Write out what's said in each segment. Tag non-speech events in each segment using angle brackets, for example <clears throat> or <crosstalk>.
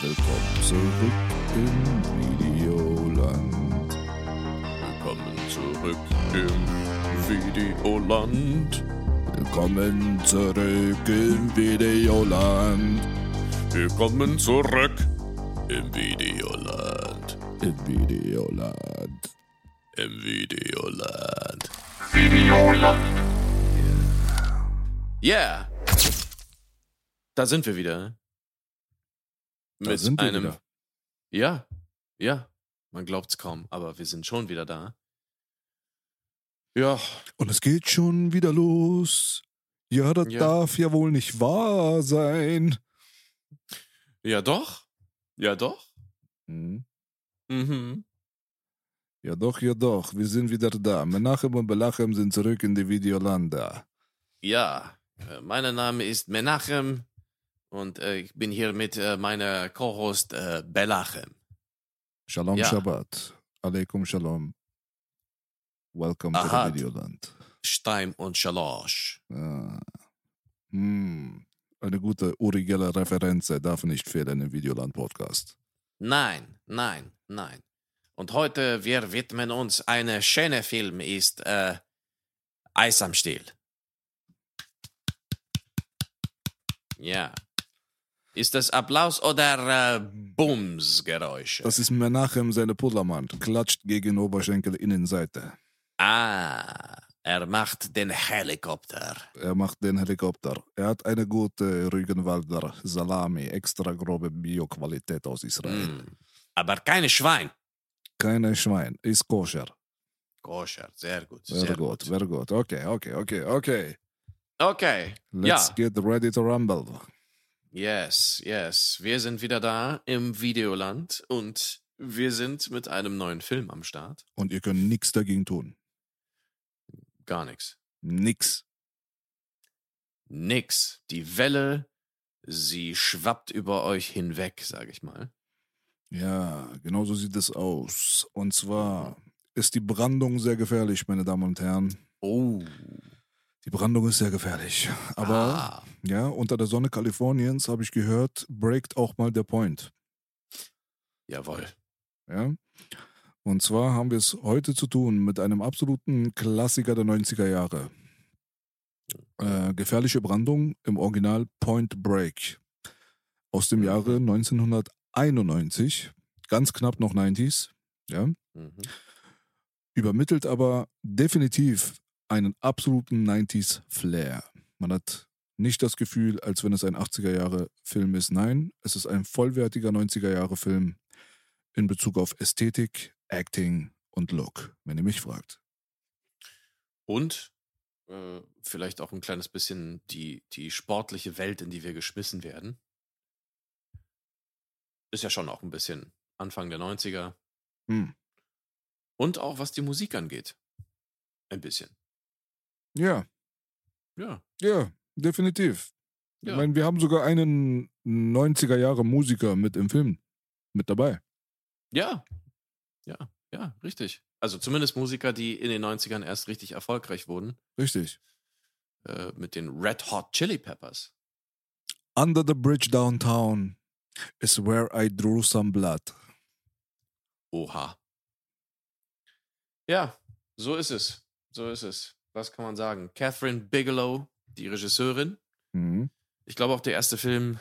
Willkommen zurück im Videoland. Willkommen zurück im Videoland. Willkommen zurück im Videoland. Willkommen zurück im Videoland. Im Videoland. Im Videoland. Yeah. Da sind wir wieder. Da sind wir einem. wieder. Ja, ja. Man glaubt's kaum, aber wir sind schon wieder da. Ja, Und es geht schon wieder los. Ja, das Ja. darf ja wohl nicht wahr sein. ja doch. Ja doch. Hm. Mhm. Ja doch, ja doch, wir sind wieder da. Menachem und Belachem sind zurück in die Videolanda. Ja, äh, mein Name ist Menachem und äh, ich bin hier mit äh, meiner Co-Host äh, Belachem. Shalom Ja. Shabbat. Alaikum Shalom. Welcome to Ahad. the Videoland. Stein und Schalosch. Ah. Hm. Eine gute urigelle Referenz darf nicht fehlen im Videoland-Podcast. Nein, nein, nein. Und heute wir widmen uns einer schönen Film ist äh, Eis am Stiel. Ja. Ist das Applaus oder äh, Bumsgeräusche? Das ist Menachem, seine Pullermann. Klatscht gegen Oberschenkel Innenseite. ah, er macht den Helikopter. Er macht den Helikopter. Er hat eine gute Rügenwalder Salami, extra grobe Bioqualität aus Israel. Mm. Aber keine Schwein. Keine Schwein, ist koscher. Koscher, sehr gut. Sehr, Sehr gut, gut. sehr gut. Okay, okay, okay, okay. Okay. Let's ja. get ready to rumble. Yes, yes. Wir sind wieder da im Videoland und wir sind mit einem neuen Film am Start. Und ihr könnt nichts dagegen tun. Gar nichts. Nix. Nix. Die Welle, sie schwappt über euch hinweg, sag ich mal. Ja, genau so sieht es aus. Und zwar ist die Brandung sehr gefährlich, meine Damen und Herren. Oh. Die Brandung ist sehr gefährlich. Aber Ah. ja, unter der Sonne Kaliforniens habe ich gehört, breakt auch mal der Point. Jawohl. Ja. Und zwar haben wir es heute zu tun mit einem absoluten Klassiker der 90er Jahre. Äh, gefährliche Brandung im Original Point Break aus dem Mhm. Jahre 1991, ganz knapp noch 90s, ja, Mhm. übermittelt aber definitiv einen absoluten 90s Flair. Man hat nicht das Gefühl, als wenn es ein 80er Jahre Film ist. Nein, es ist ein vollwertiger 90er Jahre Film in Bezug auf Ästhetik, Acting und Look, wenn ihr mich fragt. Und äh, vielleicht auch ein kleines bisschen die, die sportliche Welt, in die wir geschmissen werden. Ist ja schon auch ein bisschen Anfang der 90er. Hm. Und auch was die Musik angeht. Ein bisschen. Ja, Ja. ja, definitiv. Ja. Ich meine, wir haben sogar einen 90er Jahre Musiker mit im Film mit dabei. Ja. Ja, ja, richtig. Also zumindest Musiker, die in den 90ern erst richtig erfolgreich wurden. Richtig. Äh, mit den Red Hot Chili Peppers. Under the Bridge Downtown is where I drew some blood. Oha. Ja, so ist es. So ist es. Was kann man sagen? Catherine Bigelow, die Regisseurin. Mhm. Ich glaube auch der erste Film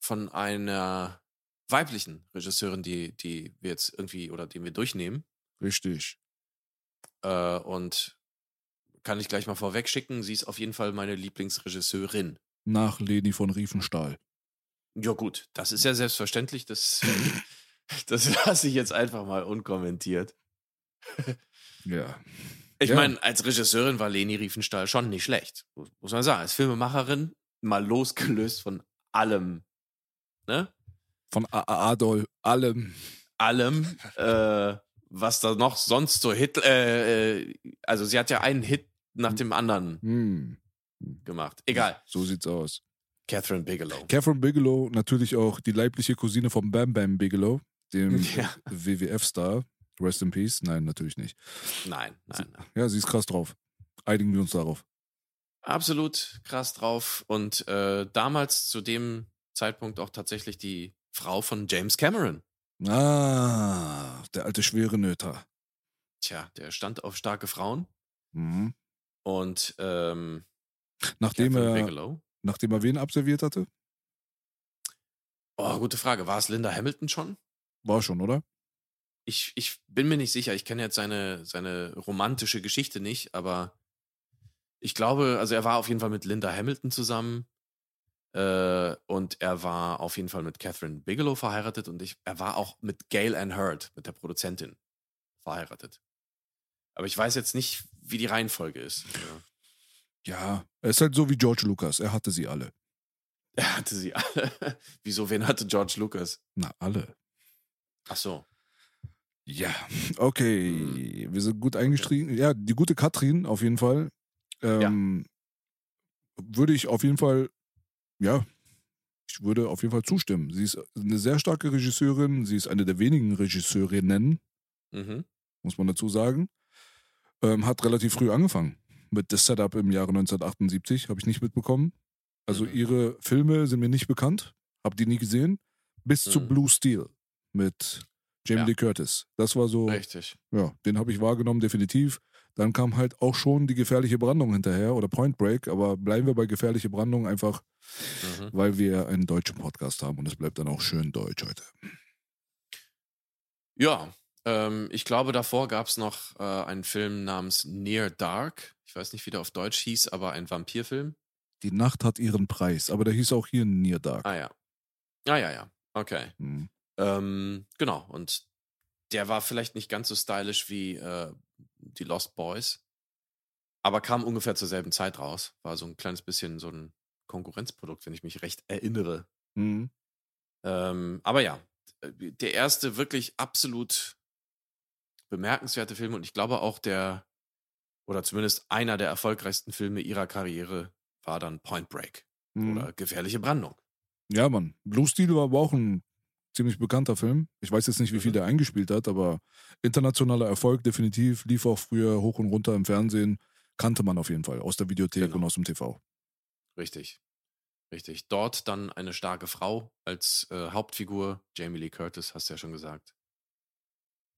von einer weiblichen Regisseurin, die, die wir jetzt irgendwie oder den wir durchnehmen. Richtig. Äh, und kann ich gleich mal vorweg schicken, sie ist auf jeden Fall meine Lieblingsregisseurin. Nach Leni von Riefenstahl. Ja, gut, das ist ja selbstverständlich. Das, <laughs> das lasse ich jetzt einfach mal unkommentiert. Ja. Ich Ja. meine, als Regisseurin war Leni Riefenstahl schon nicht schlecht. Muss man sagen. Als Filmemacherin mal losgelöst von allem, ne? Von A Adol, allem. Allem, äh, was da noch sonst so Hit, äh, äh, also sie hat ja einen Hit nach dem anderen Hm. gemacht. Egal. So sieht's aus. Catherine Bigelow. Catherine Bigelow, natürlich auch die leibliche Cousine von Bam Bam Bigelow, dem <laughs> Ja. WWF-Star. Rest in Peace? Nein, natürlich nicht. Nein, nein, nein. Ja, sie ist krass drauf. Einigen wir uns darauf. Absolut krass drauf. Und äh, damals zu dem Zeitpunkt auch tatsächlich die Frau von James Cameron. Ah, der alte schwere Nöter. Tja, der stand auf starke Frauen. Mhm. Und ähm, Nachdem, Catherine er, Bigelow. nachdem er wen absolviert hatte? Oh, gute Frage. War es Linda Hamilton schon? War schon, oder? Ich, ich bin mir nicht sicher. Ich kenne jetzt seine, seine romantische Geschichte nicht, aber ich glaube, also er war auf jeden Fall mit Linda Hamilton zusammen. Äh, und er war auf jeden Fall mit Catherine Bigelow verheiratet und ich, er war auch mit Gail Ann Hurd, mit der Produzentin, verheiratet. Aber ich weiß jetzt nicht, wie die Reihenfolge ist. Ja. Ja, er ist halt so wie George Lucas. Er hatte sie alle. Er hatte sie alle. <laughs> Wieso, wen hatte George Lucas? Na, alle. Ach so. Ja, okay. Wir sind gut eingestiegen. Ja, die gute Katrin auf jeden Fall. Ähm, Würde ich auf jeden Fall, ja, ich würde auf jeden Fall zustimmen. Sie ist eine sehr starke Regisseurin. Sie ist eine der wenigen Regisseurinnen, Mhm. muss man dazu sagen. Ähm, hat relativ früh angefangen mit The Setup im Jahre 1978. Habe ich nicht mitbekommen. Also Mhm. ihre Filme sind mir nicht bekannt. Hab die nie gesehen. Bis zu Mhm. Blue Steel mit Jamie Ja. Lee Curtis. Das war so, Richtig. ja, den habe ich wahrgenommen, definitiv. Dann kam halt auch schon die gefährliche Brandung hinterher oder Point Break, aber bleiben wir bei gefährliche Brandung einfach, Mhm. weil wir einen deutschen Podcast haben und es bleibt dann auch schön deutsch heute. Ja, ähm, ich glaube, davor gab es noch äh, einen Film namens Near Dark. Ich weiß nicht, wie der auf Deutsch hieß, aber ein Vampirfilm. Die Nacht hat ihren Preis, aber der hieß auch hier Near Dark. Ah ja. Ah ja, ja. Okay. Hm. Ähm, genau. Und der war vielleicht nicht ganz so stylisch wie äh, die Lost Boys, aber kam ungefähr zur selben Zeit raus. War so ein kleines bisschen so ein Konkurrenzprodukt, wenn ich mich recht erinnere. Hm. Ähm, aber ja, der erste wirklich absolut bemerkenswerte Film und ich glaube auch der, oder zumindest einer der erfolgreichsten Filme ihrer Karriere war dann Point Break Hm. oder Gefährliche Brandung. Ja, Mann. Blue Steel war aber auch ein ziemlich bekannter Film. Ich weiß jetzt nicht, wie viel Mhm. der eingespielt hat, aber internationaler Erfolg definitiv. Lief auch früher hoch und runter im Fernsehen. Kannte man auf jeden Fall aus der Videothek Genau. und aus dem TV. Richtig. Richtig. Dort dann eine starke Frau als äh, Hauptfigur, Jamie Lee Curtis, hast du ja schon gesagt.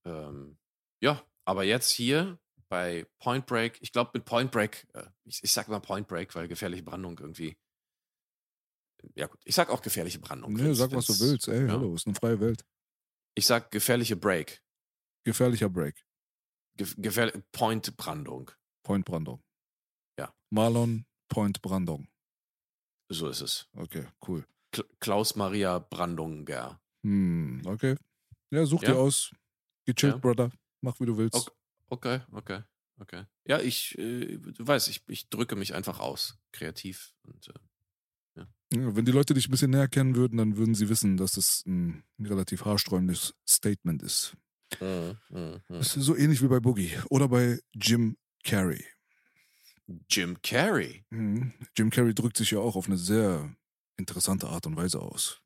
Ähm, ja, aber jetzt hier bei Point Break, ich glaube mit Point Break, äh, ich, ich sag mal Point Break, weil gefährliche Brandung irgendwie. Ja gut, ich sag auch gefährliche Brandung. Nee, sag, was du willst. Ey, ja. hallo, ist eine freie Welt. Ich sag gefährliche Break. Gefährlicher Break. Gef gefähr Point Brandung. Point Brandung. Ja. Marlon Point Brandung. So ist es. Okay, cool. Kl Klaus Maria Brandunger. Hm, okay. Ja, such Ja. dir aus. Gechillt, Ja. Brother. Mach, wie du willst. Okay. Okay, okay, okay. Ja, ich, äh, du weißt, ich, ich drücke mich einfach aus, kreativ. Und, äh, Ja, wenn die Leute dich ein bisschen näher kennen würden, dann würden sie wissen, dass es ein relativ haarsträubendes Statement ist. mm. Das ist so ähnlich wie bei Boogie oder bei Jim Carrey. Jim Carrey. Mhm. Jim Carrey drückt sich ja auch auf eine sehr interessante Art und Weise aus.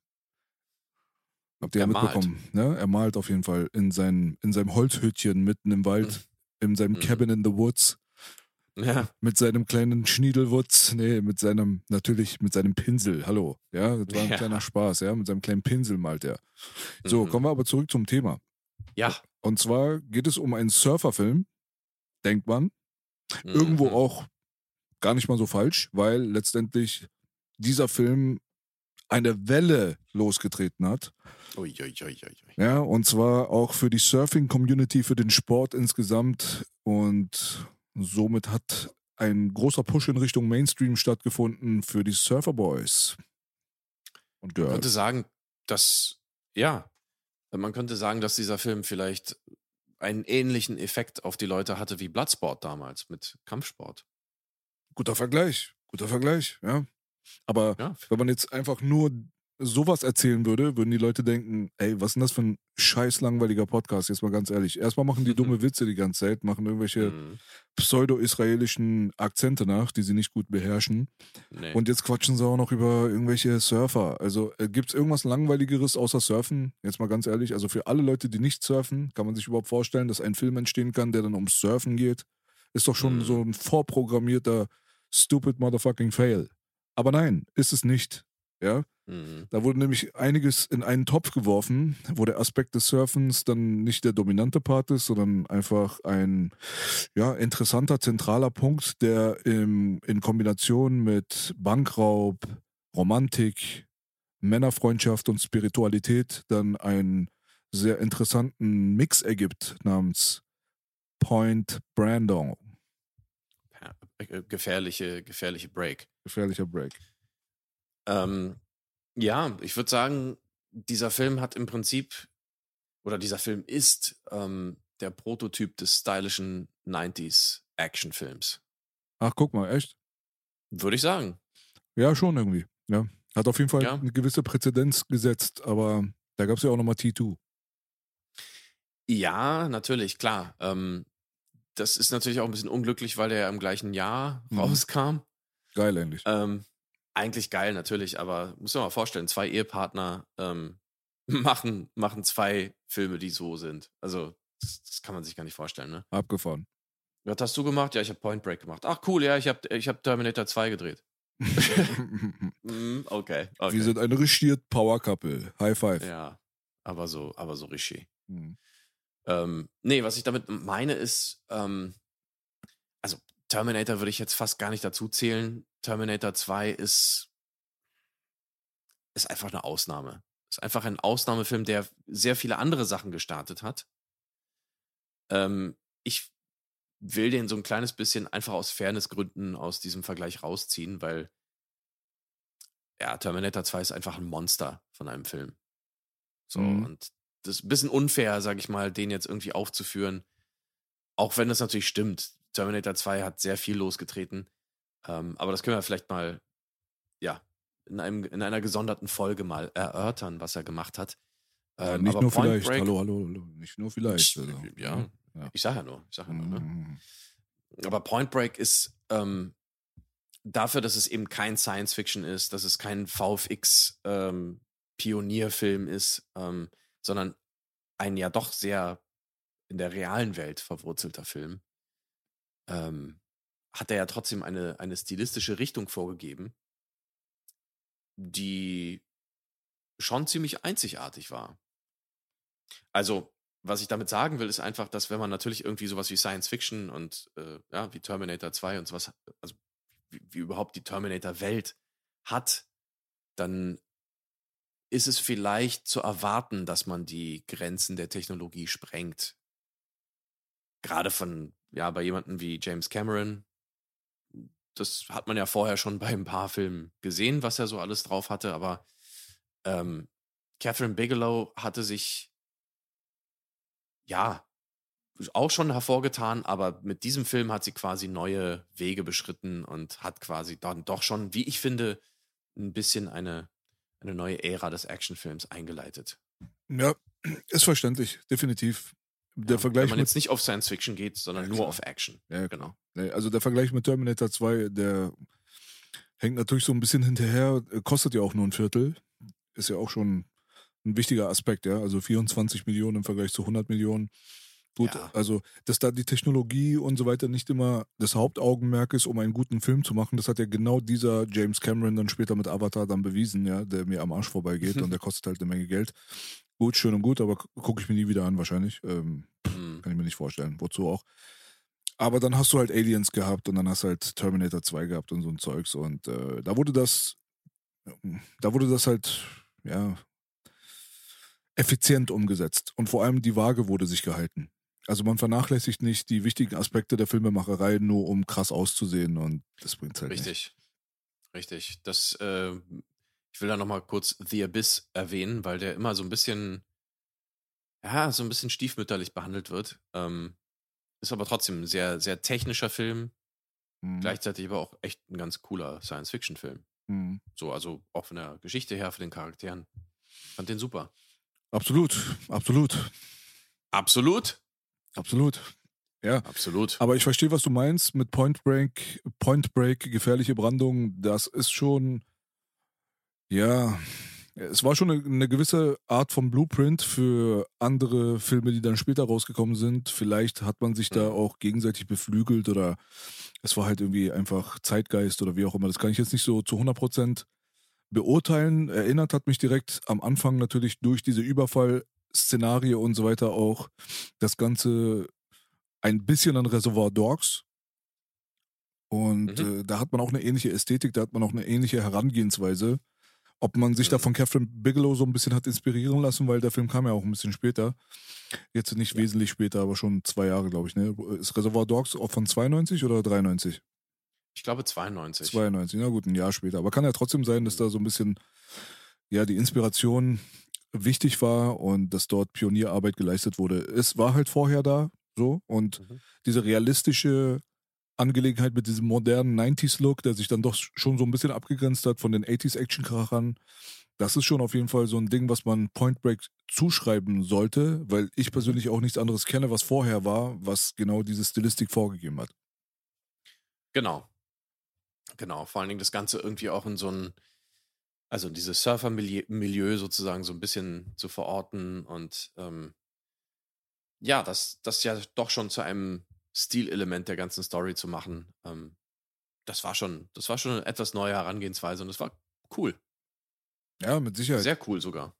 Habt ihr ja mitbekommen, ne? Er malt auf jeden Fall in, sein, in seinem Holzhütchen mitten im Wald, in seinem Mhm. Cabin in the Woods, Ja, mit seinem kleinen Schniedelwutz, nee, mit seinem, natürlich mit seinem Pinsel, hallo, ja, das war ein Ja. kleiner Spaß, ja, mit seinem kleinen Pinsel malt er. So, Mhm. kommen wir aber zurück zum Thema. ja. Und zwar geht es um einen Surferfilm, denkt man, irgendwo Mhm. auch gar nicht mal so falsch, weil letztendlich dieser Film eine Welle losgetreten hat. Ui, ui, ui. Ja, und zwar auch für die Surfing-Community, für den Sport insgesamt. Und somit hat ein großer Push in Richtung Mainstream stattgefunden für die Surfer Boys. Und Man könnte Girls. sagen, dass, ja, man könnte sagen, dass dieser Film vielleicht einen ähnlichen Effekt auf die Leute hatte wie Bloodsport damals mit Kampfsport. Guter Vergleich, guter Vergleich, ja. Aber Ja. wenn man jetzt einfach nur sowas erzählen würde, würden die Leute denken, ey, was ist denn das für ein scheiß langweiliger Podcast, jetzt mal ganz ehrlich. Erstmal machen die dumme Witze die ganze Zeit, machen irgendwelche Mhm. pseudo-israelischen Akzente nach, die sie nicht gut beherrschen. Nee. Und jetzt quatschen sie auch noch über irgendwelche Surfer. Also äh, gibt es irgendwas Langweiligeres außer Surfen? Jetzt mal ganz ehrlich. Also für alle Leute, die nicht surfen, kann man sich überhaupt vorstellen, dass ein Film entstehen kann, der dann ums Surfen geht. Ist doch schon Mhm. so ein vorprogrammierter stupid motherfucking Fail. Aber nein, ist es nicht. Ja, Mhm. da wurde nämlich einiges in einen Topf geworfen, wo der Aspekt des Surfens dann nicht der dominante Part ist, sondern einfach ein ja, interessanter, zentraler Punkt, der im, in Kombination mit Bankraub, Romantik, Männerfreundschaft und Spiritualität dann einen sehr interessanten Mix ergibt namens Point Brandon. Äh, gefährliche, gefährliche Break. Gefährlicher Break. Ähm, ja, ich würde sagen, dieser Film hat im Prinzip, oder dieser Film ist ähm, der Prototyp des stylischen 90s Actionfilms. Ach, guck mal, echt? Würde ich sagen. Ja, schon irgendwie. Ja. Hat auf jeden Fall Ja. eine gewisse Präzedenz gesetzt, aber da gab es ja auch nochmal T2. Ja, natürlich, klar. Ähm, das ist natürlich auch ein bisschen unglücklich, weil der ja im gleichen Jahr Mhm. rauskam. Geil eigentlich. Ähm, eigentlich geil, natürlich, aber muss man mal vorstellen, zwei Ehepartner ähm, <laughs> machen, machen zwei Filme, die so sind. Also, das, das kann man sich gar nicht vorstellen, ne? Abgefahren. Was hast du gemacht? Ja, ich habe Point Break gemacht. Ach cool, ja, ich habe ich hab Terminator 2 gedreht. <laughs> <laughs> Mhm, okay, okay. Wir sind ein regiert Power Couple. High five. ja, aber so, aber so richtig. Mhm. Ähm, nee, was ich damit meine ist, ähm, also Terminator würde ich jetzt fast gar nicht dazu zählen. Terminator 2 ist, ist einfach eine Ausnahme. Ist einfach ein Ausnahmefilm, der sehr viele andere Sachen gestartet hat. Ähm, ich will den so ein kleines bisschen einfach aus Fairnessgründen aus diesem Vergleich rausziehen, weil ja, Terminator 2 ist einfach ein Monster von einem Film. So, Mhm. und das ist ein bisschen unfair, sag ich mal, den jetzt irgendwie aufzuführen. Auch wenn das natürlich stimmt. Terminator 2 hat sehr viel losgetreten. Ähm, aber das können wir vielleicht mal, ja, in, einem, in einer gesonderten Folge mal erörtern, was er gemacht hat. Ja, Ähm, nicht aber nur Point vielleicht. Break- Hallo, hallo, hallo. Nicht nur vielleicht. Also, Ja, ja. ich sag ja nur, ich sag ja nur, ne? Mhm. Aber Point Break ist ähm, dafür, dass es eben kein Science Fiction ist, dass es kein VFX ähm, Pionierfilm ist, ähm, sondern ein ja doch sehr in der realen Welt verwurzelter Film, ähm, hat er ja trotzdem eine, eine stilistische Richtung vorgegeben, die schon ziemlich einzigartig war. Also, was ich damit sagen will, ist einfach, dass wenn man natürlich irgendwie sowas wie Science Fiction und äh, ja, wie Terminator 2 und sowas, also wie, wie überhaupt die Terminator-Welt hat, dann ist es vielleicht zu erwarten, dass man die Grenzen der Technologie sprengt. Gerade von, ja, bei jemandem wie James Cameron. Das hat man ja vorher schon bei ein paar Filmen gesehen, was er so alles drauf hatte, aber ähm, Catherine Bigelow hatte sich ja auch schon hervorgetan, aber mit diesem Film hat sie quasi neue Wege beschritten und hat quasi dann doch schon, wie ich finde, ein bisschen eine, eine neue Ära des Actionfilms eingeleitet. Ja, ist verständlich, definitiv. Der Ja, Vergleich Wenn man mit, jetzt nicht auf Science Fiction geht, sondern Ja, nur auf Action. Ja, genau. Also der Vergleich mit Terminator 2, der hängt natürlich so ein bisschen hinterher, äh, kostet ja auch nur ein Viertel. Ist ja auch schon ein wichtiger Aspekt, ja. Also 24 Millionen im Vergleich zu 100 Millionen. Gut, Ja. also dass da die Technologie und so weiter nicht immer das Hauptaugenmerk ist, um einen guten Film zu machen, das hat ja genau dieser James Cameron dann später mit Avatar dann bewiesen, ja, der mir am Arsch vorbeigeht <laughs> und der kostet halt eine Menge Geld. Gut, schön und gut, aber gucke ich mir nie wieder an wahrscheinlich. Ähm, Hm. kann ich mir nicht vorstellen. Wozu auch? Aber dann hast du halt Aliens gehabt und dann hast du halt Terminator 2 gehabt und so ein Zeugs. Und äh, da wurde das, da wurde das halt, ja, effizient umgesetzt. Und vor allem die Waage wurde sich gehalten. Also man vernachlässigt nicht die wichtigen Aspekte der Filmemacherei, nur um krass auszusehen und das bringt halt nicht. Richtig. Richtig. Das, äh, ich will da nochmal kurz The Abyss erwähnen, weil der immer so ein bisschen, ja, so ein bisschen stiefmütterlich behandelt wird. Ähm, ist aber trotzdem ein sehr, sehr technischer Film, Mhm. gleichzeitig aber auch echt ein ganz cooler Science-Fiction-Film. Mhm. So, also auch von der Geschichte her, von den Charakteren. Fand den super. Absolut, absolut, Absolut. absolut. Ja. Absolut. Aber ich verstehe, was du meinst mit Point Break, Point Break, gefährliche Brandung. Das ist schon, ja, es war schon eine, eine gewisse Art von Blueprint für andere Filme, die dann später rausgekommen sind. Vielleicht hat man sich da Mhm. auch gegenseitig beflügelt oder es war halt irgendwie einfach Zeitgeist oder wie auch immer. Das kann ich jetzt nicht so zu 100% beurteilen. Erinnert hat mich direkt am Anfang natürlich durch diese Überfall-Szenarie und so weiter auch das Ganze ein bisschen an Reservoir Dogs. Und Mhm. äh, da hat man auch eine ähnliche Ästhetik, da hat man auch eine ähnliche Herangehensweise. Ob man sich da von Catherine Bigelow so ein bisschen hat inspirieren lassen, weil der Film kam ja auch ein bisschen später. Jetzt nicht wesentlich später, aber schon zwei Jahre, glaube ich. Ne? Ist Reservoir Dogs auch von 92 oder 93? Ich glaube 92. 92, na gut, ein Jahr später. Aber kann ja trotzdem sein, dass da so ein bisschen, ja, die Inspiration wichtig war und dass dort Pionierarbeit geleistet wurde. Es war halt vorher da, so, und Mhm. diese realistische Angelegenheit mit diesem modernen 90s-Look, der sich dann doch schon so ein bisschen abgegrenzt hat von den 80s-Action-Krachern, das ist schon auf jeden Fall so ein Ding, was man Point Break zuschreiben sollte, weil ich persönlich auch nichts anderes kenne, was vorher war, was genau diese Stilistik vorgegeben hat. Genau. Genau. Vor allen Dingen das Ganze irgendwie auch in so ein, also in dieses Surfer-Milieu sozusagen so ein bisschen zu verorten und ähm, ja, das, das ja doch schon zu einem Stilelement der ganzen Story zu machen. Ähm, das war schon, das war schon eine etwas neue Herangehensweise und das war cool. Ja, mit Sicherheit. Sehr cool sogar.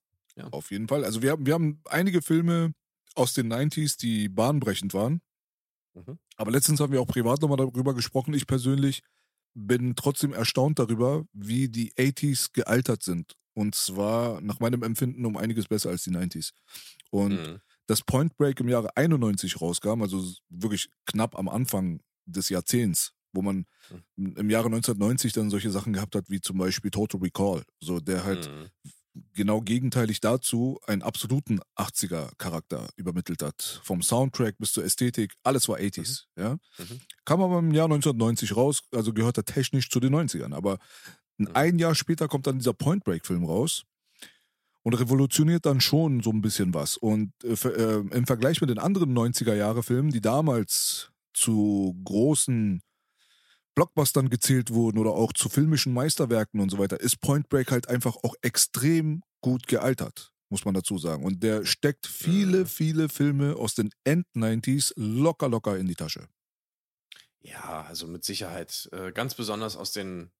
Auf jeden Fall. Also wir haben, wir haben einige Filme aus den 90s, die bahnbrechend waren. Mhm. Aber letztens haben wir auch privat nochmal darüber gesprochen. Ich persönlich bin trotzdem erstaunt darüber, wie die 80s gealtert sind. Und zwar nach meinem Empfinden um einiges besser als die 90s. Und Mhm. Dass Point Break im Jahre 91 rauskam, also wirklich knapp am Anfang des Jahrzehnts, wo man Mhm. im Jahre 1990 dann solche Sachen gehabt hat, wie zum Beispiel Total Recall, so der halt Mhm. genau gegenteilig dazu einen absoluten 80er-Charakter übermittelt hat. Vom Soundtrack bis zur Ästhetik, alles war 80s. Ja? Mhm. Kam aber im Jahr 1990 raus, also gehört er technisch zu den 90ern. Aber Mhm. ein Jahr später kommt dann dieser Point Break-Film raus und revolutioniert dann schon so ein bisschen was. Und äh, äh, im Vergleich mit den anderen 90er-Jahre-Filmen, die damals zu großen Blockbustern gezählt wurden oder auch zu filmischen Meisterwerken und so weiter, ist Point Break halt einfach auch extrem gut gealtert, muss man dazu sagen. Und der steckt viele, viele Filme aus den End-90s locker, locker in die Tasche. Ja, also mit Sicherheit. Äh, ganz besonders aus den,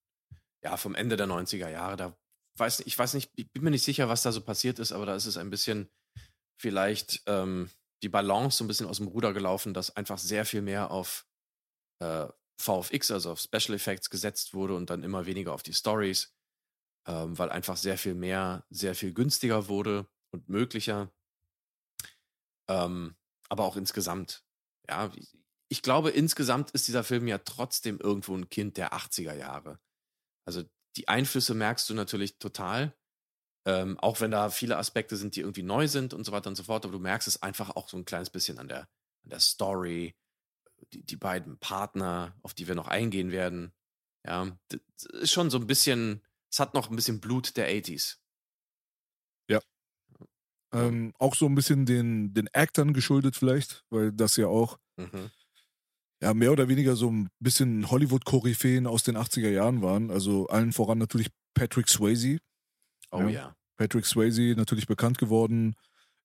ja, vom Ende der 90er Jahre. Da weiß, ich weiß nicht, ich bin mir nicht sicher, was da so passiert ist, aber da ist es ein bisschen vielleicht ähm, die Balance so ein bisschen aus dem Ruder gelaufen, dass einfach sehr viel mehr auf äh, VFX, also auf Special Effects gesetzt wurde und dann immer weniger auf die Stories, ähm, weil einfach sehr viel mehr, sehr viel günstiger wurde und möglicher. Ähm, aber auch insgesamt, ja, ich glaube, insgesamt ist dieser Film ja trotzdem irgendwo ein Kind der 80er Jahre. Also die Einflüsse merkst du natürlich total. Ähm, auch wenn da viele Aspekte sind, die irgendwie neu sind und so weiter und so fort, aber du merkst es einfach auch so ein kleines bisschen an der, an der Story, die, die beiden Partner, auf die wir noch eingehen werden. Ja, das ist schon so ein bisschen, es hat noch ein bisschen Blut der 80s. Ähm, auch so ein bisschen den, den Actern geschuldet vielleicht, weil das ja auch Mhm. Ja, mehr oder weniger so ein bisschen Hollywood-Koryphäen aus den 80er Jahren waren. Also allen voran natürlich Patrick Swayze. Oh Ja. ja. Patrick Swayze natürlich bekannt geworden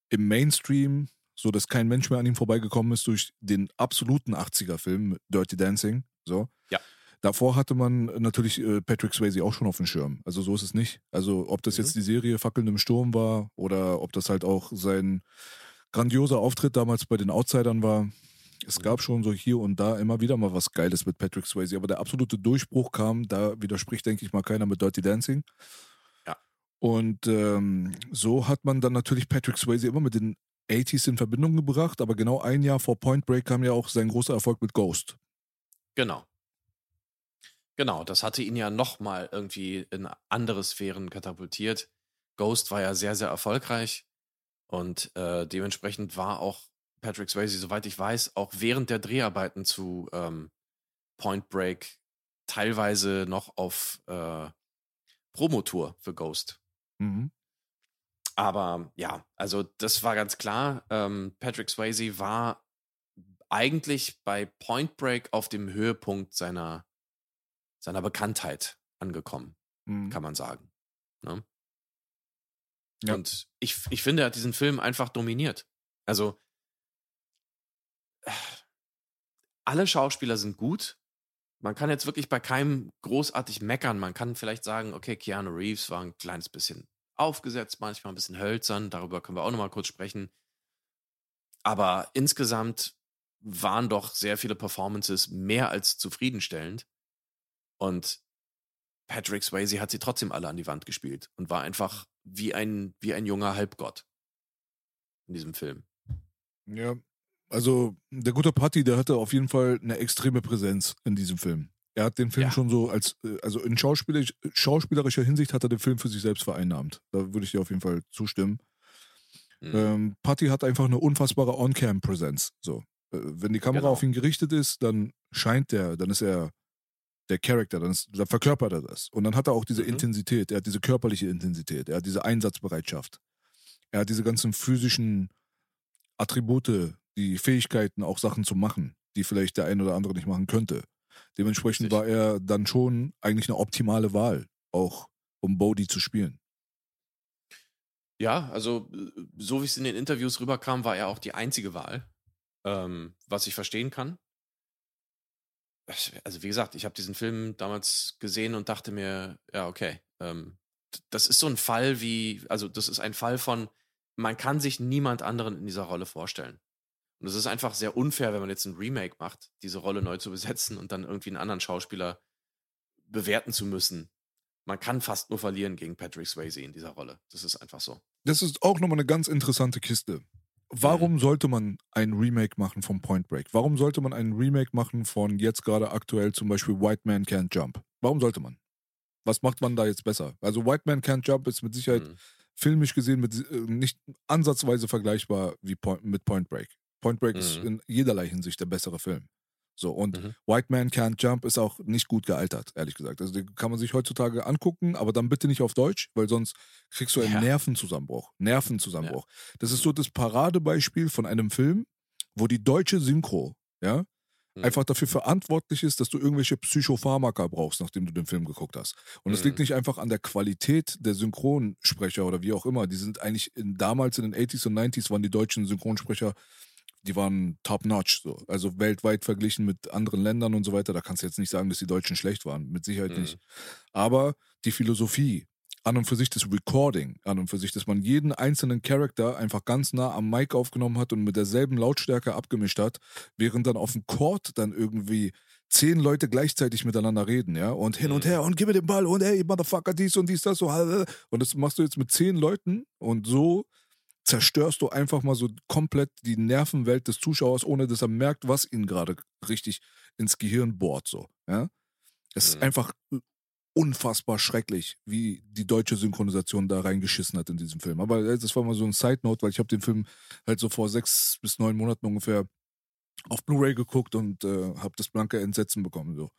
im Mainstream, so dass kein Mensch mehr an ihm vorbeigekommen ist durch den absoluten 80er-Film Dirty Dancing. So. Ja. Davor hatte man natürlich äh, Patrick Swayze auch schon auf dem Schirm. Also so ist es nicht. Also ob das Mhm. jetzt die Serie Fackeln im Sturm war oder ob das halt auch sein grandioser Auftritt damals bei den Outsidern war. Es gab schon so hier und da immer wieder mal was Geiles mit Patrick Swayze, aber der absolute Durchbruch kam, da widerspricht, denke ich mal, keiner mit Dirty Dancing. Ja. Und ähm, so hat man dann natürlich Patrick Swayze immer mit den 80s in Verbindung gebracht, aber genau ein Jahr vor Point Break kam ja auch sein großer Erfolg mit Ghost. Genau. Genau, das hatte ihn ja nochmal irgendwie in andere Sphären katapultiert. Ghost war ja sehr, sehr erfolgreich und äh, dementsprechend war auch Patrick Swayze, soweit ich weiß, auch während der Dreharbeiten zu ähm, Point Break teilweise noch auf, äh, Promotour für Ghost. Mhm. Aber ja, also das war ganz klar. Ähm, Patrick Swayze war eigentlich bei Point Break auf dem Höhepunkt seiner, seiner Bekanntheit angekommen, Mhm. kann man sagen. Ne? Ja. Und ich, ich finde, er hat diesen Film einfach dominiert. Also, alle Schauspieler sind gut. Man kann jetzt wirklich bei keinem großartig meckern. Man kann vielleicht sagen, okay, Keanu Reeves war ein kleines bisschen aufgesetzt, manchmal ein bisschen hölzern. Darüber können wir auch nochmal kurz sprechen. Aber insgesamt waren doch sehr viele Performances mehr als zufriedenstellend. Und Patrick Swayze hat sie trotzdem alle an die Wand gespielt und war einfach wie ein, wie ein junger Halbgott in diesem Film. Ja, also der gute Patti, der hatte auf jeden Fall eine extreme Präsenz in diesem Film. Er hat den Film Ja. schon so als, äh, also in schauspielerisch, schauspielerischer Hinsicht hat er den Film für sich selbst vereinnahmt. Da würde ich dir auf jeden Fall zustimmen. Mhm. Ähm, Patti hat einfach eine unfassbare On-Cam-Präsenz. So. Äh, wenn die Kamera Genau. auf ihn gerichtet ist, dann scheint der, dann ist er der Charakter, dann, ist, dann verkörpert er das. Und dann hat er auch diese Mhm. Intensität, er hat diese körperliche Intensität, er hat diese Einsatzbereitschaft. Er hat diese ganzen physischen Attribute, die Fähigkeiten, auch Sachen zu machen, die vielleicht der ein oder andere nicht machen könnte. Dementsprechend Richtig. war er dann schon eigentlich eine optimale Wahl, auch um Bodhi zu spielen. Ja, also äh, so wie es in den Interviews rüberkam, war er auch die einzige Wahl, ähm, was ich verstehen kann. Also wie gesagt, ich habe diesen Film damals gesehen und dachte mir, ja, okay, ähm, das ist so ein Fall wie, also das ist ein Fall von, man kann sich niemand anderen in dieser Rolle vorstellen. Und es ist einfach sehr unfair, wenn man jetzt ein Remake macht, diese Rolle neu zu besetzen und dann irgendwie einen anderen Schauspieler bewerten zu müssen. Man kann fast nur verlieren gegen Patrick Swayze in dieser Rolle. Das ist einfach so. Das ist auch nochmal eine ganz interessante Kiste. Warum sollte man ein Remake machen von Point Break? Warum sollte man ein Remake machen von jetzt gerade aktuell zum Beispiel White Man Can't Jump? Warum sollte man? Was macht man da jetzt besser? Also White Man Can't Jump ist mit Sicherheit Mhm. filmisch gesehen mit, äh, nicht ansatzweise vergleichbar wie Point, mit Point Break. Point Break ist Mhm. in jederlei Hinsicht der bessere Film. So, und Mhm. White Man Can't Jump ist auch nicht gut gealtert, ehrlich gesagt. Also den kann man sich heutzutage angucken, aber dann bitte nicht auf Deutsch, weil sonst kriegst du einen Ja. Nervenzusammenbruch. Nervenzusammenbruch. Das ist so das Paradebeispiel von einem Film, wo die deutsche Synchro, ja, Mhm. einfach dafür verantwortlich ist, dass du irgendwelche Psychopharmaka brauchst, nachdem du den Film geguckt hast. Und es Mhm. liegt nicht einfach an der Qualität der Synchronsprecher oder wie auch immer. Die sind eigentlich in, damals in den 80s und 90s waren die deutschen Synchronsprecher, die waren top-notch, so. Also weltweit verglichen mit anderen Ländern und so weiter. Da kannst du jetzt nicht sagen, dass die Deutschen schlecht waren. Mit Sicherheit Mhm. nicht. Aber die Philosophie, an und für sich das Recording, an und für sich, dass man jeden einzelnen Charakter einfach ganz nah am Mic aufgenommen hat und mit derselben Lautstärke abgemischt hat, während dann auf dem Court dann irgendwie zehn Leute gleichzeitig miteinander reden, ja, und hin und Mhm. her und gib mir den Ball und hey, Motherfucker, dies und dies, das, so, und das machst du jetzt mit zehn Leuten und so zerstörst du einfach mal so komplett die Nervenwelt des Zuschauers, ohne dass er merkt, was ihn gerade richtig ins Gehirn bohrt, so, ja. Es ist Mhm. einfach unfassbar schrecklich, wie die deutsche Synchronisation da reingeschissen hat in diesem Film. Aber äh, das war mal so ein Side-Note, weil ich habe den Film halt so vor sechs bis neun Monaten ungefähr auf Blu-ray geguckt und äh, habe das blanke Entsetzen bekommen. So.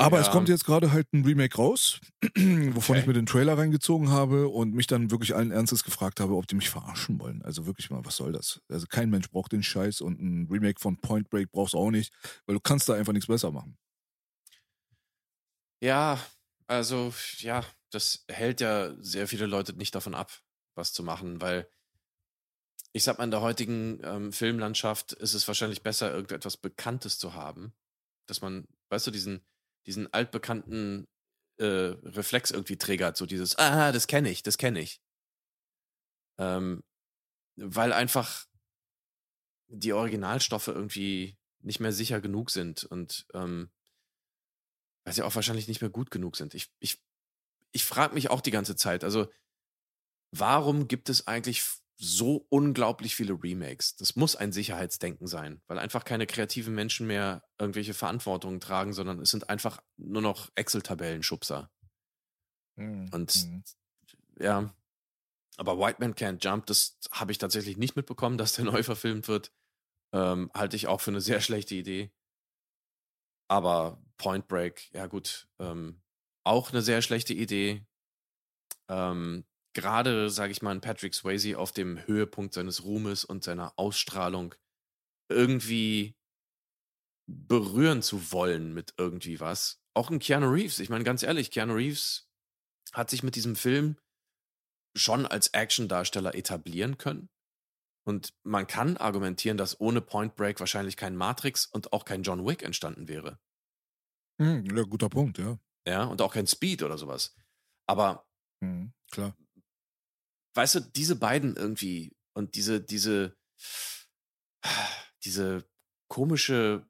Aber Ja. es kommt jetzt gerade halt ein Remake raus, <clears throat> wovon Okay. ich mir den Trailer reingezogen habe und mich dann wirklich allen Ernstes gefragt habe, ob die mich verarschen wollen. Also wirklich mal, was soll das? Also kein Mensch braucht den Scheiß und ein Remake von Point Break brauchst du auch nicht, weil du kannst da einfach nichts besser machen. Ja, also ja, das hält ja sehr viele Leute nicht davon ab, was zu machen, weil ich sag mal, in der heutigen ähm, Filmlandschaft ist es wahrscheinlich besser, irgendetwas Bekanntes zu haben, dass man, weißt du, diesen, diesen altbekannten äh, Reflex irgendwie triggert, so dieses, ah, das kenne ich, das kenne ich. Ähm, weil einfach die Originalstoffe irgendwie nicht mehr sicher genug sind und ähm, weil sie auch wahrscheinlich nicht mehr gut genug sind. Ich, ich, ich frage mich auch die ganze Zeit, also warum gibt es eigentlich so unglaublich viele Remakes? Das muss ein Sicherheitsdenken sein, weil einfach keine kreativen Menschen mehr irgendwelche Verantwortungen tragen, sondern es sind einfach nur noch Excel-Tabellenschubser. Und Mhm. ja, aber White Man Can't Jump, das habe ich tatsächlich nicht mitbekommen, <laughs> dass der neu verfilmt wird. Ähm, halte ich auch für eine sehr schlechte Idee. Aber Point Break, ja gut, ähm, auch eine sehr schlechte Idee. Ähm, Gerade, sage ich mal, Patrick Swayze auf dem Höhepunkt seines Ruhmes und seiner Ausstrahlung irgendwie berühren zu wollen mit irgendwie was. Auch ein Keanu Reeves. Ich meine, ganz ehrlich, Keanu Reeves hat sich mit diesem Film schon als Actiondarsteller etablieren können. Und man kann argumentieren, dass ohne Point Break wahrscheinlich kein Matrix und auch kein John Wick entstanden wäre. Hm, ja, guter Punkt, ja. Ja, und auch kein Speed oder sowas. Aber hm, klar. Weißt du, diese beiden irgendwie und diese, diese, diese komische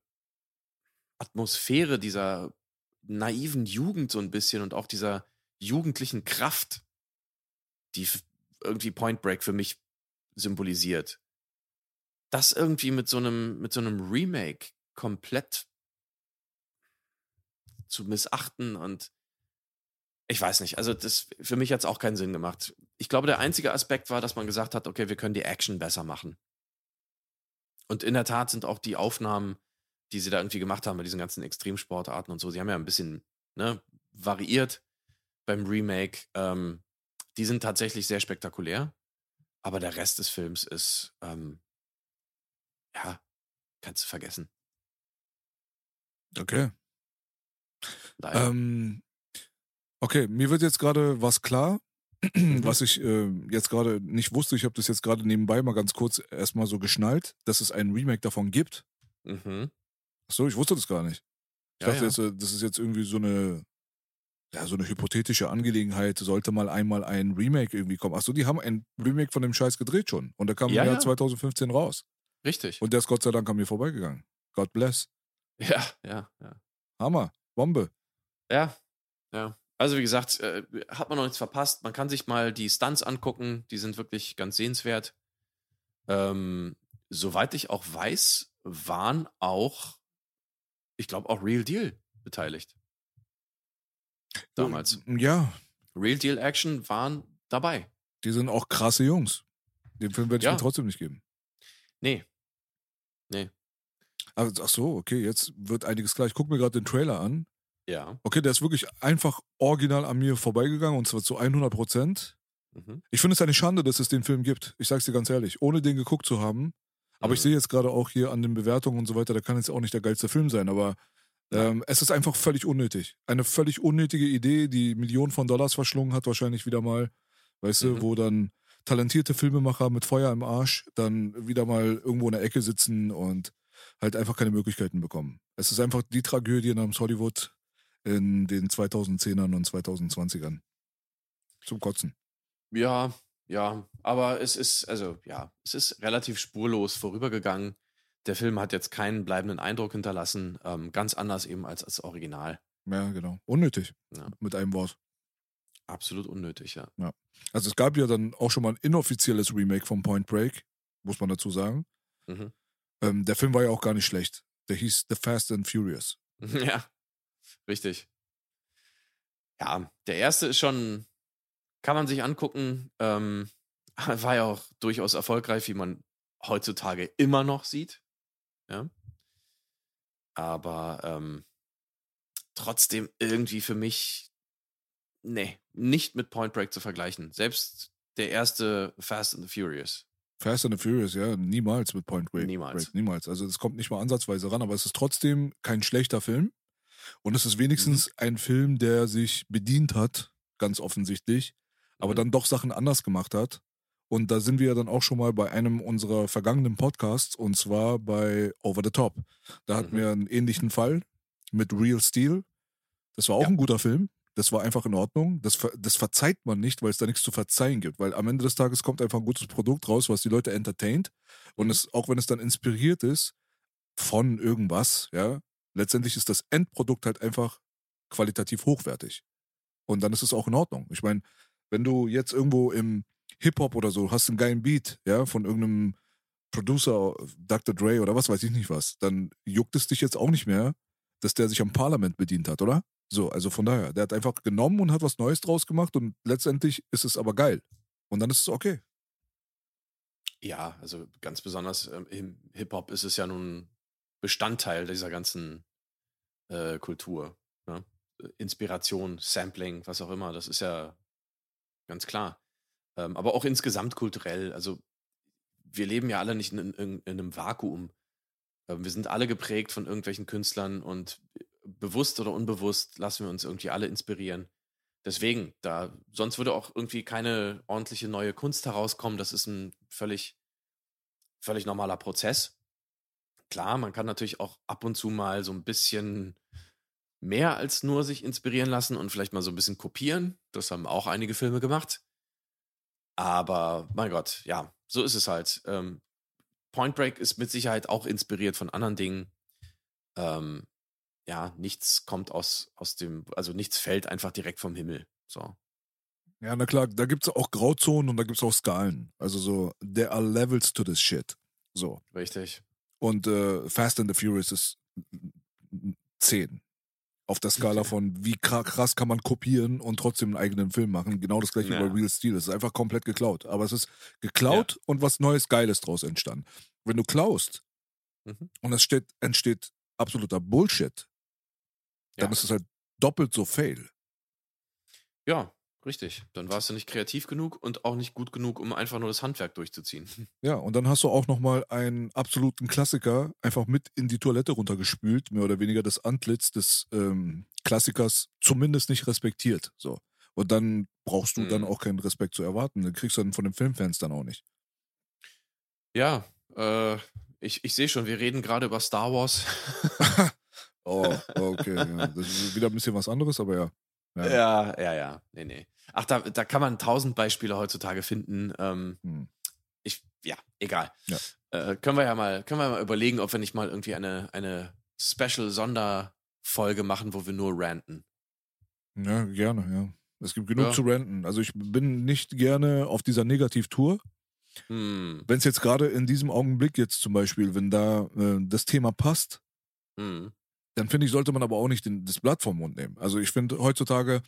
Atmosphäre dieser naiven Jugend so ein bisschen und auch dieser jugendlichen Kraft, die irgendwie Point Break für mich symbolisiert. Das irgendwie mit so einem, mit so einem Remake komplett zu missachten und ich weiß nicht, also das für mich hat es auch keinen Sinn gemacht. Ich glaube, der einzige Aspekt war, dass man gesagt hat, okay, wir können die Action besser machen. Und in der Tat sind auch die Aufnahmen, die sie da irgendwie gemacht haben bei diesen ganzen Extremsportarten und so, sie haben ja ein bisschen ne, variiert beim Remake. Ähm, die sind tatsächlich sehr spektakulär, aber der Rest des Films ist, ähm, ja, kannst du vergessen. Okay. Ähm, okay, mir wird jetzt gerade was klar. Was ich äh, jetzt gerade nicht wusste. Ich habe das jetzt gerade nebenbei mal ganz kurz erstmal so geschnallt, dass es ein Remake davon gibt. Mhm. Achso, ich wusste das gar nicht. Ich ja, dachte ja. jetzt, äh, das ist jetzt irgendwie so eine, ja, so eine hypothetische Angelegenheit. Sollte mal einmal ein Remake irgendwie kommen. Achso, die haben ein Remake von dem Scheiß gedreht schon. Und der kam ja, im Jahr 2015 raus. Richtig. Und der ist Gott sei Dank an mir vorbeigegangen. God bless. Ja, ja, ja. Hammer. Bombe. Ja, ja. Also wie gesagt, äh, hat man noch nichts verpasst. Man kann sich mal die Stunts angucken, die sind wirklich ganz sehenswert. Ähm, soweit ich auch weiß, waren auch, ich glaube auch Real Deal beteiligt. Damals. Ja. Real Deal Action waren dabei. Die sind auch krasse Jungs. Den Film werde ich ja. mir trotzdem nicht geben. Nee. Nee. ach so, okay, jetzt wird einiges klar. Ich gucke mir gerade den Trailer an. Ja. Okay, der ist wirklich einfach original an mir vorbeigegangen und zwar zu 100 Prozent. Mhm. Ich finde es eine Schande, dass es den Film gibt. Ich sag's dir ganz ehrlich, ohne den geguckt zu haben. Aber mhm. ich sehe jetzt gerade auch hier an den Bewertungen und so weiter, da kann jetzt auch nicht der geilste Film sein, aber ähm, es ist einfach völlig unnötig. Eine völlig unnötige Idee, die Millionen von Dollars verschlungen hat, wahrscheinlich wieder mal. Weißt mhm. du, wo dann talentierte Filmemacher mit Feuer im Arsch dann wieder mal irgendwo in der Ecke sitzen und halt einfach keine Möglichkeiten bekommen. Es ist einfach die Tragödie namens Hollywood, in den 2010ern und 2020ern. Zum Kotzen. Ja, ja, aber es ist, also ja, es ist relativ spurlos vorübergegangen. Der Film hat jetzt keinen bleibenden Eindruck hinterlassen, ähm, ganz anders eben als das Original. Ja, genau. Unnötig. Ja. Mit einem Wort. Absolut unnötig, ja. ja. Also es gab ja dann auch schon mal ein inoffizielles Remake von Point Break, muss man dazu sagen. Mhm. Ähm, der Film war ja auch gar nicht schlecht. Der hieß The Fast and Furious. <laughs> Ja, Richtig. Ja, der erste ist schon, kann man sich angucken. Ähm, <laughs> war ja auch durchaus erfolgreich, wie man heutzutage immer noch sieht. Ja. Aber ähm, trotzdem irgendwie für mich, nee, nicht mit Point Break zu vergleichen. Selbst der erste Fast and the Furious. Fast and the Furious, ja, niemals mit Point Break. Niemals. Break, niemals. Also es kommt nicht mal ansatzweise ran, aber es ist trotzdem kein schlechter Film. Und es ist wenigstens mhm. ein Film, der sich bedient hat, ganz offensichtlich, aber mhm. dann doch Sachen anders gemacht hat. Und da sind wir ja dann auch schon mal bei einem unserer vergangenen Podcasts, und zwar bei Over the Top. Da hatten mhm. wir einen ähnlichen Fall mit Real Steel. Das war auch ja. ein guter Film. Das war einfach in Ordnung. Das, das verzeiht man nicht, weil es da nichts zu verzeihen gibt. Weil am Ende des Tages kommt einfach ein gutes Produkt raus, was die Leute entertaint. Und mhm. es, auch wenn es dann inspiriert ist von irgendwas, ja, letztendlich ist das Endprodukt halt einfach qualitativ hochwertig. Und dann ist es auch in Ordnung. Ich meine, wenn du jetzt irgendwo im Hip-Hop oder so hast einen geilen Beat, ja, von irgendeinem Producer, Dr. Dre oder was weiß ich nicht was, dann juckt es dich jetzt auch nicht mehr, dass der sich am Parlament bedient hat, oder? So, also von daher, der hat einfach genommen und hat was Neues draus gemacht und letztendlich ist es aber geil. Und dann ist es okay. Ja, also ganz besonders ähm, im Hip-Hop ist es ja nun Bestandteil dieser ganzen äh, Kultur. Ne? Inspiration, Sampling, was auch immer. Das ist ja ganz klar. Ähm, aber auch insgesamt kulturell. Also wir leben ja alle nicht in, in, in einem Vakuum. Ähm, wir sind alle geprägt von irgendwelchen Künstlern und bewusst oder unbewusst lassen wir uns irgendwie alle inspirieren. Deswegen, da, sonst würde auch irgendwie keine ordentliche neue Kunst herauskommen. Das ist ein völlig, völlig normaler Prozess. Klar, man kann natürlich auch ab und zu mal so ein bisschen mehr als nur sich inspirieren lassen und vielleicht mal so ein bisschen kopieren. Das haben auch einige Filme gemacht. Aber mein Gott, ja, so ist es halt. Ähm, Point Break ist mit Sicherheit auch inspiriert von anderen Dingen. Ähm, ja, nichts kommt aus, aus dem, also nichts fällt einfach direkt vom Himmel. So. Ja, na klar, da gibt es auch Grauzonen und da gibt es auch Skalen. Also so, there are levels to this shit. So. Richtig. Und äh, Fast and the Furious ist 10 auf der Skala von wie krass kann man kopieren und trotzdem einen eigenen Film machen. Genau das gleiche ja. bei Real Steel. Es ist einfach komplett geklaut. Aber es ist geklaut ja. und was Neues, Geiles draus entstanden. Wenn du klaust mhm. und es steht, entsteht absoluter Bullshit, dann ja. ist es halt doppelt so fail. Ja, Richtig, dann warst du nicht kreativ genug und auch nicht gut genug, um einfach nur das Handwerk durchzuziehen. <laughs> Ja, und dann hast du auch nochmal einen absoluten Klassiker einfach mit in die Toilette runtergespült, mehr oder weniger das Antlitz des ähm, Klassikers zumindest nicht respektiert. So. Und dann brauchst du hm. dann mhm. auch keinen Respekt zu erwarten. Den kriegst du dann von den Filmfans dann auch nicht. Ja, äh, ich, ich sehe schon, wir reden gerade über Star Wars. <laughs> <laughs> oh, okay. Ja. Das ist wieder ein bisschen was anderes, aber ja. Ja, ja, ja. Nee, nee. Ach, da, da kann man tausend Beispiele heutzutage finden. Ähm, hm. Ich, ja, egal. Ja. Äh, können wir ja mal, können wir mal überlegen, ob wir nicht mal irgendwie eine, eine Special-Sonderfolge machen, wo wir nur ranten. Ja, gerne, ja. Es gibt genug ja. zu ranten. Also ich bin nicht gerne auf dieser Negativtour. Hm. Wenn es jetzt gerade in diesem Augenblick jetzt zum Beispiel, wenn da äh, das Thema passt, hm dann finde ich, sollte man aber auch nicht den, das Blatt vom Mund nehmen. Also ich finde, heutzutage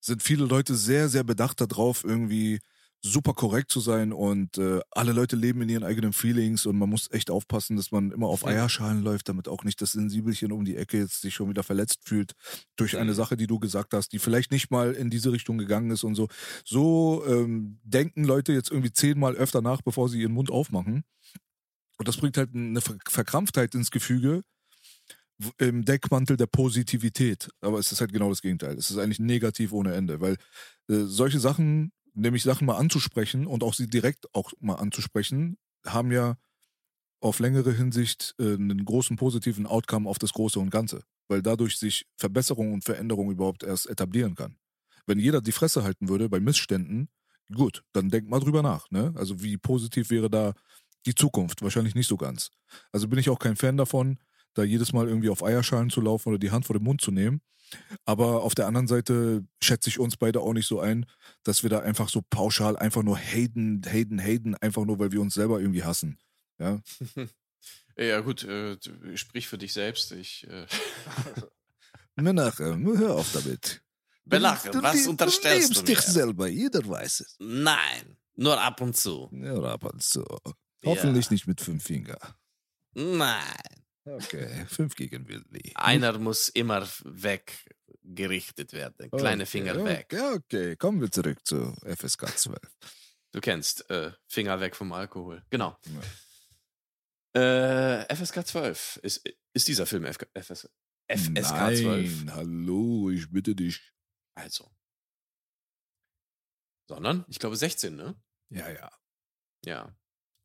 sind viele Leute sehr, sehr bedacht darauf, irgendwie super korrekt zu sein und äh, alle Leute leben in ihren eigenen Feelings und man muss echt aufpassen, dass man immer auf Eierschalen läuft, damit auch nicht das Sensibelchen um die Ecke jetzt sich schon wieder verletzt fühlt durch eine mhm. Sache, die du gesagt hast, die vielleicht nicht mal in diese Richtung gegangen ist und so. So ähm, denken Leute jetzt irgendwie zehnmal öfter nach, bevor sie ihren Mund aufmachen. Und das bringt halt eine Verkrampftheit ins Gefüge, im Deckmantel der Positivität. Aber es ist halt genau das Gegenteil. Es ist eigentlich negativ ohne Ende, weil äh, solche Sachen, nämlich Sachen mal anzusprechen und auch sie direkt auch mal anzusprechen, haben ja auf längere Hinsicht äh, einen großen positiven Outcome auf das Große und Ganze, weil dadurch sich Verbesserung und Veränderung überhaupt erst etablieren kann. Wenn jeder die Fresse halten würde bei Missständen, gut, dann denkt mal drüber nach. Ne? Also wie positiv wäre da die Zukunft? Wahrscheinlich nicht so ganz. Also bin ich auch kein Fan davon, da jedes Mal irgendwie auf Eierschalen zu laufen oder die Hand vor den Mund zu nehmen. Aber auf der anderen Seite schätze ich uns beide auch nicht so ein, dass wir da einfach so pauschal einfach nur haten, haten, haten, einfach nur, weil wir uns selber irgendwie hassen. Ja, <laughs> ja gut, äh, sprich für dich selbst. Ich. Äh <laughs> Menachem, hör auf damit. <laughs> Menachem, was unterstellst du? Du dich selber, jeder weiß es. Nein, nur ab und zu. Nur ab und zu. Hoffentlich ja. nicht mit fünf Finger. Nein. Okay, <laughs> fünf gegen Willi. Einer muss immer weggerichtet werden. Kleine okay, Finger okay, weg. Ja, okay. Kommen wir zurück zu FSK 12. Du kennst äh, Finger weg vom Alkohol. Genau. Ja. Äh, FSK 12. Ist, ist dieser Film FK, FS, FSK Nein, 12? hallo, ich bitte dich. Also. Sondern, ich glaube 16, ne? Ja, ja. Ja.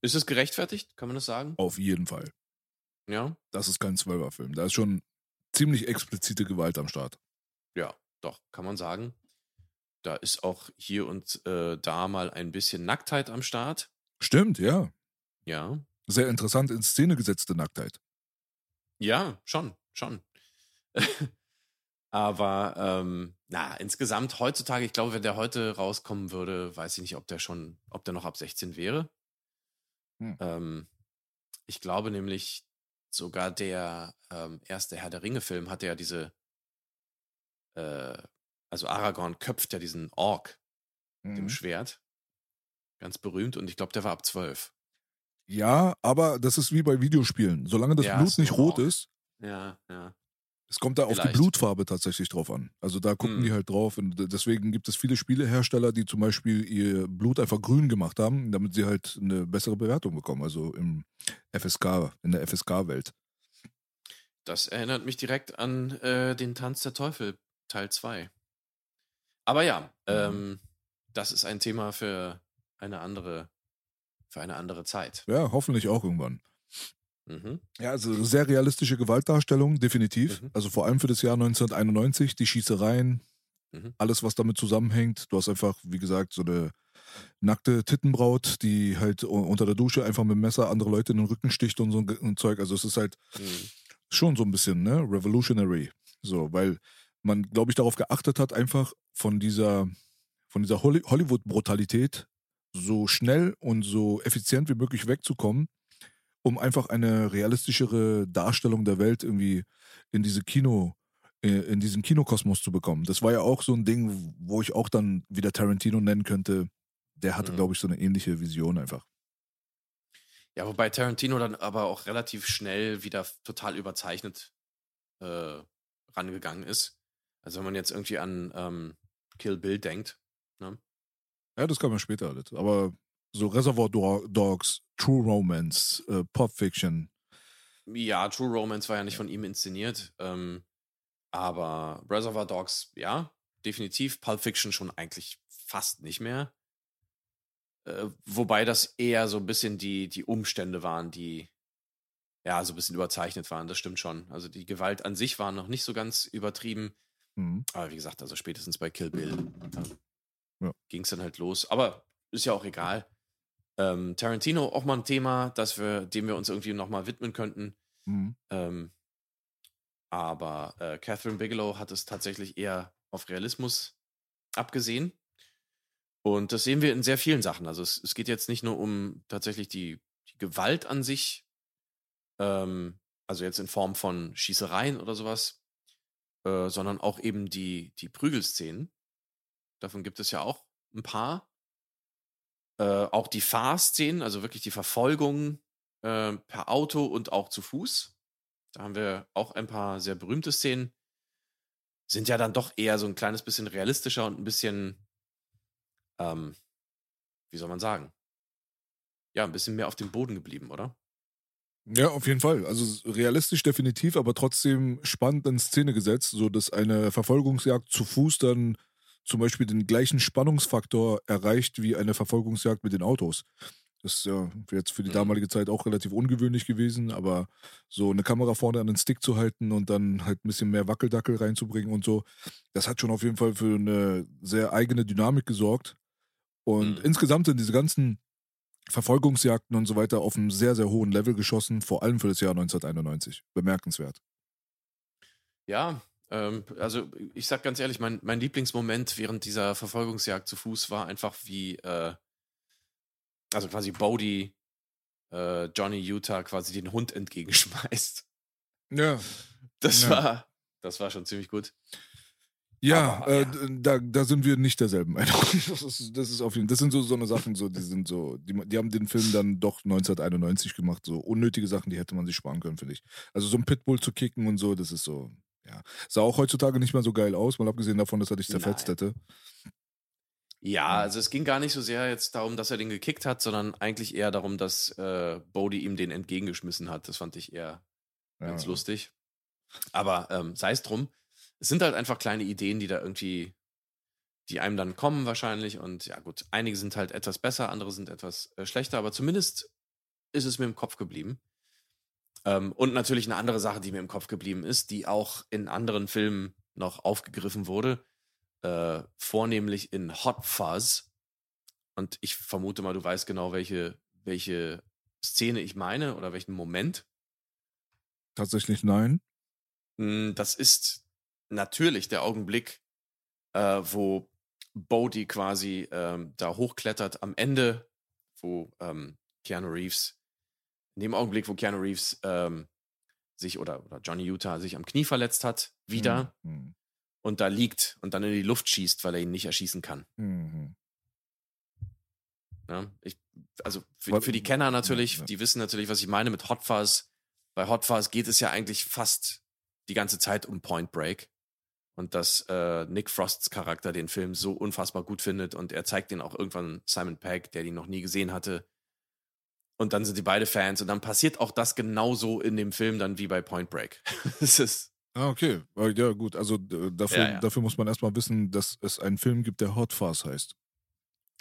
Ist es gerechtfertigt? Kann man das sagen? Auf jeden Fall. Ja. Das ist kein Zwölferfilm. Da ist schon ziemlich explizite Gewalt am Start. Ja, doch, kann man sagen. Da ist auch hier und äh, da mal ein bisschen Nacktheit am Start. Stimmt, ja. Ja. Sehr interessant in Szene gesetzte Nacktheit. Ja, schon, schon. <laughs> Aber ähm, na, insgesamt heutzutage, ich glaube, wenn der heute rauskommen würde, weiß ich nicht, ob der schon, ob der noch ab 16 wäre. Hm. Ähm, ich glaube nämlich, sogar der ähm, erste Herr der Ringe-Film hatte ja diese, äh, also Aragorn köpft ja diesen Ork mhm. mit dem. Schwert. Ganz berühmt und ich glaube, der war ab zwölf. Ja, aber das ist wie bei Videospielen. Solange das ja, Blut nicht rot ist. Ja, ja. Es kommt da auf die Vielleicht. Blutfarbe tatsächlich drauf an. Also da gucken Hm. die halt drauf. Und deswegen gibt es viele Spielehersteller, die zum Beispiel ihr Blut einfach grün gemacht haben, damit sie halt eine bessere Bewertung bekommen. Also im FSK, in der FSK-Welt. Das erinnert mich direkt an äh, den Tanz der Teufel, Teil 2. Aber ja, ähm, das ist ein Thema für eine andere, für eine andere Zeit. Ja, hoffentlich auch irgendwann. Mhm. Ja, also sehr realistische Gewaltdarstellung, definitiv. Mhm. Also vor allem für das Jahr 1991, die Schießereien, Mhm. alles, was damit zusammenhängt. Du hast einfach, wie gesagt, so eine nackte Tittenbraut, die halt unter der Dusche einfach mit dem Messer andere Leute in den Rücken sticht und so ein Zeug. Also es ist halt Mhm. schon so ein bisschen, ne, revolutionary. So, weil man, glaube ich, darauf geachtet hat, einfach von dieser, von dieser Holly- Hollywood-Brutalität so schnell und so effizient wie möglich wegzukommen, um einfach eine realistischere Darstellung der Welt irgendwie in diese Kino, äh, in diesen Kinokosmos zu bekommen. Das war ja auch so ein Ding, wo ich auch dann wieder Tarantino nennen könnte. Der hatte, Mhm. glaube ich, so eine ähnliche Vision einfach. Ja, wobei Tarantino dann aber auch relativ schnell wieder total überzeichnet äh, rangegangen ist. Also wenn man jetzt irgendwie an ähm, Kill Bill denkt. Ne? Ja, das kam ja später alles. Aber so Reservoir Do- Dogs, True Romance, äh, Pop Fiction. Ja, True Romance war ja nicht von ihm inszeniert. Ähm, aber Reservoir Dogs, ja, definitiv. Pulp Fiction schon eigentlich fast nicht mehr. Äh, wobei das eher so ein bisschen die, die Umstände waren, die ja so ein bisschen überzeichnet waren. Das stimmt schon. Also die Gewalt an sich war noch nicht so ganz übertrieben. Mhm. Aber wie gesagt, also spätestens bei Kill Bill Ja. ging es dann halt los. Aber ist ja auch egal. Ähm, Tarantino auch mal ein Thema, das wir, dem wir uns irgendwie nochmal widmen könnten. Mhm. Ähm, aber äh, Catherine Bigelow hat es tatsächlich eher auf Realismus abgesehen. Und das sehen wir in sehr vielen Sachen. Also es, es geht jetzt nicht nur um tatsächlich die, die Gewalt an sich, ähm, also jetzt in Form von Schießereien oder sowas, äh, sondern auch eben die, die Prügelszenen. Davon gibt es ja auch ein paar. Äh, auch die Fahrszenen, also wirklich die Verfolgung äh, per Auto und auch zu Fuß. Da haben wir auch ein paar sehr berühmte Szenen. Sind ja dann doch eher so ein kleines bisschen realistischer und ein bisschen, ähm, wie soll man sagen? Ja, ein bisschen mehr auf dem Boden geblieben, oder? Ja, auf jeden Fall. Also realistisch definitiv, aber trotzdem spannend in Szene gesetzt, so dass eine Verfolgungsjagd zu Fuß dann zum Beispiel den gleichen Spannungsfaktor erreicht wie eine Verfolgungsjagd mit den Autos. Das ist ja jetzt für die Mhm. damalige Zeit auch relativ ungewöhnlich gewesen, aber so eine Kamera vorne an den Stick zu halten und dann halt ein bisschen mehr Wackeldackel reinzubringen und so, das hat schon auf jeden Fall für eine sehr eigene Dynamik gesorgt. Und Mhm. insgesamt sind diese ganzen Verfolgungsjagden und so weiter auf einem sehr, sehr hohen Level geschossen, vor allem für das Jahr 1991. Bemerkenswert. Ja, ähm, also ich sag ganz ehrlich, mein, mein Lieblingsmoment während dieser Verfolgungsjagd zu Fuß war einfach wie, äh, also quasi Bodie äh, Johnny Utah quasi den Hund entgegenschmeißt. Ja. Das Ja. war, das war schon ziemlich gut. Ja, Aber, äh, ja. Da, da sind wir nicht derselben Meinung. <laughs> Das, ist, das ist auf jeden Das sind so, so eine Sachen, so, die sind so, die, die haben den Film dann doch 1991 gemacht. So unnötige Sachen, die hätte man sich sparen können, finde ich. Also so ein Pitbull zu kicken und so, das ist so, ja. Sah auch heutzutage nicht mehr so geil aus, mal abgesehen davon, dass er dich zerfetzt Nein. hätte. Ja, also es ging gar nicht so sehr jetzt darum, dass er den gekickt hat, sondern eigentlich eher darum, dass äh, Bodie ihm den entgegengeschmissen hat. Das fand ich eher ganz Ja. lustig. Aber ähm, sei es drum. Es sind halt einfach kleine Ideen, die da irgendwie, die einem dann kommen wahrscheinlich. Und ja gut, einige sind halt etwas besser, andere sind etwas äh, schlechter, aber zumindest ist es mir im Kopf geblieben. Ähm, und natürlich eine andere Sache, die mir im Kopf geblieben ist, die auch in anderen Filmen noch aufgegriffen wurde, äh, vornehmlich in Hot Fuzz. Und ich vermute mal, du weißt genau, welche, welche Szene ich meine oder welchen Moment. Tatsächlich nein. Mm, Das ist natürlich der Augenblick, äh, wo Bodie quasi ähm, da hochklettert am Ende, wo ähm, Keanu Reeves, in dem Augenblick, wo Keanu Reeves ähm, sich oder, oder Johnny Utah sich am Knie verletzt hat, wieder Mhm. und da liegt und dann in die Luft schießt, weil er ihn nicht erschießen kann. Mhm. Ja, ich, also für, für die Kenner natürlich, Ja, ja. die wissen natürlich, was ich meine mit Hot Fuzz. Bei Hot Fuzz geht es ja eigentlich fast die ganze Zeit um Point Break und dass äh, Nick Frosts Charakter den Film so unfassbar gut findet und er zeigt ihn auch irgendwann Simon Pegg, der ihn noch nie gesehen hatte. Und dann sind die beide Fans und dann passiert auch das genauso in dem Film dann wie bei Point Break. <laughs> Es ist Ah, okay. Äh, Ja, gut. Also äh, dafür, Ja, ja. dafür muss man erstmal wissen, dass es einen Film gibt, der Hot Fuzz heißt.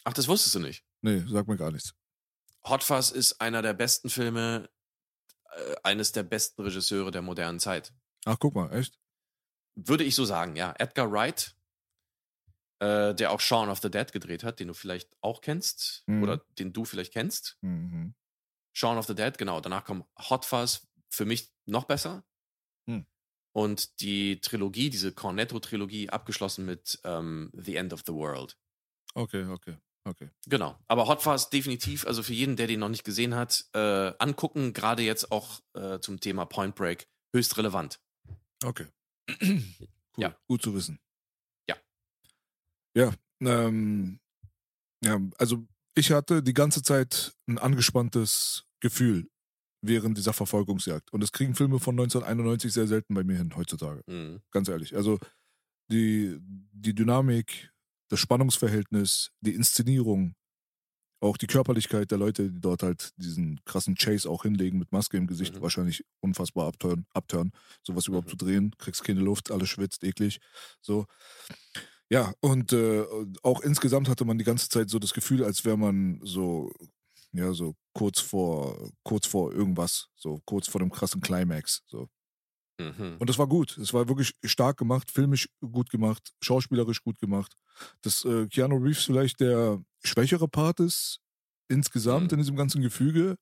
Ach, das wusstest du nicht. Nee, sag mir gar nichts. Hot Fuzz ist einer der besten Filme äh, eines der besten Regisseure der modernen Zeit. Ach, guck mal, echt? Würde ich so sagen, ja. Edgar Wright, äh, der auch Shaun of the Dead gedreht hat, den du vielleicht auch kennst Mhm. oder den du vielleicht kennst. Mhm. Shaun of the Dead, genau. Danach kommt Hot Fuzz, für mich noch besser. Hm. Und die Trilogie, diese Cornetto-Trilogie, abgeschlossen mit ähm, The End of the World. Okay, okay, okay. Genau. Aber Hot Fuzz definitiv, also für jeden, der den noch nicht gesehen hat, äh, angucken, gerade jetzt auch äh, zum Thema Point Break, höchst relevant. Okay. cool. Ja. Gut zu wissen. Ja. Ja, ähm, ja, also ich hatte die ganze Zeit ein angespanntes Gefühl während dieser Verfolgungsjagd. Und das kriegen Filme von 1991 sehr selten bei mir hin heutzutage. Mhm. Ganz ehrlich. Also die, die Dynamik, das Spannungsverhältnis, die Inszenierung, auch die Körperlichkeit der Leute, die dort halt diesen krassen Chase auch hinlegen mit Maske im Gesicht, Mhm. wahrscheinlich unfassbar abtören, abtören sowas überhaupt Mhm. zu drehen, kriegst keine Luft, alles schwitzt, eklig. So. Ja, und äh, auch insgesamt hatte man die ganze Zeit so das Gefühl, als wäre man so, ja, so kurz vor, kurz vor irgendwas, so kurz vor dem krassen Climax. So. Mhm. Und das war gut. Es war wirklich stark gemacht, filmisch gut gemacht, schauspielerisch gut gemacht. Dass äh, Keanu Reeves vielleicht der schwächere Part ist insgesamt Mhm. in diesem ganzen Gefüge.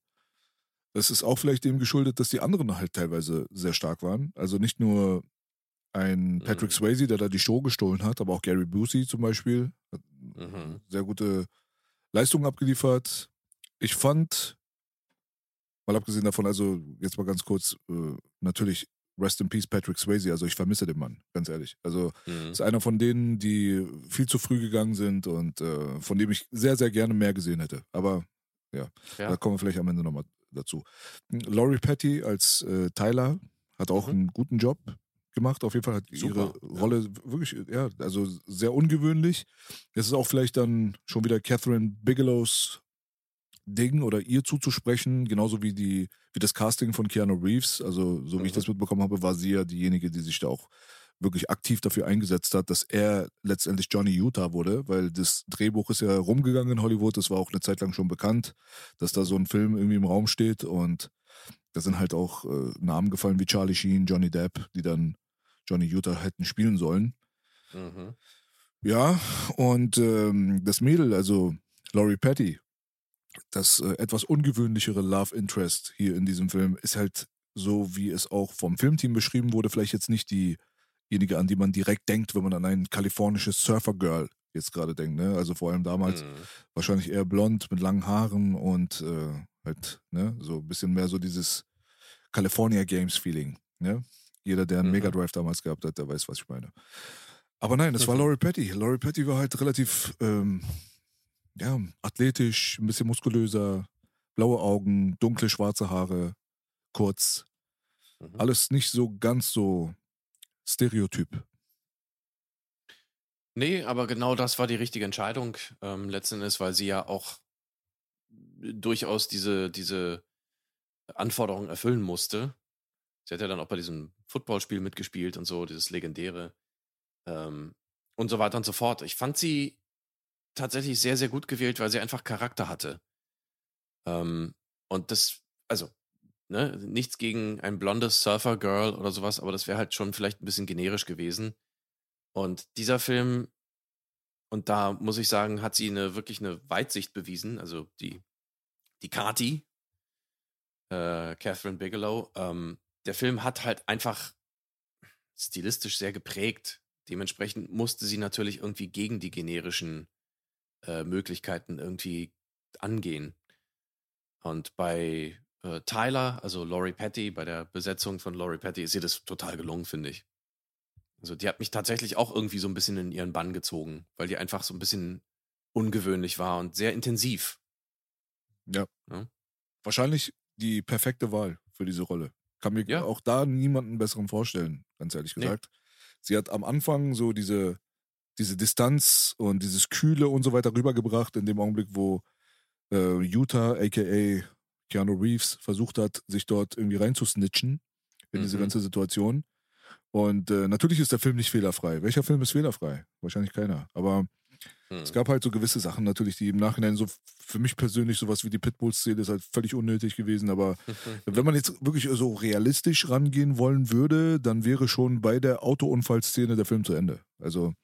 Das ist auch vielleicht dem geschuldet, dass die anderen halt teilweise sehr stark waren. Also nicht nur ein Patrick Mhm. Swayze, der da die Show gestohlen hat, aber auch Gary Busey zum Beispiel. Hat Mhm. sehr gute Leistungen abgeliefert. Ich fand, mal abgesehen davon, also jetzt mal ganz kurz, äh, natürlich Rest in Peace Patrick Swayze, also ich vermisse den Mann, ganz ehrlich. Also Mhm. ist einer von denen, die viel zu früh gegangen sind und äh, von dem ich sehr, sehr gerne mehr gesehen hätte. Aber Ja. da kommen wir vielleicht am Ende nochmal dazu. Laurie Petty als äh, Tyler hat auch Mhm. einen guten Job gemacht. Auf jeden Fall hat Super, ihre ja. Rolle wirklich, ja, also sehr ungewöhnlich. Es ist auch vielleicht dann schon wieder Catherine Bigelows Ding oder ihr zuzusprechen, genauso wie die, wie das Casting von Keanu Reeves. Also, so wie ich Mhm. das mitbekommen habe, war sie ja diejenige, die sich da auch wirklich aktiv dafür eingesetzt hat, dass er letztendlich Johnny Utah wurde, weil das Drehbuch ist ja rumgegangen in Hollywood, das war auch eine Zeit lang schon bekannt, dass da so ein Film irgendwie im Raum steht und da sind halt auch äh, Namen gefallen wie Charlie Sheen, Johnny Depp, die dann Johnny Utah hätten spielen sollen. Mhm. Ja, und ähm, das Mädel, also Laurie Petty, das äh, etwas ungewöhnlichere Love Interest hier in diesem Film, ist halt so, wie es auch vom Filmteam beschrieben wurde, vielleicht jetzt nicht diejenige, an die man direkt denkt, wenn man an ein kalifornisches Surfer-Girl jetzt gerade denkt. Ne? Also vor allem damals Mhm. wahrscheinlich eher blond mit langen Haaren und äh, halt, ne, so ein bisschen mehr so dieses California Games Feeling, ne? Jeder, der einen Mhm. Mega Drive damals gehabt hat, der weiß, was ich meine. Aber nein, das war Mhm. Laurie Petty. Laurie Petty war halt relativ, ähm, ja, athletisch, ein bisschen muskulöser, blaue Augen, dunkle schwarze Haare, kurz. Mhm. Alles nicht so ganz so Stereotyp. Nee, aber genau das war die richtige Entscheidung ähm, letzten Endes, weil sie ja auch durchaus diese, diese Anforderungen erfüllen musste. Sie hat ja dann auch bei diesem Footballspiel mitgespielt und so, dieses legendäre ähm, und so weiter und so fort. Ich fand sie tatsächlich sehr, sehr gut gewählt, weil sie einfach Charakter hatte. Ähm, und das, also, ne, nichts gegen ein blondes Surfer-Girl oder sowas, aber das wäre halt schon vielleicht ein bisschen generisch gewesen. Und dieser Film, und da muss ich sagen, hat sie eine wirklich eine Weitsicht bewiesen. Also die, die Kati, äh, Catherine Bigelow, ähm, der Film hat halt einfach stilistisch sehr geprägt. Dementsprechend musste sie natürlich irgendwie gegen die generischen äh, Möglichkeiten irgendwie angehen. Und bei äh, Tyler, also Laurie Petty, bei der Besetzung von Laurie Petty ist ihr das total gelungen, finde ich. Also die hat mich tatsächlich auch irgendwie so ein bisschen in ihren Bann gezogen, weil die einfach so ein bisschen ungewöhnlich war und sehr intensiv. Ja. Ja. Wahrscheinlich die perfekte Wahl für diese Rolle. kann mir Ja. auch da niemanden besseren vorstellen, ganz ehrlich Nee. gesagt. Sie hat am Anfang so diese, diese Distanz und dieses Kühle und so weiter rübergebracht, in dem Augenblick, wo äh, Utah, aka Keanu Reeves, versucht hat, sich dort irgendwie reinzusnitchen in diese Mhm. ganze Situation. Und äh, natürlich ist der Film nicht fehlerfrei. Welcher Film ist fehlerfrei? Wahrscheinlich keiner. Aber Hm. es gab halt so gewisse Sachen natürlich, die im Nachhinein so für mich persönlich sowas wie die Pitbull-Szene ist halt völlig unnötig gewesen. Aber <laughs> wenn man jetzt wirklich so realistisch rangehen wollen würde, dann wäre schon bei der Autounfallszene der Film zu Ende. Also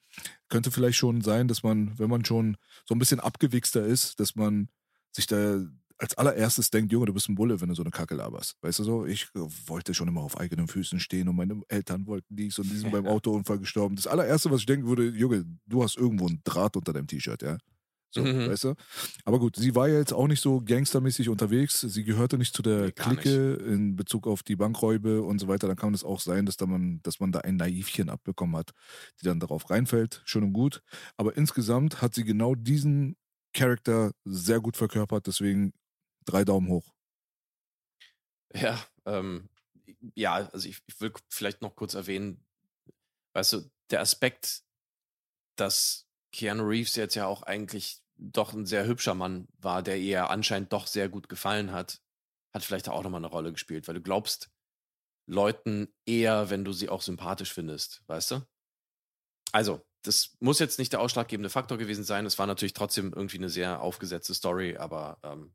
könnte vielleicht schon sein, dass man, wenn man schon so ein bisschen abgewichster ist, dass man sich da als allererstes denkt, Junge, du bist ein Bulle, wenn du so eine Kacke laberst. Weißt du so? Ich äh, wollte schon immer auf eigenen Füßen stehen und meine Eltern wollten dies und die sind beim Autounfall gestorben. Das allererste, was ich denken würde, Junge, du hast irgendwo einen Draht unter deinem T-Shirt, ja? So, Mhm. weißt du? Aber gut, sie war ja jetzt auch nicht so gangstermäßig unterwegs. Sie gehörte nicht zu der Nee, Clique in Bezug auf die Bankräube und so weiter. Dann kann es auch sein, dass, da man, dass man da ein Naivchen abbekommen hat, die dann darauf reinfällt. Schön und gut. Aber insgesamt hat sie genau diesen Charakter sehr gut verkörpert. Deswegen drei Daumen hoch. Ja, ähm, ja, also ich, ich will vielleicht noch kurz erwähnen, weißt du, der Aspekt, dass Keanu Reeves jetzt ja auch eigentlich doch ein sehr hübscher Mann war, der ihr anscheinend doch sehr gut gefallen hat, hat vielleicht auch nochmal eine Rolle gespielt, weil du glaubst Leuten eher, wenn du sie auch sympathisch findest, weißt du? Also, das muss jetzt nicht der ausschlaggebende Faktor gewesen sein. Es war natürlich trotzdem irgendwie eine sehr aufgesetzte Story, aber ähm,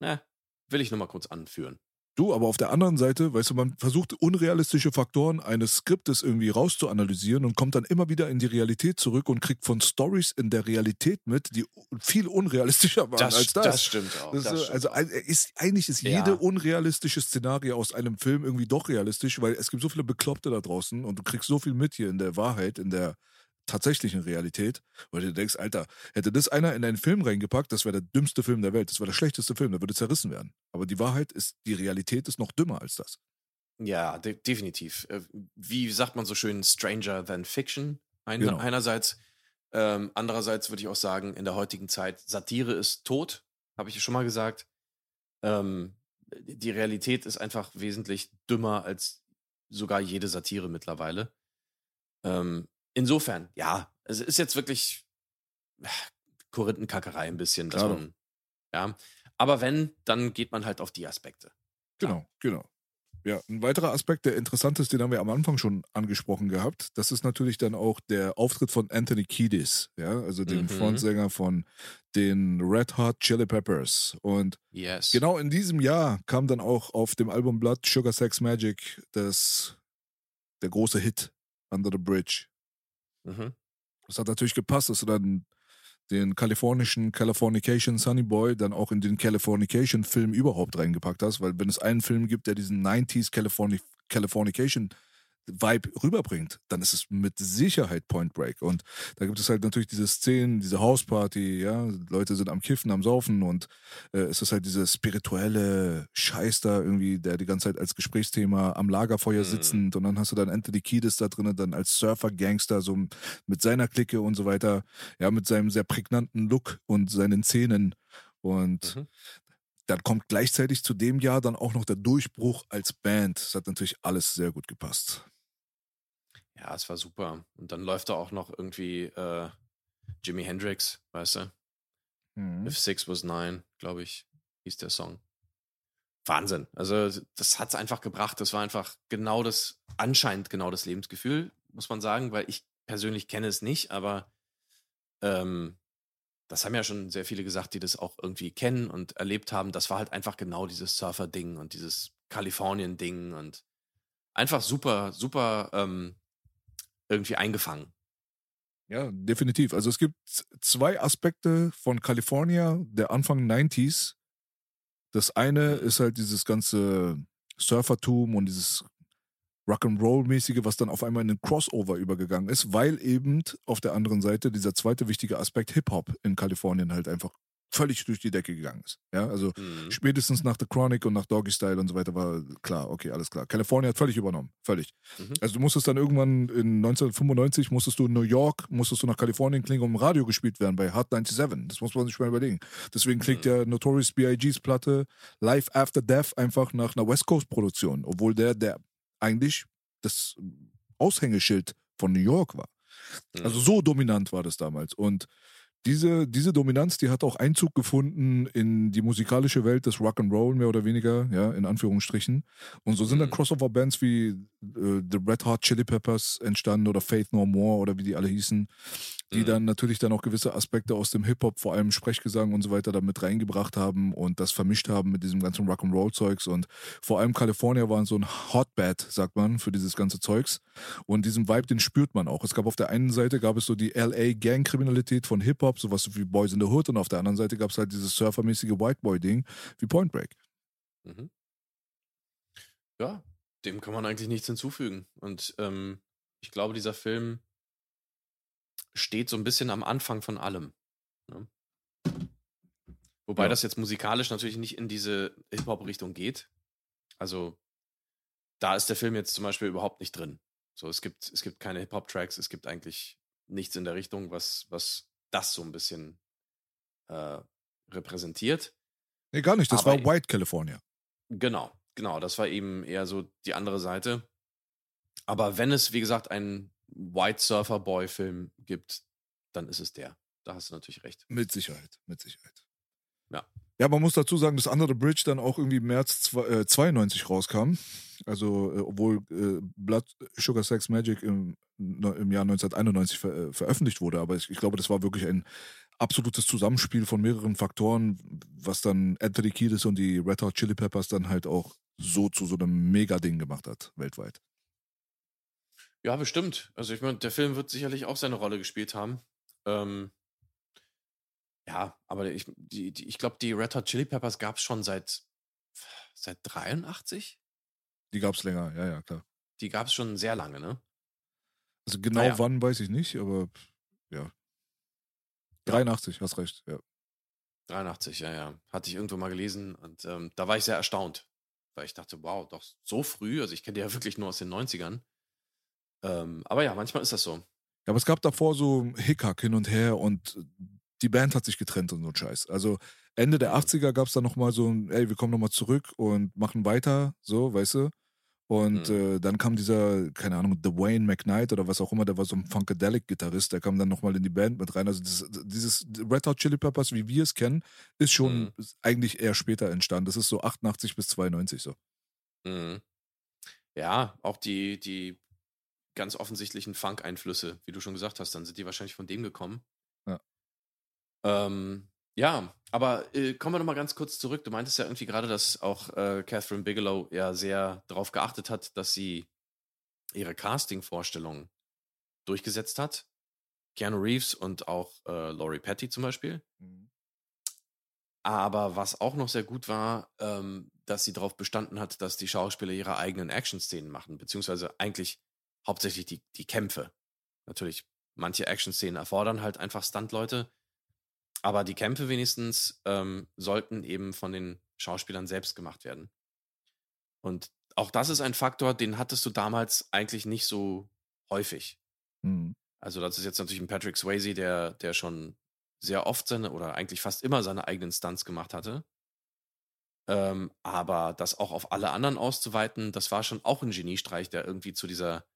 ne, will ich nur mal kurz anführen. Du, aber auf der anderen Seite, weißt du, man versucht unrealistische Faktoren eines Skriptes irgendwie rauszuanalysieren und kommt dann immer wieder in die Realität zurück und kriegt von Stories in der Realität mit, die viel unrealistischer waren als das. das stimmt auch. Das das stimmt also ist, eigentlich ist Ja. jede unrealistische Szenario aus einem Film irgendwie doch realistisch, weil es gibt so viele Bekloppte da draußen und du kriegst so viel mit hier in der Wahrheit, in der tatsächlichen Realität, weil du denkst, Alter, hätte das einer in einen Film reingepackt, das wäre der dümmste Film der Welt, das wäre der schlechteste Film, der würde zerrissen werden. Aber die Wahrheit ist, die Realität ist noch dümmer als das. Ja, de definitiv. Äh, Wie sagt man so schön, Stranger than Fiction? Ein Genau. Einerseits. Ähm, andererseits würde ich auch sagen, in der heutigen Zeit, Satire ist tot, habe ich schon mal gesagt. Ähm, die Realität ist einfach wesentlich dümmer als sogar jede Satire mittlerweile. Ähm, insofern, ja, es ist jetzt wirklich äh, Korinthenkackerei ein bisschen, dass Klar. man, ja. Aber wenn, dann geht man halt auf die Aspekte. Genau, genau. Ja, ein weiterer Aspekt, der interessant ist, den haben wir am Anfang schon angesprochen gehabt, das ist natürlich dann auch der Auftritt von Anthony Kiedis, ja, also dem Mhm. Frontsänger von den Red Hot Chili Peppers. Und Yes. genau in diesem Jahr kam dann auch auf dem Album Blood Sugar Sex Magic das, der große Hit Under the Bridge. Mhm. Das hat natürlich gepasst, dass du dann den kalifornischen Californication Sunny Boy dann auch in den Californication Film überhaupt reingepackt hast, weil wenn es einen Film gibt, der diesen 90s Californi Californication Vibe rüberbringt, dann ist es mit Sicherheit Point Break. Und da gibt es halt natürlich diese Szenen, diese Hausparty, ja, Leute sind am Kiffen, am Saufen und äh, es ist halt dieser spirituelle Scheiß da irgendwie, der die ganze Zeit als Gesprächsthema am Lagerfeuer Mhm. sitzend und dann hast du dann Anthony Kiedis da drin, dann als Surfer-Gangster, so mit seiner Clique und so weiter, ja, mit seinem sehr prägnanten Look und seinen Zähnen und Mhm. dann kommt gleichzeitig zu dem Jahr dann auch noch der Durchbruch als Band. Das hat natürlich alles sehr gut gepasst. Ja, es war super. Und dann läuft da auch noch irgendwie äh, Jimi Hendrix, weißt du? Mhm. If Six Was Nine, glaube ich, hieß der Song. Wahnsinn. Also, das hat es einfach gebracht. Das war einfach genau das, anscheinend genau das Lebensgefühl, muss man sagen, weil ich persönlich kenne es nicht, aber ähm, das haben ja schon sehr viele gesagt, die das auch irgendwie kennen und erlebt haben. Das war halt einfach genau dieses Surfer-Ding und dieses Kalifornien-Ding und einfach super, super ähm, irgendwie eingefangen. Ja, definitiv. Also es gibt zwei Aspekte von California der Anfang 90s. Das eine ist halt dieses ganze Surfertum und dieses Rock'n'Roll-mäßige, was dann auf einmal in den Crossover übergegangen ist, weil eben auf der anderen Seite dieser zweite wichtige Aspekt Hip-Hop in Kalifornien halt einfach völlig durch die Decke gegangen ist. Ja, also Mhm. spätestens nach The Chronic und nach Doggy Style und so weiter war klar, okay, alles klar. California hat völlig übernommen, völlig. Mhm. Also du musstest dann irgendwann in 1995 musstest du in New York, musstest du nach Kalifornien klingen, um im Radio gespielt werden bei Hot 97. Das muss man sich mal überlegen. Deswegen klingt Mhm. ja Notorious B.I.G.'s Platte Life After Death einfach nach einer West Coast Produktion, obwohl der, der eigentlich das Aushängeschild von New York war. Mhm. Also so dominant war das damals. Und diese, diese Dominanz, die hat auch Einzug gefunden in die musikalische Welt des Rock'n'Roll, mehr oder weniger, ja, in Anführungsstrichen. Und so sind dann Mhm. Crossover-Bands wie äh, The Red Hot Chili Peppers entstanden oder Faith No More oder wie die alle hießen, die Mhm. dann natürlich dann auch gewisse Aspekte aus dem Hip-Hop, vor allem Sprechgesang und so weiter, da mit reingebracht haben und das vermischt haben mit diesem ganzen Rock'n'Roll-Zeugs. Und vor allem California war so ein Hotbed, sagt man, für dieses ganze Zeugs. Und diesen Vibe, den spürt man auch. Es gab auf der einen Seite gab es so die LA-Gang-Kriminalität von Hip-Hop, sowas wie Boys in the Hood, und auf der anderen Seite gab es halt dieses surfermäßige White Boy-Ding wie Point Break. Mhm. Ja, dem kann man eigentlich nichts hinzufügen. Und ähm, ich glaube, dieser Film steht so ein bisschen am Anfang von allem. Ne? Wobei Ja. das jetzt musikalisch natürlich nicht in diese Hip-Hop-Richtung geht. Also da ist der Film jetzt zum Beispiel überhaupt nicht drin. So, es gibt, es gibt keine Hip-Hop-Tracks, es gibt eigentlich nichts in der Richtung, was, was das so ein bisschen äh, repräsentiert. Nee, gar nicht. Das Aber- war White California. Genau, genau. Das war eben eher so die andere Seite. Aber wenn es, wie gesagt, einen White Surfer Boy Film gibt, dann ist es der. Da hast du natürlich recht. Mit Sicherheit, mit Sicherheit. Ja. Ja, man muss dazu sagen, dass Under the Bridge dann auch irgendwie im März zwei- äh, 92 rauskam. Also, äh, obwohl äh, Blood Sugar Sex Magic im, im Jahr 1991 ver veröffentlicht wurde. Aber ich, ich glaube, das war wirklich ein absolutes Zusammenspiel von mehreren Faktoren, was dann Anthony Kiedis und die Red Hot Chili Peppers dann halt auch so zu so einem Mega-Ding gemacht hat, weltweit. Ja, bestimmt. Also ich meine, der Film wird sicherlich auch seine Rolle gespielt haben. Ähm, ja, aber ich, die, die, ich glaube, die Red Hot Chili Peppers gab es schon seit, seit 83? Die gab es länger, ja, ja, klar. Die gab es schon sehr lange, ne? Also genau Naja. wann, weiß ich nicht, aber ja. 83, hast recht, ja. 83, ja, ja. Hatte ich irgendwo mal gelesen und ähm, da war ich sehr erstaunt, weil ich dachte, wow, doch so früh, also ich kenne die ja wirklich nur aus den 90ern. Ähm, aber ja, manchmal ist das so. Ja, aber es gab davor so Hickhack hin und her und die Band hat sich getrennt und so ein Scheiß. Also Ende der Mhm. 80er gab es dann nochmal so ein, ey, wir kommen nochmal zurück und machen weiter, so, weißt du? Und Mhm. äh, dann kam dieser, keine Ahnung, Dwayne McKnight oder was auch immer, der war so ein Funkadelic-Gitarrist, der kam dann nochmal in die Band mit rein. Also das, dieses Red Hot Chili Peppers, wie wir es kennen, ist schon Mhm. eigentlich eher später entstanden. Das ist so 88 bis 92 so. Mhm. Ja, auch die, die ganz offensichtlichen Funk-Einflüsse, wie du schon gesagt hast, dann sind die wahrscheinlich von dem gekommen. Ja. Ähm, ja, aber äh, kommen wir noch mal ganz kurz zurück. Du meintest ja irgendwie gerade, dass auch äh, Catherine Bigelow ja sehr darauf geachtet hat, dass sie ihre Casting-Vorstellungen durchgesetzt hat. Keanu Reeves und auch äh, Laurie Petty zum Beispiel. Aber was auch noch sehr gut war, ähm, dass sie darauf bestanden hat, dass die Schauspieler ihre eigenen Action-Szenen machen, beziehungsweise eigentlich hauptsächlich die, die Kämpfe. Natürlich, manche Action-Szenen erfordern halt einfach Stunt-Leute, aber die Kämpfe wenigstens ähm, sollten eben von den Schauspielern selbst gemacht werden. Und auch das ist ein Faktor, den hattest du damals eigentlich nicht so häufig. Mhm. Also das ist jetzt natürlich ein Patrick Swayze, der, der schon sehr oft seine oder eigentlich fast immer seine eigenen Stunts gemacht hatte. Ähm, aber das auch auf alle anderen auszuweiten, das war schon auch ein Geniestreich, der irgendwie zu dieser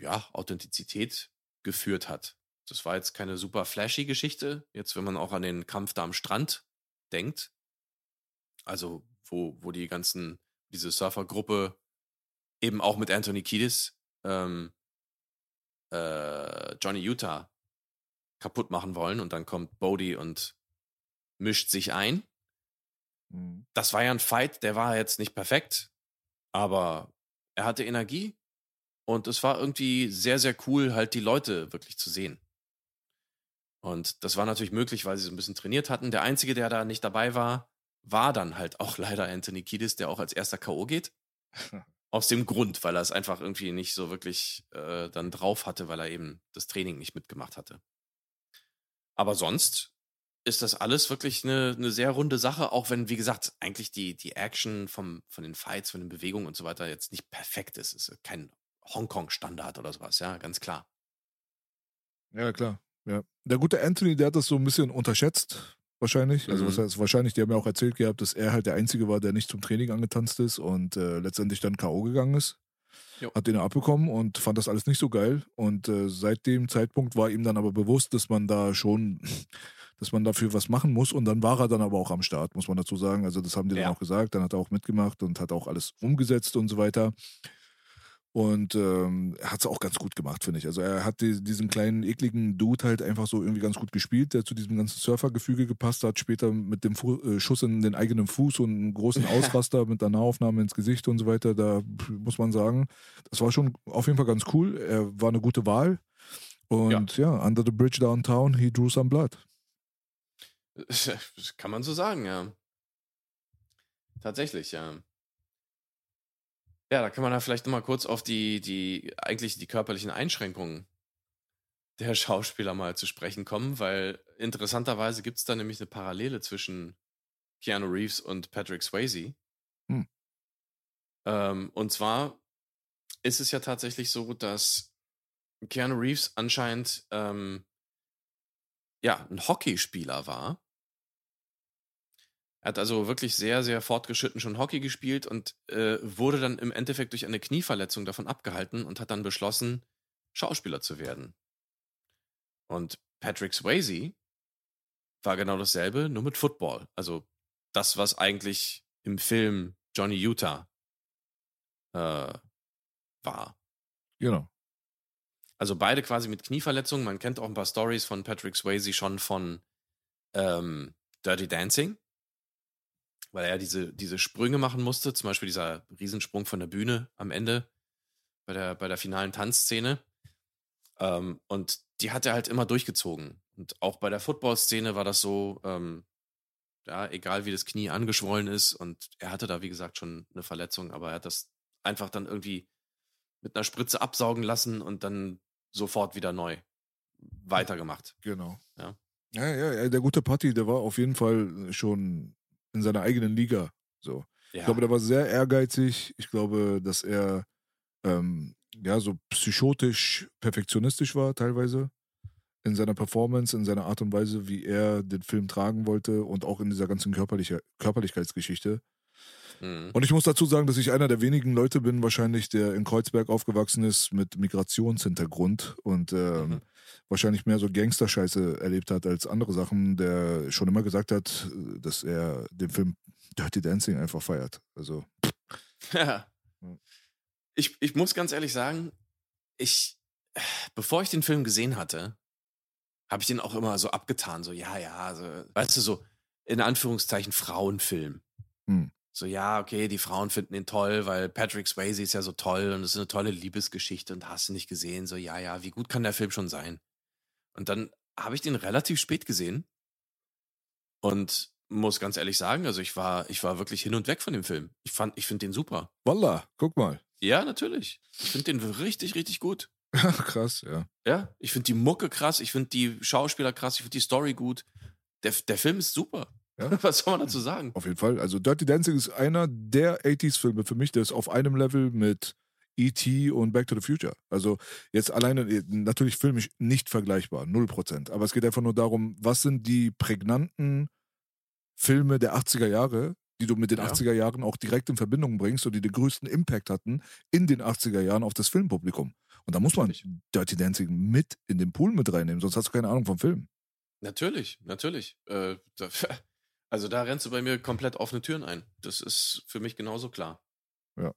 ja, Authentizität geführt hat. Das war jetzt keine super flashy Geschichte, jetzt wenn man auch an den Kampf da am Strand denkt. Also, wo, wo die ganzen, diese Surfergruppe eben auch mit Anthony Kiedis ähm, äh, Johnny Utah kaputt machen wollen und dann kommt Bodie und mischt sich ein. Mhm. Das war ja ein Fight, der war jetzt nicht perfekt, aber er hatte Energie und es war irgendwie sehr, sehr cool, halt die Leute wirklich zu sehen. Und das war natürlich möglich, weil sie so ein bisschen trainiert hatten. Der Einzige, der da nicht dabei war, war dann halt auch <laughs> leider Anthony Kiedis, der auch als erster K.O. geht. <laughs> Aus dem Grund, weil er es einfach irgendwie nicht so wirklich äh, dann drauf hatte, weil er eben das Training nicht mitgemacht hatte. Aber sonst ist das alles wirklich eine, eine sehr runde Sache, auch wenn, wie gesagt, eigentlich die, die Action vom, von den Fights, von den Bewegungen und so weiter jetzt nicht perfekt ist. Es ist kein Hongkong-Standard oder sowas, ja, ganz klar. Ja, klar. Ja. Der gute Anthony, der hat das so ein bisschen unterschätzt, wahrscheinlich. Also, was Mhm. heißt wahrscheinlich, die haben ja auch erzählt gehabt, dass er halt der Einzige war, der nicht zum Training angetanzt ist und äh, letztendlich dann K.O. gegangen ist. Jo. Hat den abbekommen und fand das alles nicht so geil. Und äh, seit dem Zeitpunkt war ihm dann aber bewusst, dass man da schon, <laughs> dass man dafür was machen muss. Und dann war er dann aber auch am Start, muss man dazu sagen. Also, das haben die Ja. dann auch gesagt. Dann hat er auch mitgemacht und hat auch alles umgesetzt und so weiter. Und ähm, er hat es auch ganz gut gemacht, finde ich. Also er hat die, diesen kleinen, ekligen Dude halt einfach so irgendwie ganz gut gespielt, der zu diesem ganzen Surfergefüge gepasst hat. Später mit dem Fu äh, Schuss in den eigenen Fuß und einem großen Ausraster mit der Nahaufnahme ins Gesicht und so weiter. Da muss man sagen, das war schon auf jeden Fall ganz cool. Er war eine gute Wahl. Und ja, under the bridge downtown, he drew some blood. Das <laughs> kann man so sagen, ja. Tatsächlich, ja. Ja, da kann man da vielleicht nochmal kurz auf die, die, eigentlich die körperlichen Einschränkungen der <laughs> Schauspieler mal zu sprechen kommen, weil interessanterweise gibt es da nämlich eine Parallele zwischen Keanu Reeves und Patrick Swayze. Hm. Ähm, und zwar ist es ja tatsächlich so, dass Keanu Reeves anscheinend ähm, ja ein Hockeyspieler war. Er hat also wirklich sehr, sehr fortgeschritten schon Hockey gespielt und äh, wurde dann im Endeffekt durch eine Knieverletzung davon abgehalten und hat dann beschlossen, Schauspieler zu werden. Und Patrick Swayze war genau dasselbe, nur mit Football. Also das, was eigentlich im Film Johnny Utah äh, war. Genau. Also beide quasi mit Knieverletzungen. Man kennt auch ein paar Stories von Patrick Swayze schon von ähm, Dirty Dancing, weil er diese, diese Sprünge machen musste. Zum Beispiel dieser Riesensprung von der Bühne am Ende bei der, bei der finalen Tanzszene. Ähm, und die hat er halt immer durchgezogen. Und auch bei der Football-Szene war das so, ähm, ja, egal wie das Knie angeschwollen ist. Und er hatte da, wie gesagt, schon eine Verletzung, aber er hat das einfach dann irgendwie mit einer Spritze absaugen lassen und dann sofort wieder neu weitergemacht. Genau. Ja. Ja, ja, ja, der gute Patti, der war auf jeden Fall schon in seiner eigenen Liga. So. Ja, Ich glaube, der war sehr ehrgeizig. Ich glaube, dass er ähm, ja so psychotisch perfektionistisch war teilweise in seiner Performance, in seiner Art und Weise, wie er den Film tragen wollte und auch in dieser ganzen körperliche, Körperlichkeitsgeschichte. Mhm. Und ich muss dazu sagen, dass ich einer der wenigen Leute bin, wahrscheinlich, der in Kreuzberg aufgewachsen ist mit Migrationshintergrund und ähm, Mhm. Wahrscheinlich mehr so Gangster-Scheiße erlebt hat als andere Sachen, der schon immer gesagt hat, dass er den Film Dirty Dancing einfach feiert. Also, <laughs> Ja. Ich, ich muss ganz ehrlich sagen, ich, bevor ich den Film gesehen hatte, habe ich den auch immer so abgetan, so, ja, ja, so, weißt du, so, in Anführungszeichen Frauenfilm. Hm. So, ja, okay, die Frauen finden ihn toll, weil Patrick Swayze ist ja so toll und es ist eine tolle Liebesgeschichte und hast du nicht gesehen, so, ja, ja, wie gut kann der Film schon sein? Und dann habe ich den relativ spät gesehen und muss ganz ehrlich sagen, also ich war, ich war wirklich hin und weg von dem Film. Ich fand, ich finde den super. Wallah, guck mal. Ja, natürlich. Ich finde den richtig, richtig gut. <laughs> Krass, ja. Ja, ich finde die Mucke krass, ich finde die Schauspieler krass, ich finde die Story gut. Der, der Film ist super. Ja. <laughs> Was soll man dazu sagen? Auf jeden Fall. Also Dirty Dancing ist einer der 80s-Filme für mich, der ist auf einem Level mit E.T. und Back to the Future. Also jetzt alleine, natürlich filmisch nicht vergleichbar, 0%. Aber es geht einfach nur darum, was sind die prägnanten Filme der 80er Jahre, die du mit den Ja. 80er Jahren auch direkt in Verbindung bringst und die den größten Impact hatten in den 80er Jahren auf das Filmpublikum. Und da muss man Natürlich. Dirty Dancing mit in den Pool mit reinnehmen, sonst hast du keine Ahnung vom Film. Natürlich, natürlich. Äh, <laughs> also da rennst du bei mir komplett offene Türen ein. Das ist für mich genauso klar. Ja.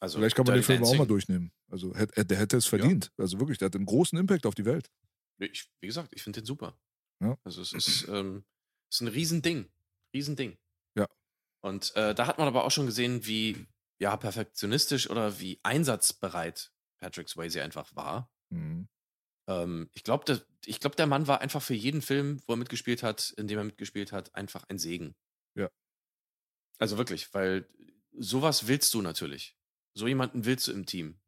Also Vielleicht kann man den Film auch mal durchnehmen. Also hätte- der hätte es verdient. Also wirklich, der hat einen großen Impact auf die Welt. Ich, wie gesagt, ich finde den super. Ja. Also es ist, ähm, es ist ein Riesending. Riesending. Ja. Und äh, da hat man aber auch schon gesehen, wie ja, perfektionistisch oder wie einsatzbereit Patrick Swayze einfach war. Mhm. Ähm, ich glaube, der, ich glaub, der Mann war einfach für jeden Film, wo er mitgespielt hat, in dem er mitgespielt hat, einfach ein Segen. Ja. Also wirklich, weil sowas willst du natürlich. So jemanden willst du im Team,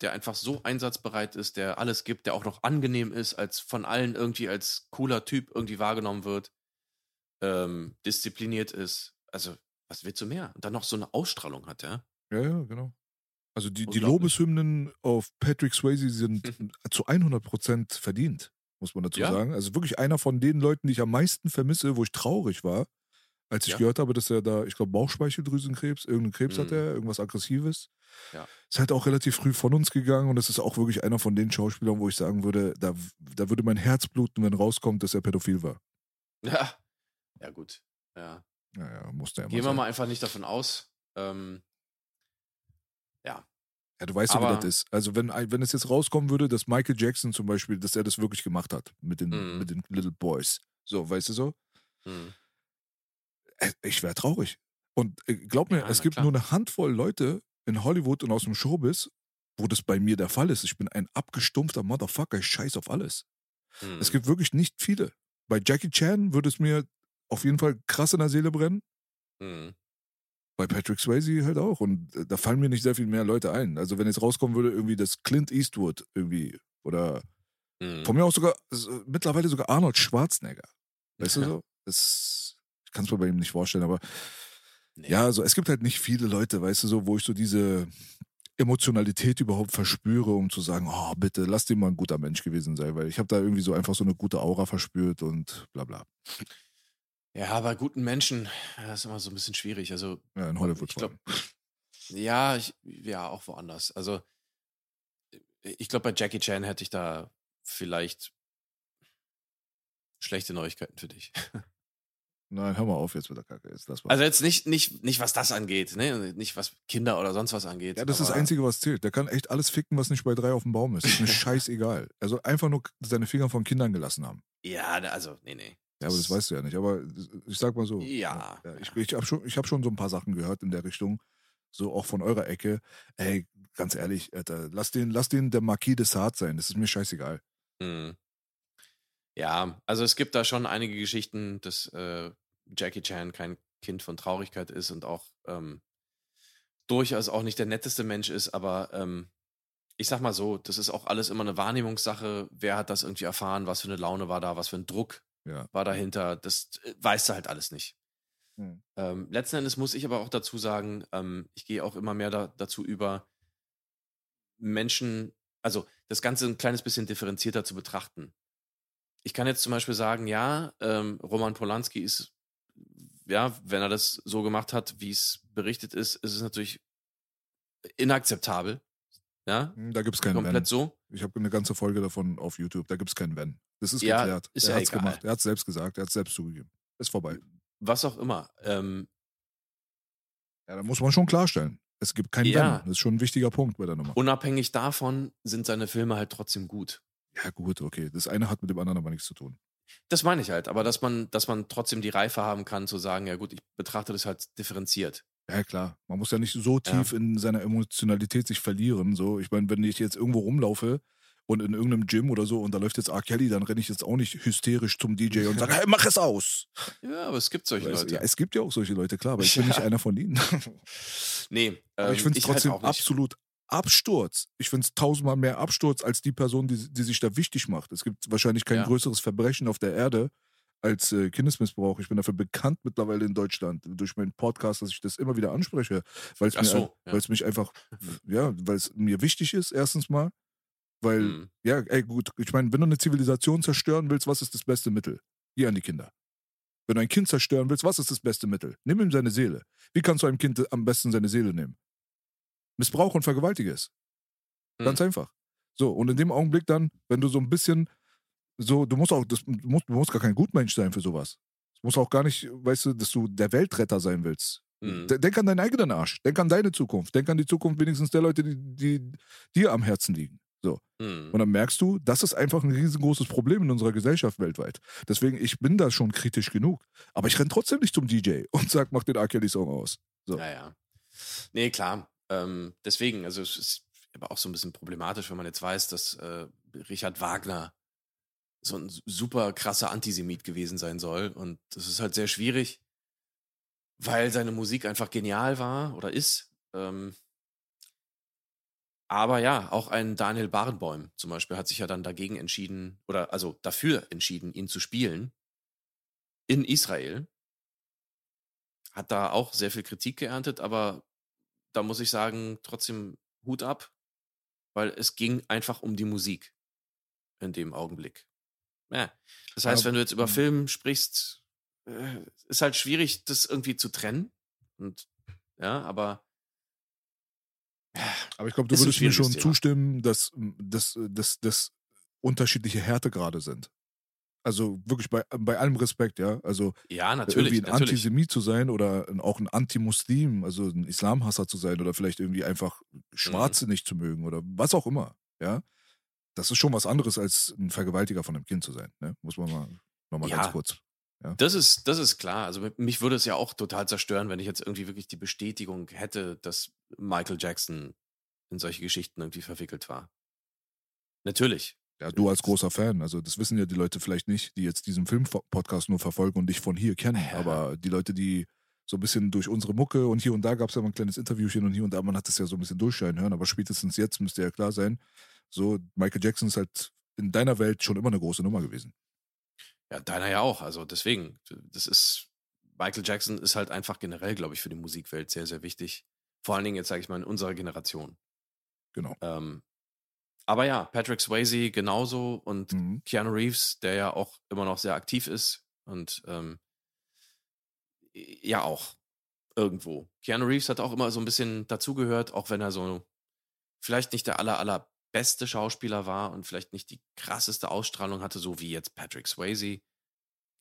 der einfach so einsatzbereit ist, der alles gibt, der auch noch angenehm ist, als von allen irgendwie als cooler Typ irgendwie wahrgenommen wird. ähm, diszipliniert ist. Also, was willst du mehr? Und dann noch so eine Ausstrahlung hat, ja? Ja, ja, genau. Also die, die. Lobeshymnen auf Patrick Swayze sind <laughs> zu 100% verdient, muss man dazu Ja. sagen. Also wirklich einer von den Leuten, die ich am meisten vermisse, wo ich traurig war, als ich Ja. gehört habe, dass er da, ich glaube, Bauchspeicheldrüsenkrebs, irgendeinen Krebs hat Mhm. er, irgendwas Aggressives. Ja. Ist halt auch relativ früh von uns gegangen und das ist auch wirklich einer von den Schauspielern, wo ich sagen würde, da, da würde mein Herz bluten, wenn rauskommt, dass er pädophil war. Ja. <laughs> Ja, gut. Ja. Naja, musste er Gehen wir mal einfach nicht davon aus. Ähm, ja. Ja, du weißt ja, wie Aber- das ist. Also wenn, wenn es jetzt rauskommen würde, dass Michael Jackson zum Beispiel, dass er das wirklich gemacht hat mit den, Mhm. mit den Little Boys. So, weißt du so? Hm. Äh, Ich wäre traurig. Und äh, glaub mir, Ja, es gibt klar. nur eine Handvoll Leute in Hollywood und aus dem Showbiz, wo das bei mir der Fall ist. Ich bin ein abgestumpfter Motherfucker, ich scheiß auf alles. Hm. Es gibt wirklich nicht viele. Bei Jackie Chan würde es mir auf jeden Fall krass in der Seele brennen. Hm. Bei Patrick Swayze halt auch. Und äh, da fallen mir nicht sehr viel mehr Leute ein. Also wenn jetzt rauskommen würde, irgendwie das Clint Eastwood irgendwie oder Hm. von mir aus sogar so, mittlerweile sogar Arnold Schwarzenegger. Weißt du Ja. so? Das, ich kann es mir bei ihm nicht vorstellen, aber Nee. ja, also es gibt halt nicht viele Leute, weißt du so, wo ich so diese Emotionalität überhaupt verspüre, um zu sagen, oh bitte, lass den mal ein guter Mensch gewesen sein, weil ich habe da irgendwie so einfach so eine gute Aura verspürt und bla bla. Ja, bei guten Menschen, das ist immer so ein bisschen schwierig. Also, Ja, in Hollywood Ich glaub- ja, ich, ja, auch woanders. Also, ich glaube, bei Jackie Chan hätte ich da vielleicht schlechte Neuigkeiten für dich. <laughs> Nein, hör mal auf jetzt mit der Kacke. Jetzt. Also jetzt nicht, nicht, nicht was das angeht, ne? Nicht was Kinder oder sonst was angeht. ja, das ist das Einzige, was zählt. Der kann echt alles ficken, was nicht bei drei auf dem Baum ist. Ist mir <laughs> scheißegal. Soll einfach nur seine Finger von Kindern gelassen haben. Ja, also, nee, nee. Ja, aber das weißt du ja nicht. Aber ich sag mal so. Ja. ja ich ich habe schon, ich hab schon so ein paar Sachen gehört in der Richtung. So auch von eurer Ecke. Ey, ganz ehrlich, Alter, lass den, lass den der Marquis de Sade sein. Das ist mir scheißegal. Hm. Ja, also es gibt da schon einige Geschichten, dass äh, Jackie Chan kein Kind von Traurigkeit ist und auch ähm, durchaus auch nicht der netteste Mensch ist, aber ähm, ich sag mal so, das ist auch alles immer eine Wahrnehmungssache. Wer hat das irgendwie erfahren? Was für eine Laune war da? Was für ein Druck Ja. war dahinter? Das äh, weißt du halt alles nicht. Hm. Ähm, letzten Endes muss ich aber auch dazu sagen, ähm, ich gehe auch immer mehr da, dazu über, Menschen, also das Ganze ein kleines bisschen differenzierter zu betrachten. Ich kann jetzt zum Beispiel sagen, ja, ähm, Roman Polanski ist, ja, wenn er das so gemacht hat, wie es berichtet ist, ist es natürlich inakzeptabel. Ja, Hm, Da gibt's keinen komplett Wenn. so. Ich habe eine ganze Folge davon auf YouTube. Da gibt's keinen Wenn. Das ist Ja, geklärt. ist er ja hat's egal. gemacht. Er hat selbst gesagt. Er hat selbst zugegeben. Ist vorbei. Was auch immer. Ähm, Ja, da muss man schon klarstellen. Es gibt keinen Ja. Wenn. Das ist schon ein wichtiger Punkt bei der Nummer. unabhängig davon sind seine Filme halt trotzdem gut. Ja, gut, okay. Das eine hat mit dem anderen aber nichts zu tun. Das meine ich halt, aber dass man, dass man trotzdem die Reife haben kann, zu sagen, ja gut, ich betrachte das halt differenziert. Ja, klar. Man muss ja nicht so tief in seiner Emotionalität sich verlieren. So, ich meine, wenn ich jetzt irgendwo rumlaufe und in irgendeinem Gym oder so und da läuft jetzt R. Kelly, dann renne ich jetzt auch nicht hysterisch zum DJ und sage, <laughs> hey, mach es aus. Ja, aber es gibt solche Leute. Ja, es gibt ja auch solche Leute, klar, aber ich bin nicht <laughs> Ja. einer von ihnen. <laughs> Nee, aber ähm, ich finde es halt trotzdem auch nicht. absolut Absturz. Ich finde es tausendmal mehr Absturz als die Person, die, die sich da wichtig macht. Es gibt wahrscheinlich kein Ja. größeres Verbrechen auf der Erde als äh, Kindesmissbrauch. Ich bin dafür bekannt mittlerweile in Deutschland durch meinen Podcast, dass ich das immer wieder anspreche, weil es so, ja. mich einfach, <laughs> ja, weil es mir wichtig ist, erstens mal. Weil, Hm. ja, ey, gut, ich meine, wenn du eine Zivilisation zerstören willst, was ist das beste Mittel? Geh an die Kinder. Wenn du ein Kind zerstören willst, was ist das beste Mittel? Nimm ihm seine Seele. Wie kannst du einem Kind am besten seine Seele nehmen? Missbrauch und vergewaltige es. Ganz Hm. einfach. So, und in dem Augenblick dann, wenn du so ein bisschen so, du musst auch, das, du, musst, du musst gar kein Gutmensch sein für sowas. Es muss auch gar nicht, weißt du, dass du der Weltretter sein willst. Hm. De- Denk an deinen eigenen Arsch. Denk an deine Zukunft. Denk an die Zukunft wenigstens der Leute, die, die dir am Herzen liegen. So. Hm. Und dann merkst du, das ist einfach ein riesengroßes Problem in unserer Gesellschaft weltweit. Deswegen, ich bin da schon kritisch genug. Aber ich renn trotzdem nicht zum DJ <laughs> und sag, mach den R. Kelly-Song aus. So. Ja, ja. Nee, klar. Ähm, deswegen, also es ist aber auch so ein bisschen problematisch, wenn man jetzt weiß, dass äh, Richard Wagner so ein super krasser Antisemit gewesen sein soll. Und das ist halt sehr schwierig, weil seine Musik einfach genial war oder ist. Ähm, aber ja, auch ein Daniel Barenboim zum Beispiel hat sich ja dann dagegen entschieden, oder also dafür entschieden, ihn zu spielen. in Israel. Hat da auch sehr viel Kritik geerntet, aber da muss ich sagen, trotzdem Hut ab, weil es ging einfach um die Musik in dem Augenblick. Ja. Das heißt, wenn du jetzt über mhm. Film sprichst, äh, ist halt schwierig, das irgendwie zu trennen. Und ja, aber Aber ich glaube, du würdest mir schon Thema. zustimmen, dass, dass, dass, dass unterschiedliche Härtegrade sind. Also wirklich bei, bei allem Respekt, ja. Also ja, natürlich. irgendwie ein natürlich. Antisemit zu sein oder auch ein Antimuslim, also ein Islamhasser zu sein oder vielleicht irgendwie einfach Schwarze nicht zu mögen oder was auch immer, ja. Das ist schon was anderes als ein Vergewaltiger von einem Kind zu sein, ne? Muss man mal nochmal Ja. ganz kurz. Das ist, das ist klar. Also mich würde es ja auch total zerstören, wenn ich jetzt irgendwie wirklich die Bestätigung hätte, dass Michael Jackson in solche Geschichten irgendwie verwickelt war. Natürlich. Ja, du als großer Fan, also das wissen ja die Leute vielleicht nicht, die jetzt diesen Film-Podcast nur verfolgen und dich von hier kennen. Ja. Aber die Leute, die so ein bisschen durch unsere Mucke und hier und da gab es ja mal ein kleines Interviewchen und hier und da, man hat es ja so ein bisschen durchscheinen hören, aber spätestens jetzt müsste ja klar sein, so Michael Jackson ist halt in deiner Welt schon immer eine große Nummer gewesen. Ja, deiner ja auch. Also deswegen, das ist, Michael Jackson ist halt einfach generell, glaube ich, für die Musikwelt sehr, sehr wichtig. Vor allen Dingen jetzt, sage ich mal, in unserer Generation. Genau. Ähm, aber ja, Patrick Swayze genauso und Mhm. Keanu Reeves, der ja auch immer noch sehr aktiv ist und ähm, ja auch irgendwo. Keanu Reeves hat auch immer so ein bisschen dazugehört, auch wenn er so vielleicht nicht der aller, allerbeste Schauspieler war und vielleicht nicht die krasseste Ausstrahlung hatte, so wie jetzt Patrick Swayze.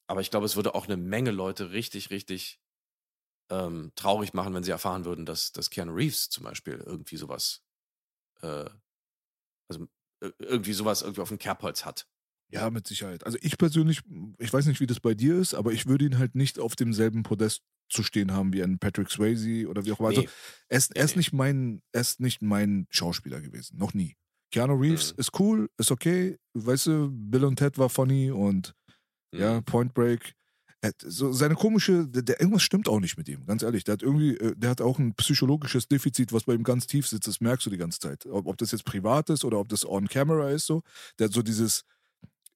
Aber ich glaube, es würde auch eine Menge Leute richtig, richtig ähm, traurig machen, wenn sie erfahren würden, dass, dass Keanu Reeves zum Beispiel irgendwie sowas, äh, also äh, irgendwie sowas irgendwie auf dem Kerbholz hat. Ja, mit Sicherheit. Also ich persönlich, ich weiß nicht, wie das bei dir ist, aber ich würde ihn halt nicht auf demselben Podest zu stehen haben wie ein Patrick Swayze oder wie auch immer. Also Nee. er ist, er ist nee. nicht mein, er ist nicht mein Schauspieler gewesen, noch nie. Keanu Reeves Mhm. ist cool, ist okay, weißt du, Bill und Ted war funny und ja, Mhm. Point Break. So seine komische, der, der, irgendwas stimmt auch nicht mit ihm, ganz ehrlich. Der hat irgendwie, äh, der hat auch ein psychologisches Defizit, was bei ihm ganz tief sitzt, das merkst du die ganze Zeit. Ob, ob das jetzt privat ist oder ob das on camera ist, so. Der hat so dieses,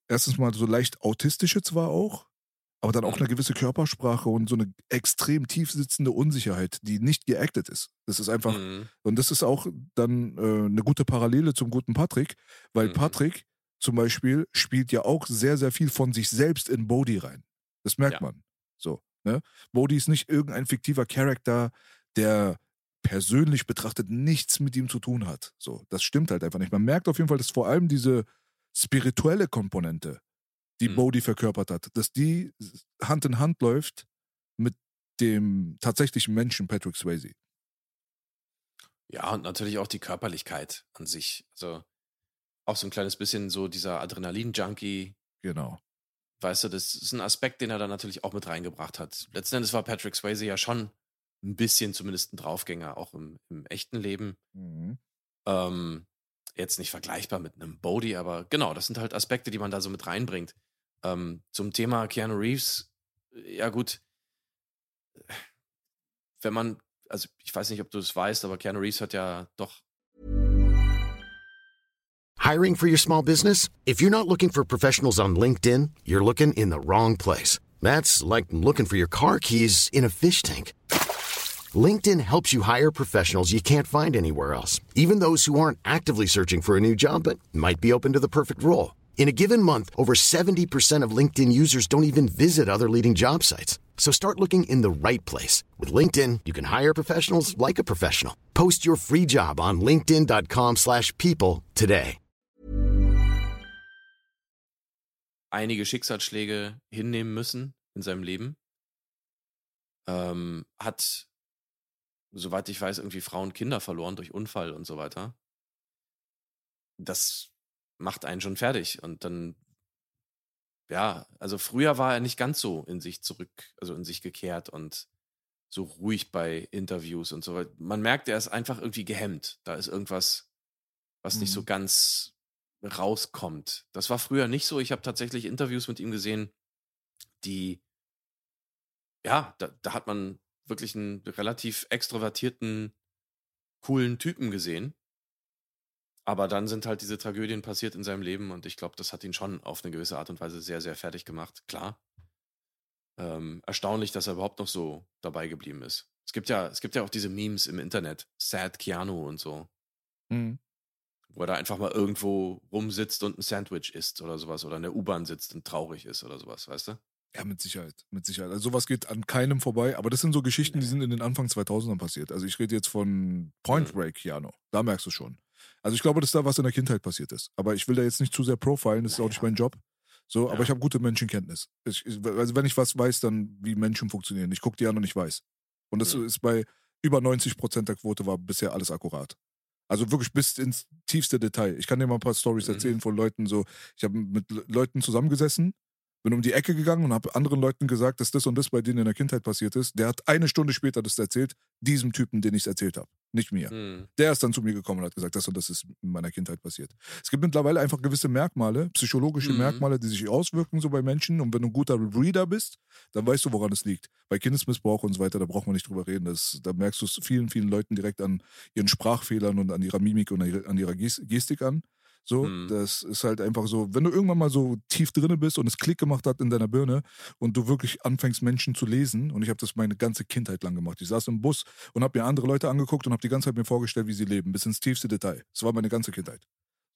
erstens mal so leicht autistische zwar auch, aber dann auch eine gewisse Körpersprache und so eine extrem tief sitzende Unsicherheit, die nicht geactet ist. Das ist einfach, Mhm. und das ist auch dann äh, eine gute Parallele zum guten Patrick, weil Mhm. Patrick zum Beispiel spielt ja auch sehr, sehr viel von sich selbst in Bodhi rein. Das merkt Ja. man. So, ne? Bodhi ist nicht irgendein fiktiver Charakter, der persönlich betrachtet nichts mit ihm zu tun hat. So, das stimmt halt einfach nicht. Man merkt auf jeden Fall, dass vor allem diese spirituelle Komponente, die Mhm. Bodhi verkörpert hat, dass die Hand in Hand läuft mit dem tatsächlichen Menschen Patrick Swayze. Ja, und natürlich auch die Körperlichkeit an sich. Also auch so ein kleines bisschen so dieser Adrenalin-Junkie. Genau. Weißt du, das ist ein Aspekt, den er dann natürlich auch mit reingebracht hat. Letzten Endes war Patrick Swayze ja schon ein bisschen zumindest ein Draufgänger, auch im, im echten Leben. Mhm. Ähm, jetzt nicht vergleichbar mit einem Bodhi, aber genau, das sind halt Aspekte, die man da so mit reinbringt. Ähm, zum Thema Keanu Reeves, ja gut, wenn man, also ich weiß nicht, ob du es weißt, aber Keanu Reeves hat ja doch Hiring for your small business? If you're not looking for professionals on LinkedIn, you're looking in the wrong place. That's like looking for your car keys in a fish tank. LinkedIn helps you hire professionals you can't find anywhere else, even those who aren't actively searching for a new job but might be open to the perfect role. In a given month, over 70% of LinkedIn users don't even visit other leading job sites. So start looking in the right place. With LinkedIn, you can hire professionals like a professional. Post your free job on linkedin.com/people slash people today. einige Schicksalsschläge hinnehmen müssen in seinem Leben. Ähm, hat, soweit ich weiß, irgendwie Frauen, Kinder verloren durch Unfall und so weiter. Das macht einen schon fertig. Und dann, ja, also früher war er nicht ganz so in sich zurück, also in sich gekehrt und so ruhig bei Interviews und so weiter. Man merkt, er ist einfach irgendwie gehemmt. Da ist irgendwas, was nicht so Mhm. ganz rauskommt. Das war früher nicht so. Ich habe tatsächlich Interviews mit ihm gesehen, die, ja, da, da hat man wirklich einen relativ extrovertierten, coolen Typen gesehen. Aber dann sind halt diese Tragödien passiert in seinem Leben und ich glaube, das hat ihn schon auf eine gewisse Art und Weise sehr, sehr fertig gemacht, klar. ähm, erstaunlich, dass er überhaupt noch so dabei geblieben ist. Es gibt ja, es gibt ja auch diese Memes im Internet, Sad Keanu und so, Mhm. wo er da einfach mal irgendwo rumsitzt und ein Sandwich isst oder sowas oder in der U-Bahn sitzt und traurig ist oder sowas, weißt du? Ja, mit Sicherheit, mit Sicherheit. Also sowas geht an keinem vorbei, aber das sind so Geschichten, die sind in den Anfang 2000ern passiert. Also ich rede jetzt von Point Mhm. Break, Keanu. Da merkst du schon. Also ich glaube, dass da was in der Kindheit passiert ist. Aber ich will da jetzt nicht zu sehr profilen, das ist auch nicht mein Job. So, aber ich habe gute Menschenkenntnis. Ich, also wenn ich was weiß, dann wie Menschen funktionieren. Ich gucke die an und ich weiß. Und das Mhm. ist bei über 90 Prozent der Quote war bisher alles akkurat. Also wirklich bis ins tiefste Detail. Ich kann dir mal ein paar Stories Mhm. erzählen von Leuten so. Ich habe mit Le- Leuten zusammengesessen, bin um die Ecke gegangen und habe anderen Leuten gesagt, dass das und das bei denen in der Kindheit passiert ist. Der hat eine Stunde später das erzählt, diesem Typen, den ich es erzählt habe. Nicht mir. Hm. Der ist dann zu mir gekommen und hat gesagt, das und das ist in meiner Kindheit passiert. Es gibt mittlerweile einfach gewisse Merkmale, psychologische Mhm. Merkmale, die sich auswirken so bei Menschen. Und wenn du ein guter Reader bist, dann weißt du, woran es liegt. Bei Kindesmissbrauch und so weiter, da braucht man nicht drüber reden. Das, da merkst du es vielen, vielen Leuten direkt an ihren Sprachfehlern und an ihrer Mimik und an ihrer- Gestik an. So, Mhm. das ist halt einfach so, wenn du irgendwann mal so tief drinne bist und es Klick gemacht hat in deiner Birne und du wirklich anfängst, Menschen zu lesen, und ich habe das meine ganze Kindheit lang gemacht. Ich saß im Bus und habe mir andere Leute angeguckt und habe die ganze Zeit mir vorgestellt, wie sie leben, bis ins tiefste Detail. Das war meine ganze Kindheit.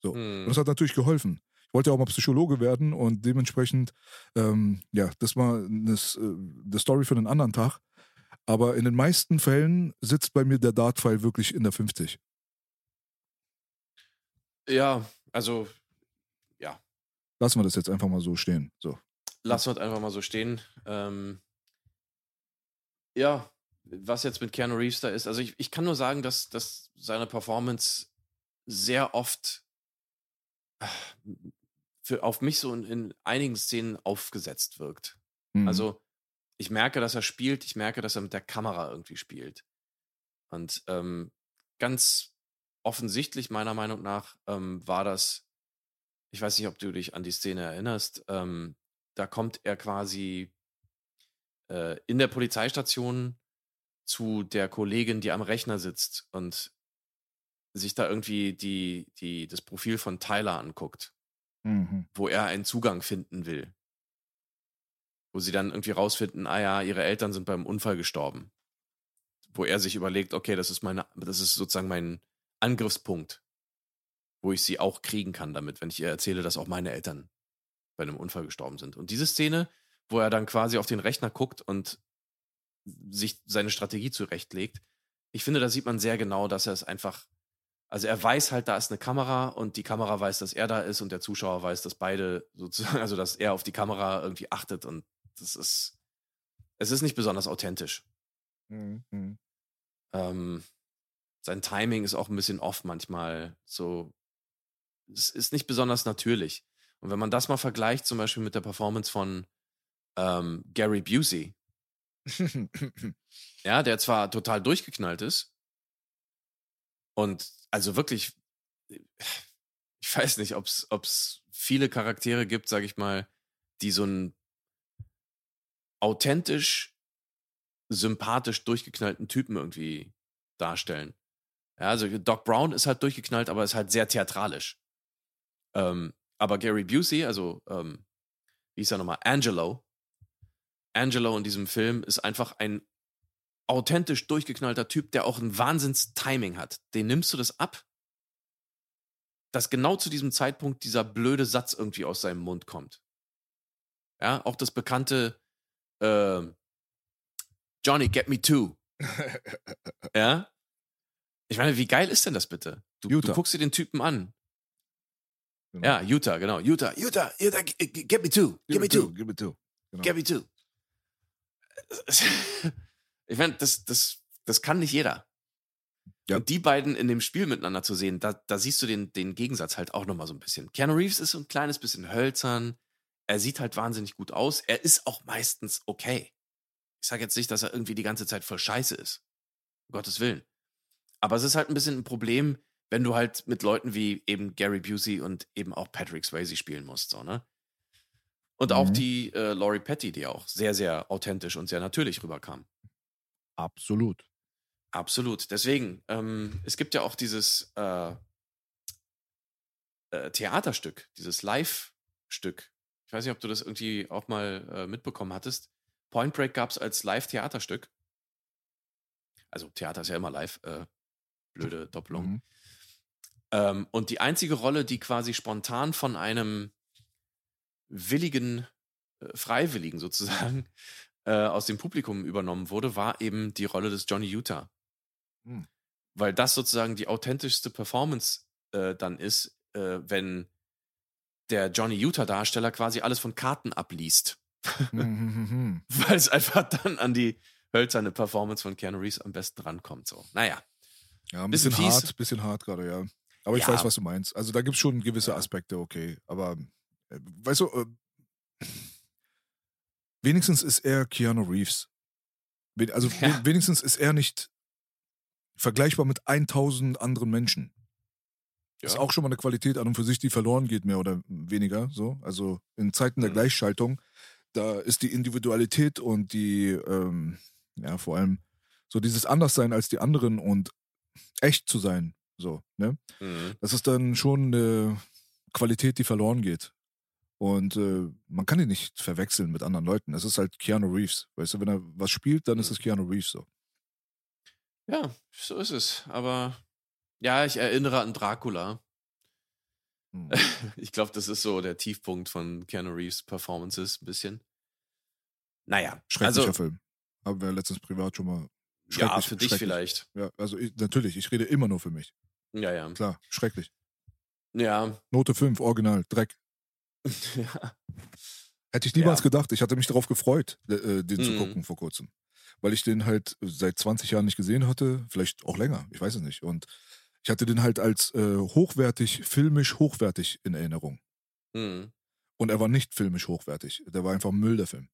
So. Hm. Und das hat natürlich geholfen. Ich wollte ja auch mal Psychologe werden und dementsprechend, ähm, ja, das war eine, äh, eine Story für einen anderen Tag. Aber in den meisten Fällen sitzt bei mir der Dartpfeil wirklich in der 50. Ja, also Lassen wir das jetzt einfach mal so stehen. So. lassen wir es einfach mal so stehen. Ähm, ja, was jetzt mit Keanu Reeves da ist, also ich, ich kann nur sagen, dass, dass seine Performance sehr oft äh, für, auf mich so in, in einigen Szenen aufgesetzt wirkt. Mhm. Also ich merke, dass er spielt, ich merke, dass er mit der Kamera irgendwie spielt. Und ähm, ganz offensichtlich meiner Meinung nach ähm, war das, ich weiß nicht, ob du dich an die Szene erinnerst, ähm, da kommt er quasi äh, in der Polizeistation zu der Kollegin, die am Rechner sitzt und sich da irgendwie die, die, das Profil von Tyler anguckt Mhm. wo er einen Zugang finden will. Wo sie dann irgendwie rausfinden, ah ja, ihre Eltern sind beim Unfall gestorben. Wo er sich überlegt, okay, das ist meine, das ist sozusagen mein Angriffspunkt, wo ich sie auch kriegen kann damit, wenn ich ihr erzähle, dass auch meine Eltern bei einem Unfall gestorben sind. Und diese Szene, wo er dann quasi auf den Rechner guckt und sich seine Strategie zurechtlegt, ich finde, da sieht man sehr genau, dass er es einfach also er weiß halt, da ist eine Kamera und die Kamera weiß, dass er da ist und der Zuschauer weiß, dass beide sozusagen, <laughs> also dass er auf die Kamera irgendwie achtet und das ist, es ist nicht besonders authentisch. Mhm. Ähm, sein Timing ist auch ein bisschen off manchmal. So, es ist nicht besonders natürlich. Und wenn man das mal vergleicht, zum Beispiel mit der Performance von ähm, Gary Busey, <laughs> ja, der zwar total durchgeknallt ist und also wirklich, ich weiß nicht, ob es viele Charaktere gibt, sag ich mal, die so einen authentisch, sympathisch durchgeknallten Typen irgendwie darstellen. Ja, also Doc Brown ist halt durchgeknallt, aber ist halt sehr theatralisch. Ähm, aber Gary Busey, also ähm, wie hieß er nochmal, Angelo, Angelo in diesem Film ist einfach ein authentisch durchgeknallter Typ, der auch ein Wahnsinns-Timing hat. Den nimmst du das ab, dass genau zu diesem Zeitpunkt dieser blöde Satz irgendwie aus seinem Mund kommt. Ja, auch das bekannte äh, Johnny, get me too. <laughs> ja? Ich meine, wie geil ist denn das bitte? Du, du guckst dir den Typen an. Genau. Ja, Utah, genau. Utah, Utah, Utah, get me too. Get me too. Give it to. Genau. Get me too. <laughs> Ich meine, das, das, das kann nicht jeder. Ja. Und die beiden in dem Spiel miteinander zu sehen, da, da siehst du den, den Gegensatz halt auch nochmal so ein bisschen. Keanu Reeves ist so ein kleines bisschen hölzern. Er sieht halt wahnsinnig gut aus. Er ist auch meistens okay. Ich sage jetzt nicht, dass er irgendwie die ganze Zeit voll scheiße ist. Um Gottes Willen. Aber es ist halt ein bisschen ein Problem, wenn du halt mit Leuten wie eben Gary Busey und eben auch Patrick Swayze spielen musst, so, ne? Und auch Mhm. die äh, Laurie Petty, die auch sehr, sehr authentisch und sehr natürlich rüberkam. Absolut. Absolut. Deswegen, ähm, es gibt ja auch dieses äh, äh, Theaterstück, dieses Live-Stück. Ich weiß nicht, ob du das irgendwie auch mal äh, mitbekommen hattest, Point Break gab es als Live-Theaterstück. Also Theater ist ja immer live. Blöde Doppelung. Mhm. Ähm, und die einzige Rolle, die quasi spontan von einem willigen, äh, Freiwilligen sozusagen, <laughs> äh, aus dem Publikum übernommen wurde, war eben die Rolle des Johnny Utah. Hm. Weil das sozusagen die authentischste Performance äh, dann ist, äh, wenn der Johnny Utah-Darsteller quasi alles von Karten abliest. Mhm. <laughs> Weil es einfach dann an die hölzerne Performance von Keanu Reeves am besten rankommt. So. Naja. Ja, ein Bisschen bisschen, fies. hart, bisschen hart gerade, ja. Aber ich Ja. weiß, was du meinst. Also da gibt es schon gewisse. Aspekte, okay. Aber äh, weißt du, äh, wenigstens ist er Keanu Reeves. Also Ja. we- wenigstens ist er nicht vergleichbar mit 1000 anderen Menschen. Ist Ja. auch schon mal eine Qualität an und für sich, die verloren geht, mehr oder weniger. So. Also in Zeiten der Mhm. Gleichschaltung, da ist die Individualität und die, ähm, ja, vor allem so dieses Anderssein als die anderen und echt zu sein. So, ne? Mhm. Das ist dann schon eine Qualität, die verloren geht. Und äh, man kann ihn nicht verwechseln mit anderen Leuten. Es ist halt Keanu Reeves. Weißt du, wenn er was spielt, dann ist Mhm. es Keanu Reeves so. Ja, so ist es. Aber ja, ich erinnere an Dracula. Hm. <laughs> Ich glaube, das ist so der Tiefpunkt von Keanu Reeves Performances ein bisschen. Naja, Schrecklicher also Film. Haben wir letztens privat schon mal. Ja, für dich vielleicht. Ja, also ich, natürlich, ich rede immer nur für mich. Ja, ja. Klar, schrecklich. Ja. Note 5, Original, Dreck. <laughs> ja. Hätte ich niemals Ja. gedacht. Ich hatte mich darauf gefreut, äh, den zu Mhm. gucken vor kurzem. Weil ich den halt seit 20 Jahren nicht gesehen hatte. Vielleicht auch länger, ich weiß es nicht. Und ich hatte den halt als äh, hochwertig, filmisch hochwertig in Erinnerung. Hm. Und er war nicht filmisch hochwertig. Der war einfach Müll, der Film.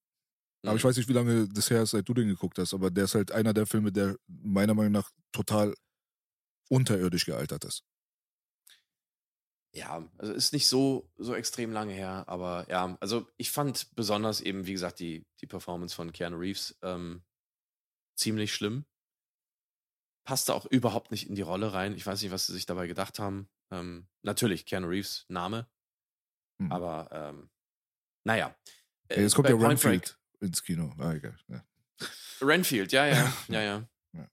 Aber ich Hm. weiß nicht, wie lange das her ist, seit du den geguckt hast. Aber der ist halt einer der Filme, der meiner Meinung nach total unterirdisch gealtert ist. Ja, also ist nicht so, so extrem lange her, aber ja, also ich fand besonders eben, wie gesagt, die, die Performance von Keanu Reeves ähm, ziemlich schlimm. Passte auch überhaupt nicht in die Rolle rein. Ich weiß nicht, was sie sich dabei gedacht haben. Ähm, natürlich, Keanu Reeves, Name. Hm. Aber ähm, naja. Ey, jetzt Äh, kommt ja Renfield ins Kino. Ah, egal. Ja. Renfield, ja, <laughs> ja, ja, ja. Ja.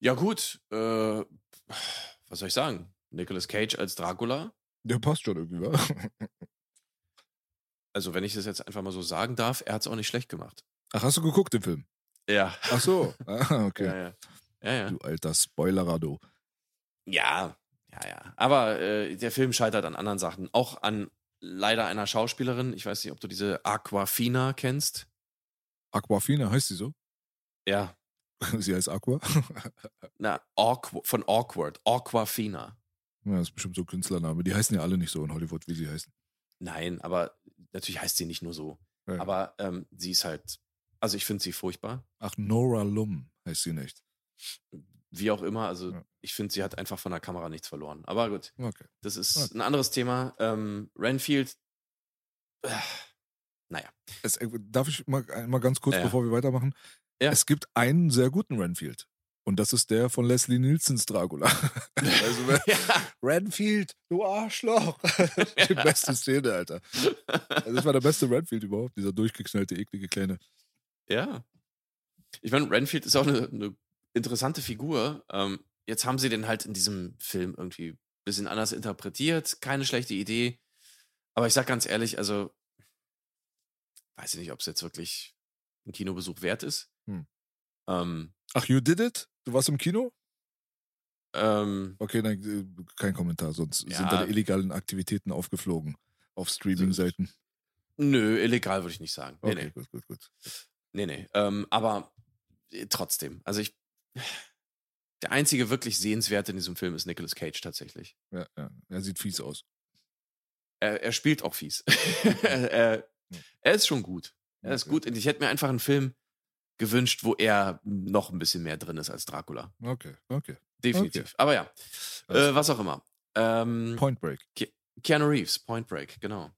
Ja, gut. Äh, was soll ich sagen? Nicolas Cage als Dracula. Der passt schon irgendwie, wa? <laughs> Also, wenn ich das jetzt einfach mal so sagen darf, er hat es auch nicht schlecht gemacht. Ach, hast du geguckt, den Film? Ja. Ach so. <laughs> Ah, okay. Ja, ja. Ja, ja. Du alter Spoilerer, du. Ja, ja, ja. Aber äh, der Film scheitert an anderen Sachen. Auch an leider einer Schauspielerin. Ich weiß nicht, ob du diese Aquafina kennst. Aquafina, heißt sie so? Ja. <laughs> sie heißt Aqua? <laughs> Na, Awk von Awkward. Aquafina. ja, das ist bestimmt so ein Künstlername. Die heißen ja alle nicht so in Hollywood, wie sie heißen. Nein, aber natürlich heißt sie nicht nur so. Ja. Aber ähm, sie ist halt. Also, ich finde sie furchtbar. Ach, Nora Lum heißt sie nicht. Wie auch immer. Also, Ja. ich finde, sie hat einfach von der Kamera nichts verloren. Aber gut. Okay. Das ist Okay. ein anderes Thema. Ähm, Renfield. Äh, naja. Es, äh, darf ich mal, mal ganz kurz, Ja. bevor wir weitermachen? Ja. Es gibt einen sehr guten Renfield. Und das ist der von Leslie Nielsens Dracula. <laughs> also, <laughs> ja. Renfield, du Arschloch. <laughs> Die beste Szene, Alter. Also, das war der beste Renfield überhaupt, dieser durchgeknallte, eklige Kleine. Ja. Ich meine, Renfield ist auch eine, eine interessante Figur. Ähm, jetzt haben sie den halt in diesem Film irgendwie ein bisschen anders interpretiert. Keine schlechte Idee. Aber ich sag ganz ehrlich, also weiß ich nicht, ob es jetzt wirklich ein Kinobesuch wert ist. Hm. Ähm, Ach, you did it? Du warst im Kino? ähm, Okay, nein, äh, kein Kommentar, sonst sind Ja. deine illegalen Aktivitäten aufgeflogen auf Streaming-Seiten. nö, illegal würde ich nicht sagen. Nee, Okay, nee. gut, gut, gut. Nee, nee. Ähm, aber äh, trotzdem. Also ich. Der einzige wirklich Sehenswerte in diesem Film ist Nicolas Cage tatsächlich. Ja, ja. Er sieht fies aus. Er, er spielt auch fies. <laughs> er, er ist schon gut. Er ist Okay. gut. Und ich hätte mir einfach einen Film gewünscht, wo er noch ein bisschen mehr drin ist als Dracula. Okay, okay. Definitiv. Aber ja, äh, was auch immer. Ähm, Point Break. Keanu Reeves, Point Break, genau.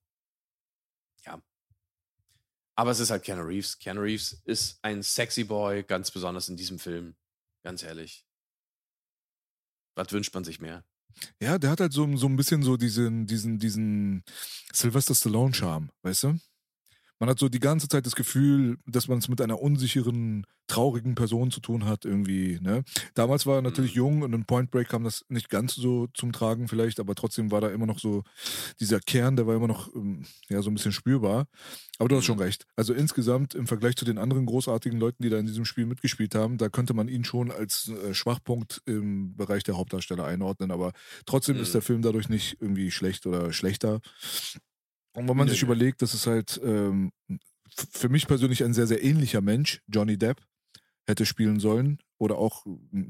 Ja. Aber es ist halt Keanu Reeves. Keanu Reeves ist ein sexy Boy, ganz besonders in diesem Film. Ganz ehrlich. Was wünscht man sich mehr? Ja, der hat halt so, so ein bisschen so diesen, diesen, diesen Sylvester Stallone-Charme, weißt du? Man hat so die ganze Zeit das Gefühl, dass man es mit einer unsicheren, traurigen Person zu tun hat, irgendwie. Ne? Damals war er natürlich Mhm. jung und in Point Break kam das nicht ganz so zum Tragen, vielleicht, aber trotzdem war da immer noch so dieser Kern, der war immer noch ähm, ja, so ein bisschen spürbar. Aber du hast schon Mhm. recht. Also insgesamt im Vergleich zu den anderen großartigen Leuten, die da in diesem Spiel mitgespielt haben, da könnte man ihn schon als äh, Schwachpunkt im Bereich der Hauptdarsteller einordnen. Aber trotzdem ist Mhm. der Film dadurch nicht irgendwie schlecht oder schlechter. Und wenn man Nö, sich überlegt, dass es halt ähm, für mich persönlich ein sehr, sehr ähnlicher Mensch, Johnny Depp, hätte spielen sollen. Oder auch,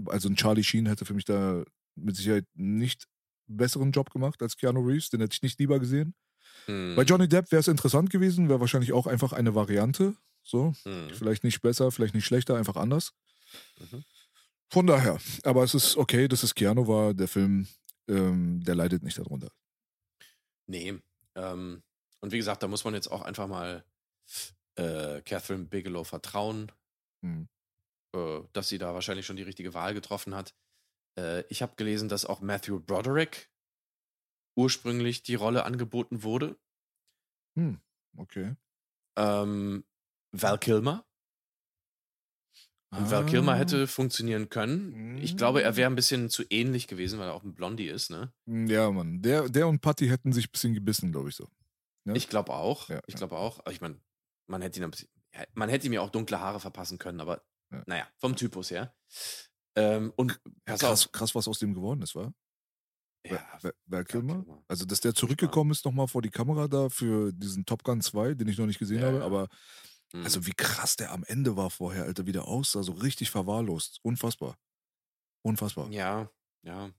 also ein Charlie Sheen hätte für mich da mit Sicherheit nicht besseren Job gemacht als Keanu Reeves. Den hätte ich nicht lieber gesehen. Hm. Bei Johnny Depp wäre es interessant gewesen, wäre wahrscheinlich auch einfach eine Variante. So, Hm. vielleicht nicht besser, vielleicht nicht schlechter, einfach anders. Mhm. Von daher, aber es ist okay, dass es Keanu war. Der Film, ähm, der leidet nicht darunter. Nee. Ähm, und wie gesagt, da muss man jetzt auch einfach mal äh, Catherine Bigelow vertrauen, Hm. äh, dass sie da wahrscheinlich schon die richtige Wahl getroffen hat. Äh, ich habe gelesen, dass auch Matthew Broderick ursprünglich die Rolle angeboten wurde. Hm, okay. Ähm, Val Kilmer. Und Val Kilmer Ah. hätte funktionieren können. Ich glaube, er wäre ein bisschen zu ähnlich gewesen, weil er auch ein Blondie ist, ne? Ja, Mann. Der, der und Patty hätten sich ein bisschen gebissen, glaube ich so. Ja? Ich glaube auch. Ja, ich glaube auch. Ich meine, man hätte ihn man hätte ihm ja auch dunkle Haare verpassen können, aber Ja. naja, vom Typus her. Ähm, und krass, krass, was aus dem geworden ist, war? Ja, Val Kilmer? Kilmer. Also, dass der zurückgekommen ist nochmal vor die Kamera da für diesen Top Gun 2, den ich noch nicht gesehen Ja, habe, aber hm. also wie krass der am Ende war vorher, Alter, wie der aussah, so richtig verwahrlost. Unfassbar. Unfassbar. ja, ja.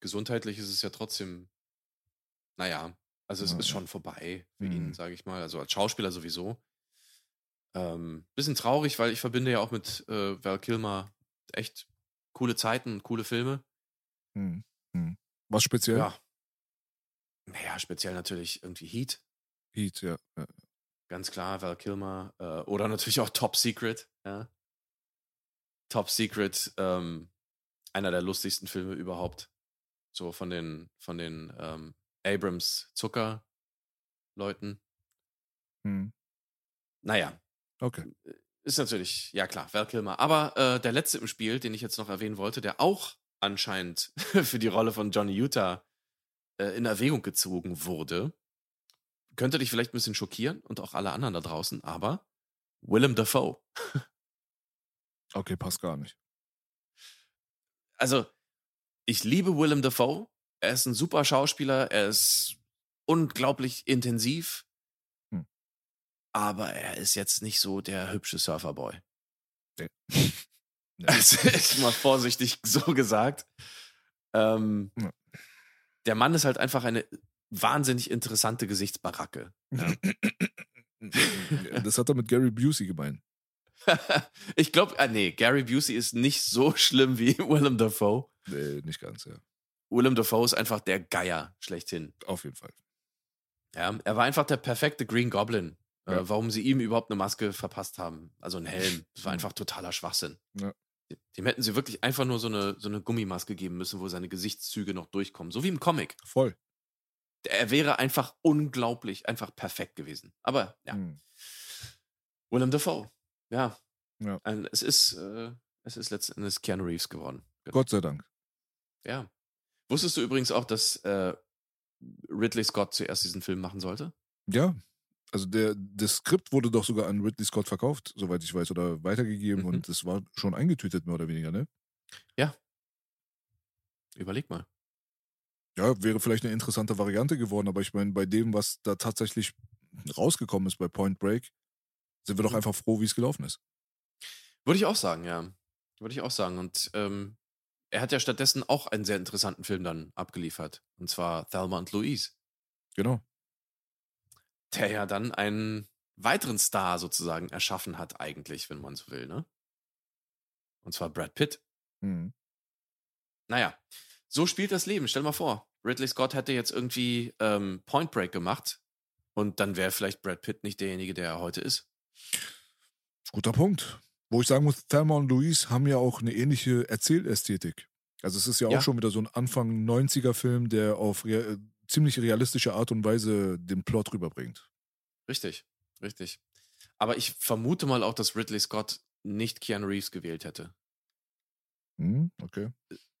Gesundheitlich ist es ja trotzdem, naja, also es Ja, ist schon vorbei für Mhm. ihn, sage ich mal. Also als Schauspieler sowieso. Ähm, bisschen traurig, weil ich verbinde ja auch mit äh, Val Kilmer echt coole Zeiten, coole Filme. Hm. Hm. Was speziell? Ja. Naja, speziell natürlich irgendwie Heat, Heat, ja. ja. ganz klar, Val Kilmer. Äh, oder natürlich auch Top Secret. Ja. Top Secret, ähm, einer der lustigsten Filme überhaupt. So von den, von den ähm, Abrams Zucker-Leuten. Hm. Naja, Okay. ist natürlich, ja klar, Val Kilmer. Aber äh, der letzte im Spiel, den ich jetzt noch erwähnen wollte, der auch anscheinend <laughs> für die Rolle von Johnny Utah äh, in Erwägung gezogen wurde, könnte dich vielleicht ein bisschen schockieren und auch alle anderen da draußen, aber Willem Dafoe. Okay, passt gar nicht. Also, ich liebe Willem Dafoe. Er ist ein super Schauspieler, er ist unglaublich intensiv, Hm. aber er ist jetzt nicht so der hübsche Surferboy. Nee. <laughs> Nee. Also ist mal vorsichtig <laughs> so gesagt. Ähm, Ja. Der Mann ist halt einfach eine wahnsinnig interessante Gesichtsbaracke. Ja. <laughs> das hat er mit Gary Busey gemeint. ich glaube, ah, nee, Gary Busey ist nicht so schlimm wie Willem Dafoe. Nee, nicht ganz, ja. Willem Dafoe ist einfach der Geier schlechthin. Auf jeden Fall. Ja, er war einfach der perfekte Green Goblin. Äh, Ja. warum sie ihm überhaupt eine Maske verpasst haben. Also einen Helm. Das war Mhm. einfach totaler Schwachsinn. Ja. Dem hätten sie wirklich einfach nur so eine, so eine Gummimaske geben müssen, wo seine Gesichtszüge noch durchkommen. So wie im Comic. Voll. Er wäre einfach unglaublich, einfach perfekt gewesen. Aber ja, Hm. Willem Dafoe. Ja. Ja. Es ist, äh, es ist letzten Endes Keanu Reeves geworden. Genau. Gott sei Dank. Ja. Wusstest du übrigens auch, dass äh, Ridley Scott zuerst diesen Film machen sollte? Ja. Also der, das Skript wurde doch sogar an Ridley Scott verkauft, soweit ich weiß, oder weitergegeben Mhm. und es war schon eingetütet, mehr oder weniger, ne? Überleg mal. Ja, wäre vielleicht eine interessante Variante geworden, aber ich meine, bei dem, was da tatsächlich rausgekommen ist bei Point Break, sind wir doch Mhm. einfach froh, wie es gelaufen ist. Würde ich auch sagen, ja. Würde ich auch sagen. Und ähm, er hat ja stattdessen auch einen sehr interessanten Film dann abgeliefert. Und zwar Thelma und Louise. Genau. Der ja dann einen weiteren Star sozusagen erschaffen hat, eigentlich, wenn man so will, ne? Und zwar Brad Pitt. Mhm. Naja, so spielt das Leben. Stell mal vor, Ridley Scott hätte jetzt irgendwie ähm, Point Break gemacht und dann wäre vielleicht Brad Pitt nicht derjenige, der er heute ist. Guter Punkt. Wo ich sagen muss, Thelma und Louise haben ja auch eine ähnliche Erzählästhetik. Also es ist ja auch Ja. schon wieder so ein Anfang 90er Film, der auf rea ziemlich realistische Art und Weise den Plot rüberbringt. Richtig, Richtig. Aber ich vermute mal auch, dass Ridley Scott nicht Keanu Reeves gewählt hätte. Hm, okay.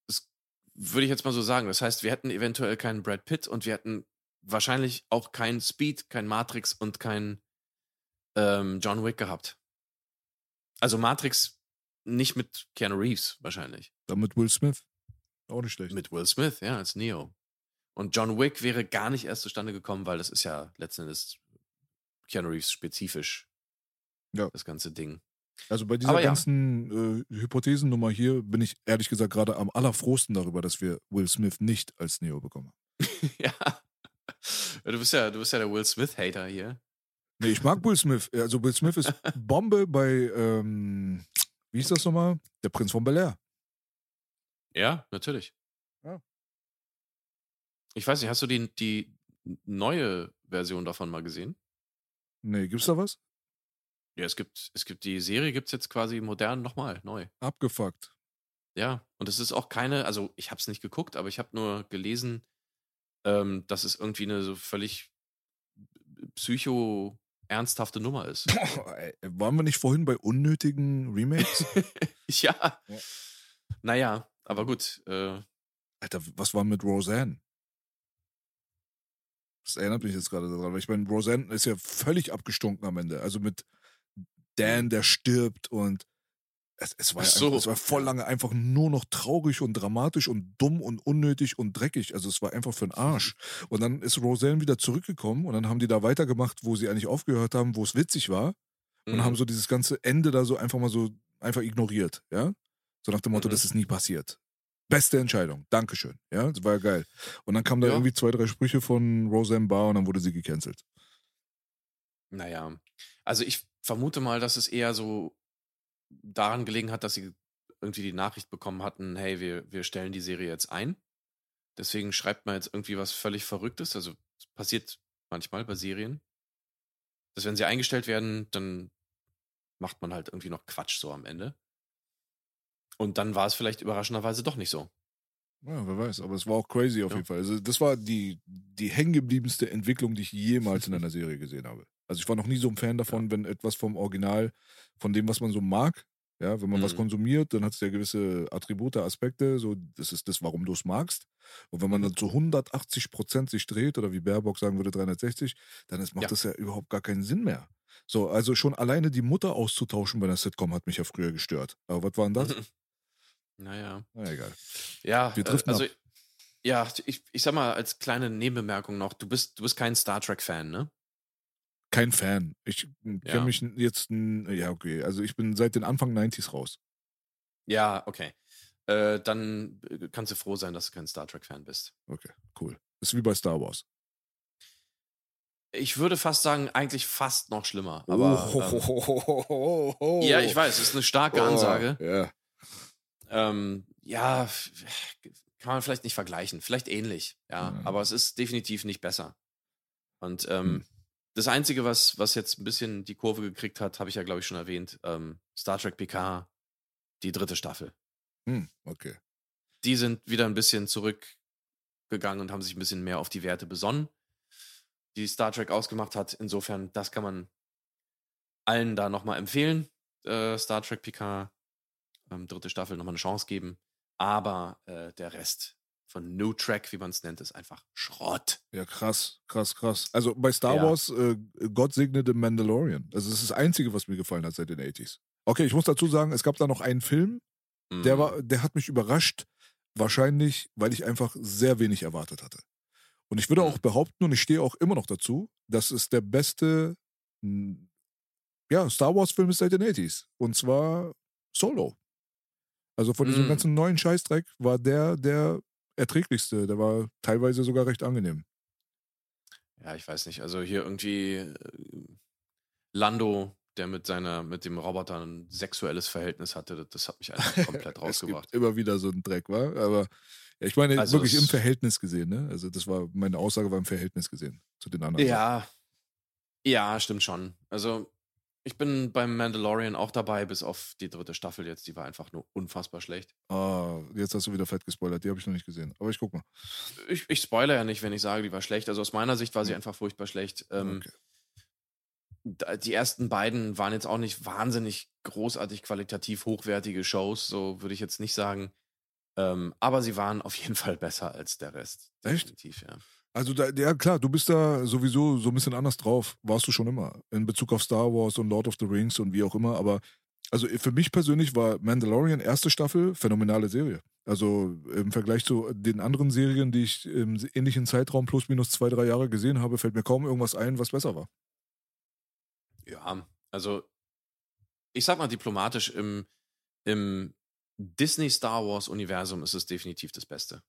Das würde ich jetzt mal so sagen. Das heißt, wir hätten eventuell keinen Brad Pitt und wir hätten wahrscheinlich auch keinen Speed, kein Matrix und keinen ähm, John Wick gehabt. Also Matrix nicht mit Keanu Reeves wahrscheinlich. Dann mit Will Smith. Auch nicht schlecht. Mit Will Smith, ja, als Neo. Und John Wick wäre gar nicht erst zustande gekommen, weil das ist ja letzten Endes Keanu Reeves spezifisch. Ja. Das ganze Ding. Also bei dieser Aber ja. ganzen äh, Hypothesennummer hier bin ich ehrlich gesagt gerade am allerfrohsten darüber, dass wir Will Smith nicht als Neo bekommen. <laughs> ja. ja. Du bist ja, du bist ja der Will Smith-Hater hier. Nee, ich mag Will Smith. Also Will Smith ist Bombe bei, ähm, wie hieß das nochmal? Der Prinz von Bel Air. Ja, natürlich. Ja. Ich weiß nicht, hast du die, die neue Version davon mal gesehen? Nee, gibt's da was? Ja, es gibt, es gibt die Serie, gibt es jetzt quasi modern nochmal, neu. Abgefuckt. Ja, und es ist auch keine, also ich habe es nicht geguckt, aber ich habe nur gelesen, ähm, dass es irgendwie eine so völlig psycho-ernsthafte Nummer ist. <laughs> Boah, ey, waren wir nicht vorhin bei unnötigen Remakes? <laughs> ja. Ja. Naja, aber gut. Äh, Alter, was war mit Roseanne? Das erinnert mich jetzt gerade daran, weil ich meine, Roseanne ist ja völlig abgestunken am Ende. Also mit Dan, der stirbt und es, es, war, so. einfach, es war voll lange einfach nur noch traurig und dramatisch und dumm und unnötig und dreckig. Also es war einfach für den Arsch. Und dann ist Roseanne wieder zurückgekommen und dann haben die da weitergemacht, wo sie eigentlich aufgehört haben, wo es witzig war. Und mhm. haben so dieses ganze Ende da so einfach mal so einfach ignoriert, ja? So nach dem Motto, Mhm. das ist nie passiert. Beste Entscheidung. Dankeschön. Ja, das war ja geil. Und dann kamen da Ja. irgendwie zwei, drei Sprüche von Roseanne Barr und dann wurde sie gecancelt. Naja, also ich vermute mal, dass es eher so daran gelegen hat, dass sie irgendwie die Nachricht bekommen hatten, hey, wir, wir stellen die Serie jetzt ein. Deswegen schreibt man jetzt irgendwie was völlig Verrücktes. Also passiert manchmal bei Serien, dass wenn sie eingestellt werden, dann macht man halt irgendwie noch Quatsch so am Ende. Und dann war es vielleicht überraschenderweise doch nicht so. Ja, wer weiß. Aber es war auch crazy auf Ja. jeden Fall. Also das war die, die hängengebliebenste Entwicklung, die ich jemals in einer Serie gesehen habe. Also ich war noch nie so ein Fan davon, wenn etwas vom Original, von dem, was man so mag, ja, wenn man was Mhm. konsumiert, dann hat es ja gewisse Attribute, Aspekte, so, das ist das, warum du es magst. Und wenn man Mhm. dann zu 180 Prozent sich dreht, oder wie Baerbock sagen würde, 360, dann ist, macht Ja. das ja überhaupt gar keinen Sinn mehr. So, also schon alleine die Mutter auszutauschen bei einer Sitcom hat mich ja früher gestört. Aber was war denn das? <laughs> Naja. Na egal. Ja, Wir äh, driften also ab. ja, ich, ich sag mal als kleine Nebenbemerkung noch, du bist, du bist kein Star Trek-Fan, ne? Kein Fan. Ich kenne Ja. mich jetzt, ja, okay. Also ich bin seit den Anfang 90s raus. Ja, okay. Äh, dann äh, kannst du froh sein, dass du kein Star Trek-Fan bist. Okay, cool. Ist wie bei Star Wars. Ich würde fast sagen, eigentlich fast noch schlimmer. Aber oh, ähm, ja, ich weiß, es ist eine starke Ansage. Ja. Ähm, ja, kann man vielleicht nicht vergleichen. Vielleicht ähnlich, ja. Ja. Aber es ist definitiv nicht besser. Und ähm, Hm. das Einzige, was, was jetzt ein bisschen die Kurve gekriegt hat, habe ich ja, glaube ich, schon erwähnt. Ähm, Star Trek PK, die dritte Staffel. Hm, okay. die sind wieder ein bisschen zurückgegangen und haben sich ein bisschen mehr auf die Werte besonnen, die Star Trek ausgemacht hat. Insofern, das kann man allen da nochmal empfehlen. Äh, Star Trek PK, ähm, dritte Staffel, nochmal eine Chance geben. Aber äh, der Rest von New Track, wie man es nennt, ist einfach Schrott. Ja, krass, krass, krass. Also bei Star Ja. Wars, äh, Gott segne den Mandalorian. Also das ist das Einzige, was mir gefallen hat seit den 80s. Okay, ich muss dazu sagen, es gab da noch einen Film, der Mhm. war, der hat mich überrascht. Wahrscheinlich, weil ich einfach sehr wenig erwartet hatte. Und ich würde Mhm. auch behaupten, und ich stehe auch immer noch dazu, das ist der beste ja, Star Wars-Film ist seit den 80s. Und zwar Solo. Also von diesem Mhm. ganzen neuen Scheißdreck war der der erträglichste. Der war teilweise sogar recht angenehm. Ja, ich weiß nicht. Also hier irgendwie äh, Lando, der mit seiner, mit dem Roboter ein sexuelles Verhältnis hatte, das, hat mich einfach komplett <laughs> Es rausgebracht. gibt immer wieder so einen Dreck, war. Aber ja, ich meine Also wirklich im Verhältnis gesehen, ne? Also das war meine Aussage war im Verhältnis gesehen zu den anderen. Sachen. Ja, ja, stimmt schon. Also ich bin beim Mandalorian auch dabei, bis auf die dritte Staffel jetzt. Die war einfach nur unfassbar schlecht. Ah, jetzt hast du wieder fett gespoilert. Die habe ich noch nicht gesehen. Aber ich guck mal. Ich, ich spoilere ja nicht, wenn ich sage, die war schlecht. Also aus meiner Sicht war sie einfach furchtbar schlecht. Ähm, Okay. die ersten beiden waren jetzt auch nicht wahnsinnig großartig qualitativ hochwertige Shows, so würde ich jetzt nicht sagen. Ähm, aber sie waren auf jeden <laughs> Fall besser als der Rest. Echt? Definitiv, ja. Also, da, ja klar, du bist da sowieso so ein bisschen anders drauf. Warst du schon immer. In Bezug auf Star Wars und Lord of the Rings und wie auch immer. Aber also für mich persönlich war Mandalorian erste Staffel phänomenale Serie. Also im Vergleich zu den anderen Serien, die ich im ähnlichen Zeitraum plus minus zwei, drei Jahre gesehen habe, fällt mir kaum irgendwas ein, was besser war. Ja, also ich sag mal diplomatisch, im, im Disney Star Wars Universum ist es definitiv das Beste.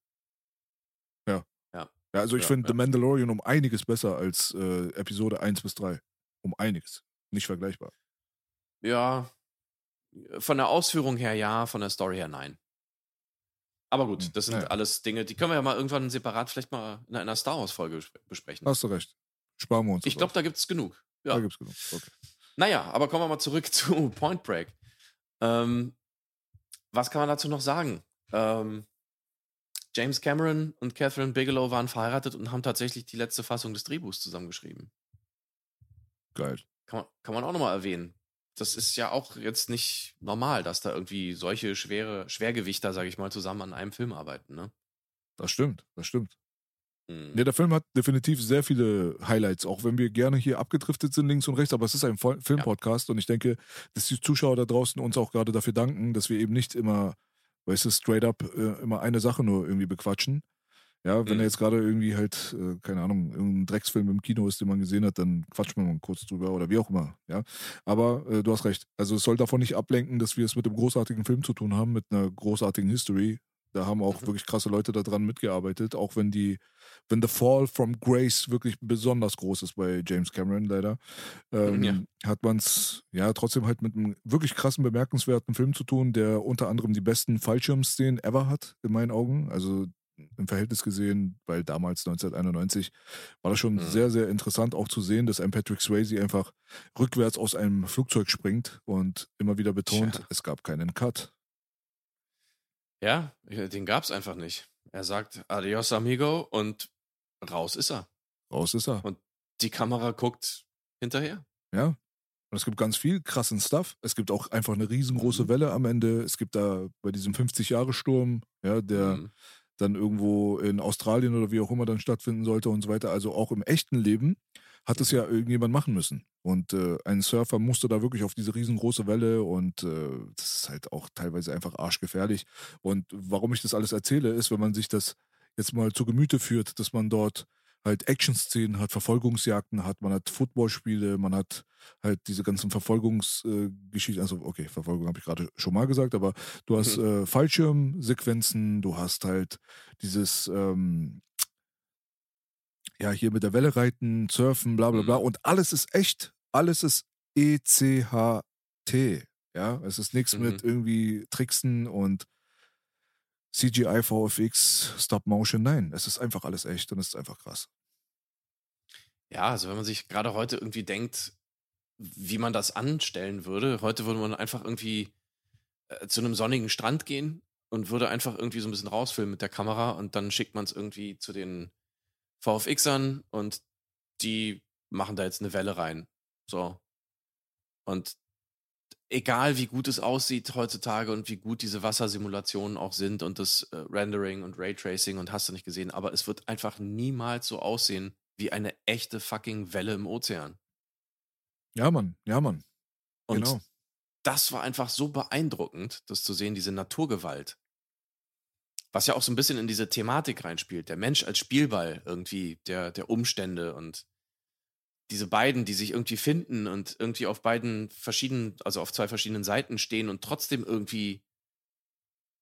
Ja. Also ich Ja, finde ja. The Mandalorian um einiges besser als äh, Episode 1 bis 3. Um einiges. Nicht vergleichbar. Ja, von der Ausführung her ja, von der Story her nein. Aber gut, Hm, das sind naja. alles Dinge, die können wir ja mal irgendwann separat vielleicht mal in einer Star Wars Folge bes- besprechen. Hast du recht. Sparen wir uns. ich glaube, da gibt es genug. Ja. da gibt's genug. Okay. Naja, aber kommen wir mal zurück <laughs> zu Point Break. Ähm, was kann man dazu noch sagen? Ähm, James Cameron und Catherine Bigelow waren verheiratet und haben tatsächlich die letzte Fassung des Drehbuchs zusammengeschrieben. Geil. Kann man, kann man auch nochmal erwähnen. Das ist ja auch jetzt nicht normal, dass da irgendwie solche schwere Schwergewichter, sage ich mal, zusammen an einem Film arbeiten. Ne? Das stimmt, das stimmt. Hm. Nee, der Film hat definitiv sehr viele Highlights, auch wenn wir gerne hier abgedriftet sind, links und rechts, aber es ist ein Filmpodcast und ich denke, dass die Zuschauer da draußen uns auch gerade dafür danken, dass wir eben nicht immer, weißt du, straight up äh, immer eine Sache nur irgendwie bequatschen. Ja, wenn Mhm. er jetzt gerade irgendwie halt, äh, keine Ahnung, irgendein Drecksfilm im Kino ist, den man gesehen hat, dann quatscht man mal kurz drüber oder wie auch immer, ja. Aber äh, du hast recht. Also es soll davon nicht ablenken, dass wir es mit einem großartigen Film zu tun haben, mit einer großartigen History. Da haben auch Mhm. wirklich krasse Leute daran mitgearbeitet, auch wenn die, wenn The Fall from Grace wirklich besonders groß ist bei James Cameron leider, ähm, Ja. hat man es ja trotzdem halt mit einem wirklich krassen, bemerkenswerten Film zu tun, der unter anderem die besten Fallschirmszenen ever hat, in meinen Augen. Also im Verhältnis gesehen, weil damals 1991 war das schon Mhm. sehr, sehr interessant auch zu sehen, dass ein Patrick Swayze einfach rückwärts aus einem Flugzeug springt und immer wieder betont, Tja. es gab keinen Cut. Ja, den gab es einfach nicht. Er sagt Adios, amigo, und raus ist er. Raus ist er. Und die Kamera guckt hinterher. Ja. Und es gibt ganz viel krassen Stuff. Es gibt auch einfach eine riesengroße Mhm. Welle am Ende. Es gibt da bei diesem 50-Jahre-Sturm, ja, der Mhm. dann irgendwo in Australien oder wie auch immer dann stattfinden sollte und so weiter. Also auch im echten Leben hat es ja irgendjemand machen müssen. Und äh, ein Surfer musste da wirklich auf diese riesengroße Welle und äh, das ist halt auch teilweise einfach arschgefährlich. Und warum ich das alles erzähle, ist, wenn man sich das jetzt mal zu Gemüte führt, dass man dort halt Action-Szenen hat, Verfolgungsjagden hat, man hat Footballspiele, man hat halt diese ganzen Verfolgungsgeschichten, also okay, Verfolgung habe ich gerade schon mal gesagt, aber du hast äh, Fallschirmsequenzen, du hast halt dieses, ähm, ja, hier mit der Welle reiten, surfen, bla bla bla Mhm. und alles ist echt, alles ist ECHT, ja, es ist nichts Mhm. mit irgendwie Tricksen und CGI, VFX, Stop Motion, nein, es ist einfach alles echt und es ist einfach krass. Ja, also wenn man sich gerade heute irgendwie denkt, wie man das anstellen würde, heute würde man einfach irgendwie äh, zu einem sonnigen Strand gehen und würde einfach irgendwie so ein bisschen rausfilmen mit der Kamera und dann schickt man es irgendwie zu den VFXern und die machen da jetzt eine Welle rein. So. Und egal wie gut es aussieht heutzutage und wie gut diese Wassersimulationen auch sind und das äh, Rendering und Raytracing und hast du nicht gesehen, aber es wird einfach niemals so aussehen wie eine echte fucking Welle im Ozean. Ja, Mann, ja, Mann. Und genau. das war einfach so beeindruckend, das zu sehen, diese Naturgewalt. Was ja auch so ein bisschen in diese Thematik reinspielt. Der Mensch als Spielball irgendwie, der, der Umstände und diese beiden, die sich irgendwie finden und irgendwie auf beiden verschiedenen, also auf zwei verschiedenen Seiten stehen und trotzdem irgendwie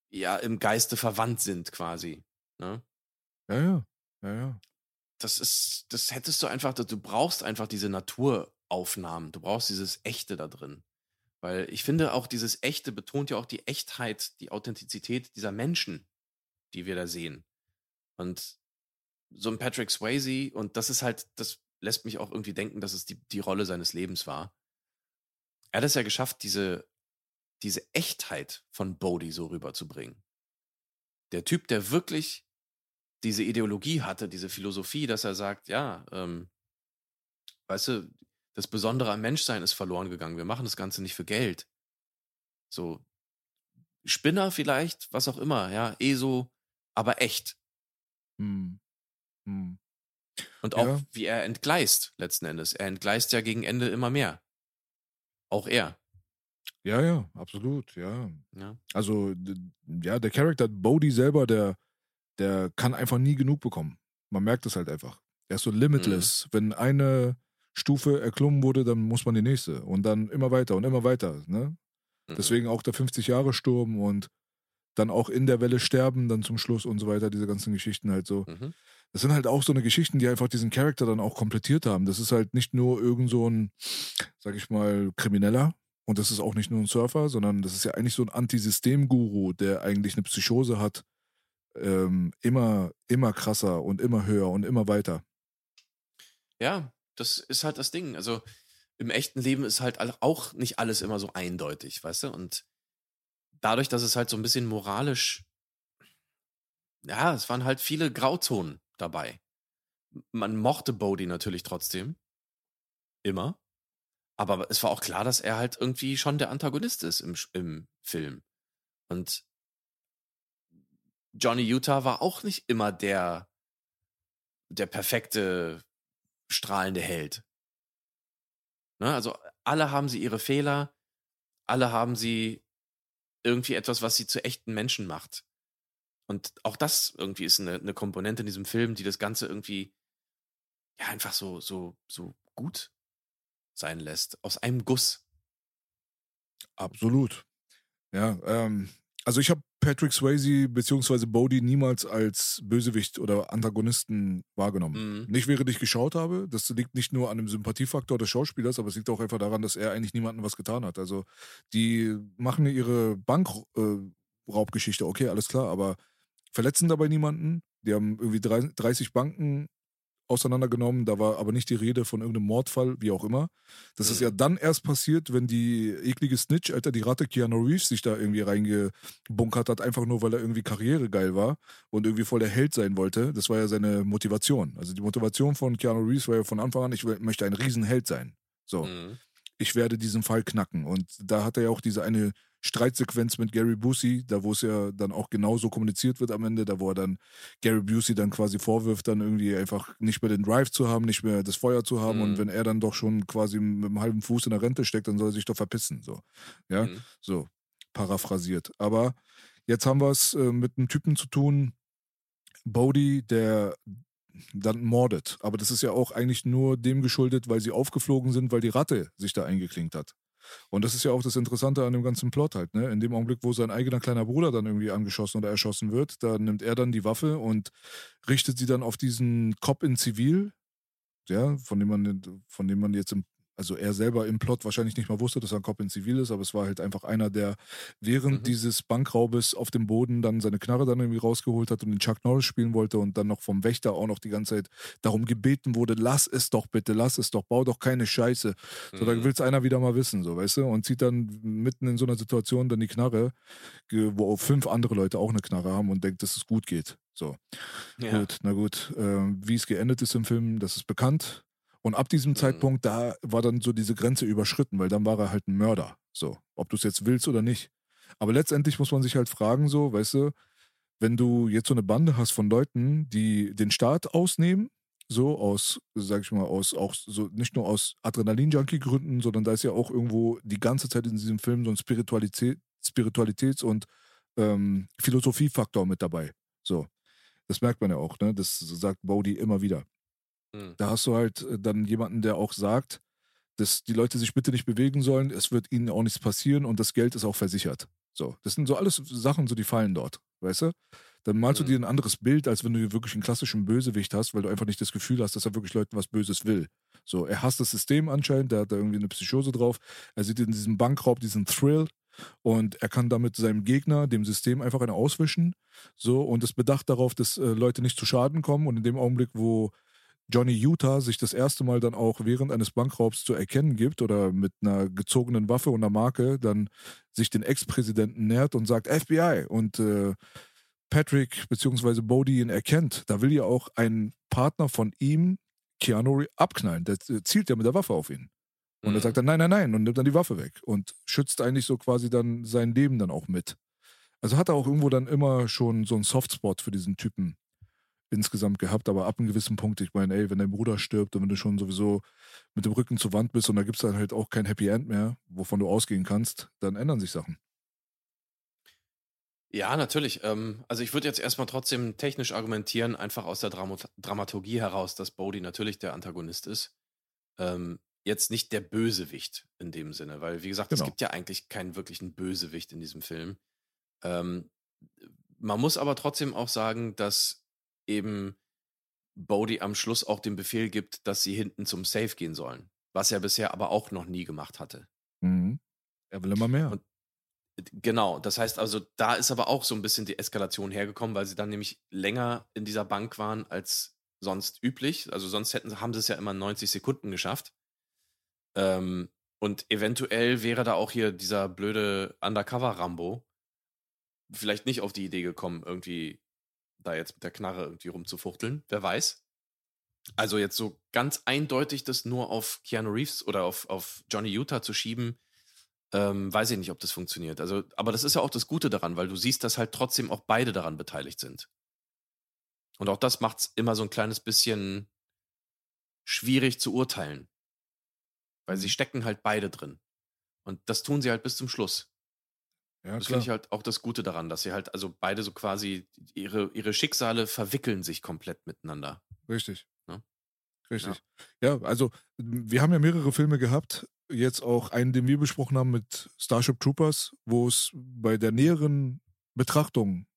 ja im Geiste verwandt sind quasi. Ne? Ja, ja, ja, ja. das ist, das hättest du einfach, du brauchst einfach diese Naturaufnahmen, du brauchst dieses Echte da drin. Weil ich finde auch dieses Echte betont ja auch die Echtheit, die Authentizität dieser Menschen, die wir da sehen. Und so ein Patrick Swayze, und das ist halt, das lässt mich auch irgendwie denken, dass es die, die Rolle seines Lebens war. Er hat es ja geschafft, diese, diese Echtheit von Bodhi so rüberzubringen. Der Typ, der wirklich diese Ideologie hatte, diese Philosophie, dass er sagt, ja, ähm, weißt du, das Besondere am Menschsein ist verloren gegangen. Wir machen das Ganze nicht für Geld. So, Spinner vielleicht, was auch immer, ja, eh so, aber echt. Hm. Hm. Und auch Ja. wie er entgleist letzten Endes. Er entgleist ja gegen Ende immer mehr. Auch er. Ja, ja, absolut, ja. Ja. Also, ja, der Charakter Bodhi selber, der, der kann einfach nie genug bekommen. Man merkt es halt einfach. Er ist so limitless. Wenn eine Stufe erklommen wurde, dann muss man die nächste. Und dann immer weiter und immer weiter. Ne? Mhm. Deswegen auch der 50-Jahre-Sturm und dann auch in der Welle sterben, dann zum Schluss und so weiter, diese ganzen Geschichten halt so. Mhm. Das sind halt auch so eine Geschichten, die einfach diesen Charakter dann auch komplettiert haben. Das ist halt nicht nur irgend so ein, sag ich mal, Krimineller und das ist auch nicht nur ein Surfer, sondern das ist ja eigentlich so ein Antisystem-Guru, der eigentlich eine Psychose hat. Ähm, immer, immer krasser und immer höher und immer weiter. Ja, das ist halt das Ding. Also im echten Leben ist halt auch nicht alles immer so eindeutig, weißt du? Und dadurch, dass es halt so ein bisschen moralisch, ja, es waren halt viele Grauzonen dabei. Man mochte Bodhi natürlich trotzdem. Immer. Aber es war auch klar, dass er halt irgendwie schon der Antagonist ist im, im Film. Und Johnny Utah war auch nicht immer der, der perfekte, strahlende Held. Ne? Also alle haben sie ihre Fehler, alle haben sie irgendwie etwas, was sie zu echten Menschen macht. Und auch das irgendwie ist eine, eine Komponente in diesem Film, die das Ganze irgendwie ja einfach so, so, so gut sein lässt. Aus einem Guss. Absolut. Ja, ähm, also ich habe Patrick Swayze beziehungsweise Bodhi niemals als Bösewicht oder Antagonisten wahrgenommen. Mhm. Nicht während ich geschaut habe. Das liegt nicht nur an dem Sympathiefaktor des Schauspielers, aber es liegt auch einfach daran, dass er eigentlich niemandem was getan hat. Also die machen ihre Bankraubgeschichte, okay, alles klar, aber verletzen dabei niemanden. Die haben irgendwie drei- 30 Banken auseinandergenommen, da war aber nicht die Rede von irgendeinem Mordfall, wie auch immer. Das ist Mhm. ja dann erst passiert, wenn die eklige Snitch, Alter, die Ratte Keanu Reeves sich da irgendwie reingebunkert hat, einfach nur, weil er irgendwie karrieregeil war und irgendwie voll der Held sein wollte. Das war ja seine Motivation. Also die Motivation von Keanu Reeves war ja von Anfang an, ich möchte ein Riesenheld sein. So Mhm. ich werde diesen Fall knacken. Und da hat er ja auch diese eine Streitsequenz mit Gary Busey, da wo es ja dann auch genauso kommuniziert wird am Ende, da wo er dann Gary Busey dann quasi vorwirft, dann irgendwie einfach nicht mehr den Drive zu haben, nicht mehr das Feuer zu haben. Mhm. Und wenn er dann doch schon quasi mit einem halben Fuß in der Rente steckt, dann soll er sich doch verpissen. So. Ja, Mhm. so paraphrasiert. Aber jetzt haben wir es äh, mit einem Typen zu tun, Bodhi, der dann mordet. Aber das ist ja auch eigentlich nur dem geschuldet, weil sie aufgeflogen sind, weil die Ratte sich da eingeklinkt hat. Und das ist ja auch das Interessante an dem ganzen Plot halt, ne? In dem Augenblick, wo sein eigener kleiner Bruder dann irgendwie angeschossen oder erschossen wird, da nimmt er dann die Waffe und richtet sie dann auf diesen Cop in Zivil, ja, von dem man, von dem man jetzt im, also er selber im Plot wahrscheinlich nicht mal wusste, dass er ein Cop in Zivil ist, aber es war halt einfach einer, der während Mhm. dieses Bankraubes auf dem Boden dann seine Knarre dann irgendwie rausgeholt hat und den Chuck Norris spielen wollte und dann noch vom Wächter auch noch die ganze Zeit darum gebeten wurde, lass es doch bitte, lass es doch, bau doch keine Scheiße. So, da Mhm. will es einer wieder mal wissen, so, weißt du? Und zieht dann mitten in so einer Situation dann die Knarre, wo auch fünf andere Leute auch eine Knarre haben und denkt, dass es gut geht. So, Ja. gut, na gut. Ähm, wie es geendet ist im Film, das ist bekannt. Und ab diesem Mhm. Zeitpunkt, da war dann so diese Grenze überschritten, weil dann war er halt ein Mörder. So, ob du es jetzt willst oder nicht. Aber letztendlich muss man sich halt fragen, so, weißt du, wenn du jetzt so eine Bande hast von Leuten, die den Staat ausnehmen, so aus, sag ich mal, aus auch so nicht nur aus Adrenalin-Junkie-Gründen, sondern da ist ja auch irgendwo die ganze Zeit in diesem Film so ein Spiritualität, Spiritualitäts- und ähm, Philosophiefaktor mit dabei. So. Das merkt man ja auch, ne? Das sagt Bodhi immer wieder. Mhm. Da hast du halt äh, dann jemanden, der auch sagt, dass die Leute sich bitte nicht bewegen sollen, es wird ihnen auch nichts passieren und das Geld ist auch versichert. So, das sind so alles Sachen, so die fallen dort, weißt du? Dann malst Mhm. du dir ein anderes Bild, als wenn du wirklich einen klassischen Bösewicht hast, weil du einfach nicht das Gefühl hast, dass er wirklich Leuten was Böses will. So, er hasst das System anscheinend, der hat da irgendwie eine Psychose drauf. Er sieht in diesem Bankraub diesen Thrill und er kann damit seinem Gegner, dem System einfach eine auswischen. So, und ist bedacht darauf, dass äh, Leute nicht zu Schaden kommen. Und in dem Augenblick, wo Johnny Utah sich das erste Mal dann auch während eines Bankraubs zu erkennen gibt oder mit einer gezogenen Waffe und einer Marke dann sich den Ex-Präsidenten nähert und sagt FBI und äh, Patrick bzw. Bodhi ihn erkennt, da will ja auch ein Partner von ihm Keanu abknallen. Der zielt ja mit der Waffe auf ihn. Und Mhm. er sagt dann, nein, nein, nein, und nimmt dann die Waffe weg und schützt eigentlich so quasi dann sein Leben dann auch mit. Also hat er auch irgendwo dann immer schon so einen Softspot für diesen Typen insgesamt gehabt, aber ab einem gewissen Punkt, ich meine, ey, wenn dein Bruder stirbt und wenn du schon sowieso mit dem Rücken zur Wand bist und da gibt es dann halt auch kein Happy End mehr, wovon du ausgehen kannst, dann ändern sich Sachen. Ja, natürlich. Ähm, also ich würde jetzt erstmal trotzdem technisch argumentieren, einfach aus der Drama Dramaturgie heraus, dass Bodhi natürlich der Antagonist ist. Ähm, jetzt nicht der Bösewicht in dem Sinne, weil wie gesagt, es Genau. gibt ja eigentlich keinen wirklichen Bösewicht in diesem Film. Ähm, man muss aber trotzdem auch sagen, dass eben Bodhi am Schluss auch den Befehl gibt, dass sie hinten zum Safe gehen sollen, was er bisher aber auch noch nie gemacht hatte. Mhm. Er will immer mehr. Und- Genau, das heißt also, da ist aber auch so ein bisschen die Eskalation hergekommen, weil sie dann nämlich länger in dieser Bank waren als sonst üblich. Also sonst hätten, haben sie es ja immer in 90 Sekunden geschafft. Ähm, und eventuell wäre da auch hier dieser blöde Undercover-Rambo vielleicht nicht auf die Idee gekommen, irgendwie da jetzt mit der Knarre irgendwie rumzufuchteln. Wer weiß. Also jetzt so ganz eindeutig das nur auf Keanu Reeves oder auf, auf Johnny Utah zu schieben, ähm, weiß ich nicht, ob das funktioniert. Also, aber das ist ja auch das Gute daran, weil du siehst, dass halt trotzdem auch beide daran beteiligt sind. Und auch das macht es immer so ein kleines bisschen schwierig zu urteilen. Weil sie stecken halt beide drin. Und das tun sie halt bis zum Schluss. Ja, Das finde ich halt auch das Gute daran, dass sie halt, also beide so quasi, ihre, ihre Schicksale verwickeln sich komplett miteinander. Richtig. Ne? Richtig. Ja. also wir haben ja mehrere Filme gehabt. Jetzt auch einen, den wir besprochen haben mit Starship Troopers, wo es bei der näheren Betrachtung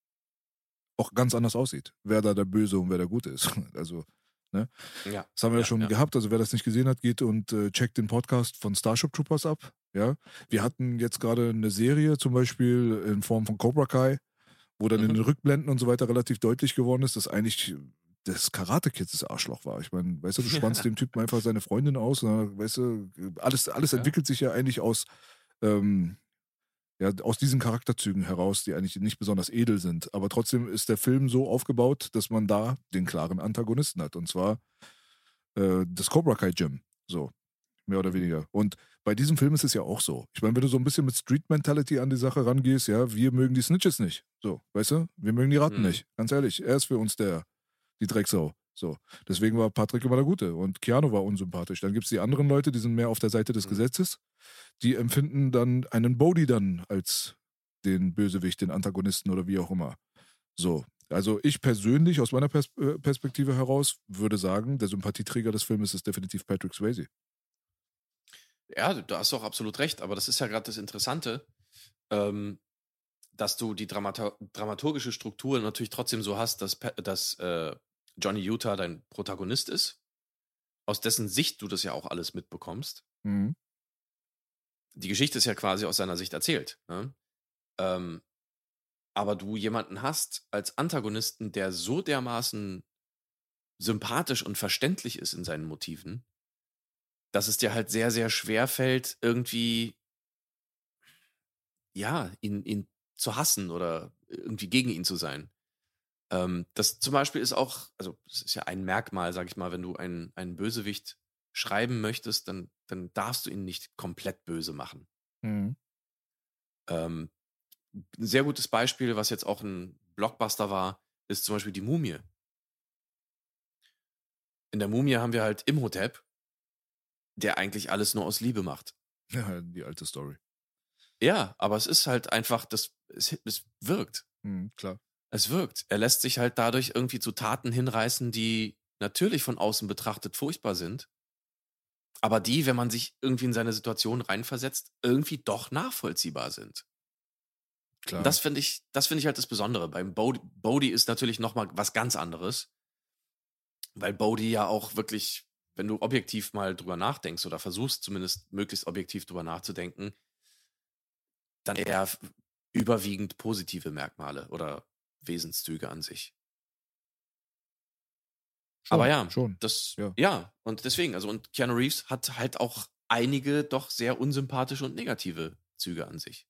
auch ganz anders aussieht, wer da der Böse und wer der Gute ist. <laughs> Also, Ja. das haben wir ja, Ja, schon ja. gehabt. Also wer das nicht gesehen hat, geht und äh, checkt den Podcast von Starship Troopers ab. Ja, wir hatten jetzt gerade eine Serie zum Beispiel in Form von Cobra Kai, wo dann in Mhm. den Rückblenden und so weiter relativ deutlich geworden ist, dass eigentlich das Karate Kids das Arschloch war. Ich meine, weißt du, du spannst <laughs> dem Typen einfach seine Freundin aus, und weißt du, alles, alles Ja. entwickelt sich ja eigentlich aus, ähm, ja, aus diesen Charakterzügen heraus, die eigentlich nicht besonders edel sind. Aber trotzdem ist der Film so aufgebaut, dass man da den klaren Antagonisten hat. Und zwar äh, das Cobra Kai Gym. So, mehr oder weniger. Und bei diesem Film ist es ja auch so. Ich meine, wenn du so ein bisschen mit Street Mentality an die Sache rangehst, ja, wir mögen die Snitches nicht. So, weißt du? Wir mögen die Ratten Mhm. nicht. Ganz ehrlich, er ist für uns der, die Drecksau. So. Deswegen war Patrick immer der Gute und Keanu war unsympathisch. Dann gibt es die anderen Leute, die sind mehr auf der Seite des Mhm. Gesetzes. Die empfinden dann einen Bodhi dann als den Bösewicht, den Antagonisten oder wie auch immer. So. Also ich persönlich, aus meiner Pers äh, Perspektive heraus, würde sagen, der Sympathieträger des Filmes ist definitiv Patrick Swayze. Ja, da hast du auch absolut recht, aber das ist ja gerade das Interessante, ähm, dass du die Dramata dramaturgische Struktur natürlich trotzdem so hast, dass, dass äh, Johnny Utah dein Protagonist ist, aus dessen Sicht du das ja auch alles mitbekommst. Mhm. Die Geschichte ist ja quasi aus seiner Sicht erzählt. Ne? Ähm, aber du jemanden hast als Antagonisten, der so dermaßen sympathisch und verständlich ist in seinen Motiven, dass es dir halt sehr, sehr schwer fällt, irgendwie, ja, ihn, ihn zu hassen oder irgendwie gegen ihn zu sein. Ähm, das zum Beispiel ist auch, also es ist ja ein Merkmal, sag ich mal, wenn du einen, einen Bösewicht schreiben möchtest, dann, dann darfst du ihn nicht komplett böse machen. Mhm. Ähm, ein sehr gutes Beispiel, was jetzt auch ein Blockbuster war, ist zum Beispiel die Mumie. In der Mumie haben wir halt Imhotep, der eigentlich alles nur aus Liebe macht. Ja, die alte Story. Ja, aber es ist halt einfach, das, es, es wirkt. Mhm, klar. Es wirkt. Er lässt sich halt dadurch irgendwie zu Taten hinreißen, die natürlich von außen betrachtet furchtbar sind, aber die, wenn man sich irgendwie in seine Situation reinversetzt, irgendwie doch nachvollziehbar sind. klar. Und Das finde ich, das finde ich halt das Besondere. Beim Bodhi, Bodhi ist natürlich nochmal was ganz anderes. Weil Bodhi ja auch wirklich, wenn du objektiv mal drüber nachdenkst oder versuchst zumindest möglichst objektiv drüber nachzudenken, dann eher überwiegend positive Merkmale oder Wesenszüge an sich. Schon, Aber ja, Schon. Das, Ja. ja. und deswegen, also, und Keanu Reeves hat halt auch einige doch sehr unsympathische und negative Züge an sich.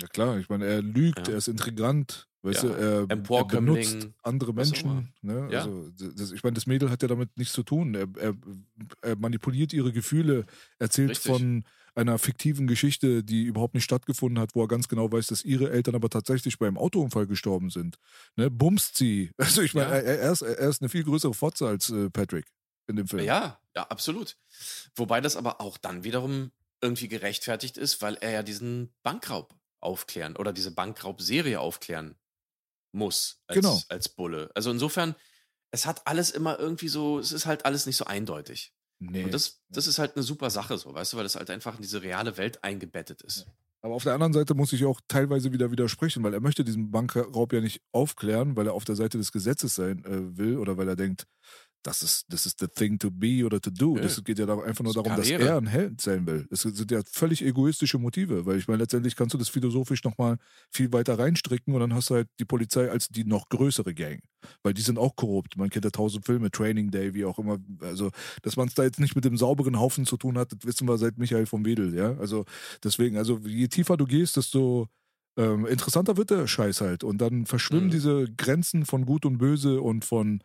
Ja klar, ich meine, er lügt, Ja. er ist intrigant, Weißt Ja, du, er, er benutzt andere. Menschen. Ne? Ja. Also, das, ich meine, das Mädel hat ja damit nichts zu tun. Er, er, er manipuliert ihre Gefühle, erzählt Richtig. von einer fiktiven Geschichte, die überhaupt nicht stattgefunden hat, wo er ganz genau weiß, dass ihre Eltern aber tatsächlich beim Autounfall gestorben sind. Ne? Bumst sie. <laughs> Also ich meine, Ja. er, er, ist, er ist eine viel größere Fotze als äh, Patrick in dem Film. Ja, ja, absolut. Wobei das aber auch dann wiederum irgendwie gerechtfertigt ist, weil er ja diesen Bankraub aufklären oder diese Bankraubserie aufklären muss als, Genau. als Bulle. Also insofern, es hat alles immer irgendwie so, es ist halt alles nicht so eindeutig. Nee. Und das, das ist halt eine super Sache so, weißt du, weil das halt einfach in diese reale Welt eingebettet ist. Aber auf der anderen Seite muss ich auch teilweise wieder widersprechen, weil er möchte diesen Bankraub ja nicht aufklären, weil er auf der Seite des Gesetzes sein äh, will oder weil er denkt, das ist, das ist the thing to be oder to do. Das geht ja einfach nur Das darum, dass Karriere. er ein Held sein will. Das sind ja völlig egoistische Motive, weil ich meine, letztendlich kannst du das philosophisch nochmal viel weiter reinstricken und dann hast du halt die Polizei als die noch größere Gang. Weil die sind auch korrupt. Man kennt ja tausend Filme, Training Day, wie auch immer. Also, dass man es da jetzt nicht mit dem sauberen Haufen zu tun hat, das wissen wir seit Michael vom Wedel, ja. Also, deswegen, also je tiefer du gehst, desto ähm, interessanter wird der Scheiß halt. Und dann verschwimmen Mhm. diese Grenzen von Gut und Böse und von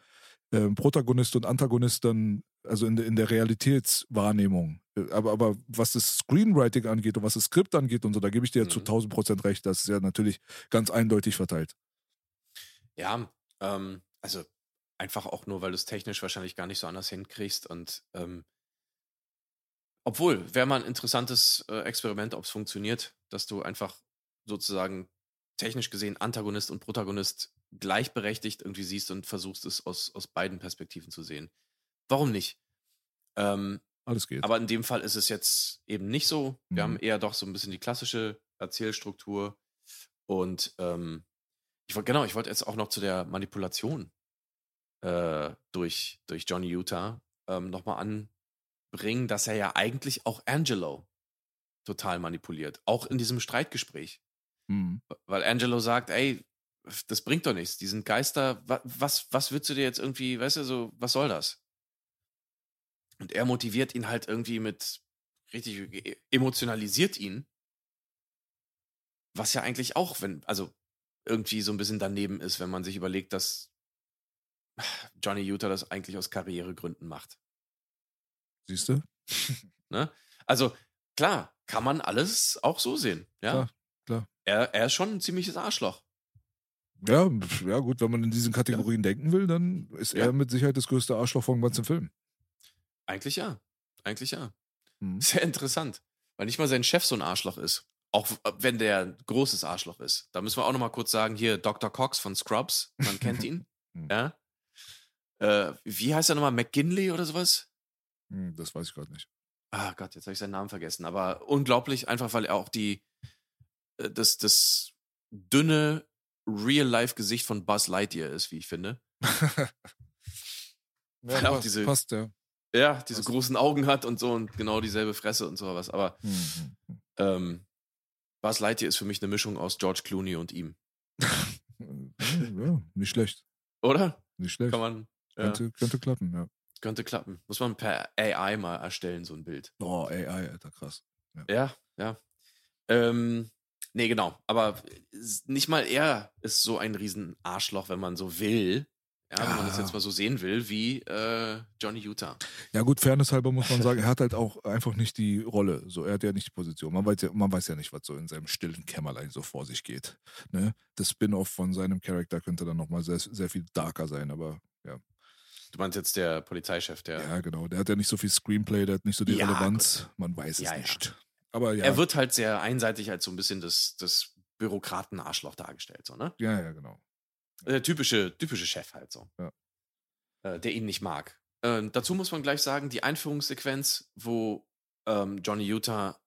ähm, Protagonist und Antagonist dann, also in, der- in der Realitätswahrnehmung. Äh, Aber, aber was das Screenwriting angeht und was das Skript angeht und so, da gebe ich dir ja zu Mhm. 1000 Prozent recht. Das ist ja natürlich ganz eindeutig verteilt. Ja, ähm, also einfach auch nur, weil du es technisch wahrscheinlich gar nicht so anders hinkriegst und ähm, obwohl, wäre mal ein interessantes äh, Experiment, ob es funktioniert, dass du einfach sozusagen technisch gesehen Antagonist und Protagonist gleichberechtigt irgendwie siehst und versuchst es aus, aus beiden Perspektiven zu sehen. Warum nicht? Ähm, Alles geht. aber in dem Fall ist es jetzt eben nicht so. Wir Mhm. haben eher doch so ein bisschen die klassische Erzählstruktur. Und ähm, ich wollte, genau, ich wollte jetzt auch noch zu der Manipulation äh, durch, durch Johnny Utah ähm, nochmal anbringen, dass er ja eigentlich auch Angelo total manipuliert. Auch in diesem Streitgespräch. Mhm. Weil Angelo sagt, ey, das bringt doch nichts. Die sind Geister. wa- Was, was würdest du dir jetzt irgendwie, weißt du, so, was soll das? Und er motiviert ihn halt irgendwie mit, richtig e- emotionalisiert ihn. Was ja eigentlich auch, wenn, also irgendwie so ein bisschen daneben ist, wenn man sich überlegt, dass Johnny Utah das eigentlich aus Karrieregründen macht. Siehst du? <laughs> Ne? Also klar, kann man alles auch so sehen. Ja, Klar, klar. Er, er ist schon ein ziemliches Arschloch. Ja, ja, gut, wenn man in diesen Kategorien denken will, dann ist Ja. er mit Sicherheit das größte Arschloch vom ganzen Film. Eigentlich ja. Eigentlich ja. Mhm. Sehr interessant. Weil nicht mal sein Chef so ein Arschloch ist. Auch w- wenn der ein großes Arschloch ist. Da müssen wir auch nochmal kurz sagen, hier Dr. Cox von Scrubs, man <laughs> kennt ihn. Mhm. ja. Äh, wie heißt er nochmal? McGinley oder sowas? Hm, Das weiß ich gerade nicht. Ah Gott, jetzt habe ich seinen Namen vergessen. Aber unglaublich, einfach weil er auch die, äh, das, das dünne Real-Life-Gesicht von Buzz Lightyear ist, wie ich finde. <laughs> Weil auch passt, diese- passt, ja. Ja, diese Was? großen Augen hat und so und genau dieselbe Fresse und sowas. Aber Mhm. ähm, Buzz Lightyear ist für mich eine Mischung aus George Clooney und ihm. <laughs> Ja, nicht schlecht. Oder? Nicht schlecht. Kann man, ja, Könnte, könnte klappen, ja. könnte klappen. Muss man per AI mal erstellen, so ein Bild. Oh, AI, Alter, krass. Ja, ja. Ähm, nee, genau. Aber nicht mal er ist so ein riesen Arschloch, wenn man so will. Ja, wenn man das Ah. jetzt mal so sehen will, wie äh, Johnny Utah. Ja, gut, Fairness halber muss man sagen, er hat halt auch einfach nicht die Rolle. So, er hat ja nicht die Position. Man weiß ja, man weiß ja nicht, was so in seinem stillen Kämmerlein so vor sich geht. Ne? Das Spin-off von seinem Charakter könnte dann nochmal sehr, sehr viel darker sein, aber ja. Du meinst jetzt der Polizeichef, der. Ja, genau. Der hat ja nicht so viel Screenplay, der hat nicht so die Ja, Relevanz. Man weiß es Ja, ja. Aber ja. Er wird halt sehr einseitig als so ein bisschen das, das Bürokraten-Arschloch dargestellt, so, ne? ja, ja, genau. Der typische, typische Chef halt so. Ja. Äh, der ihn nicht mag. Ähm, dazu muss man gleich sagen, die Einführungssequenz, wo ähm, Johnny Utah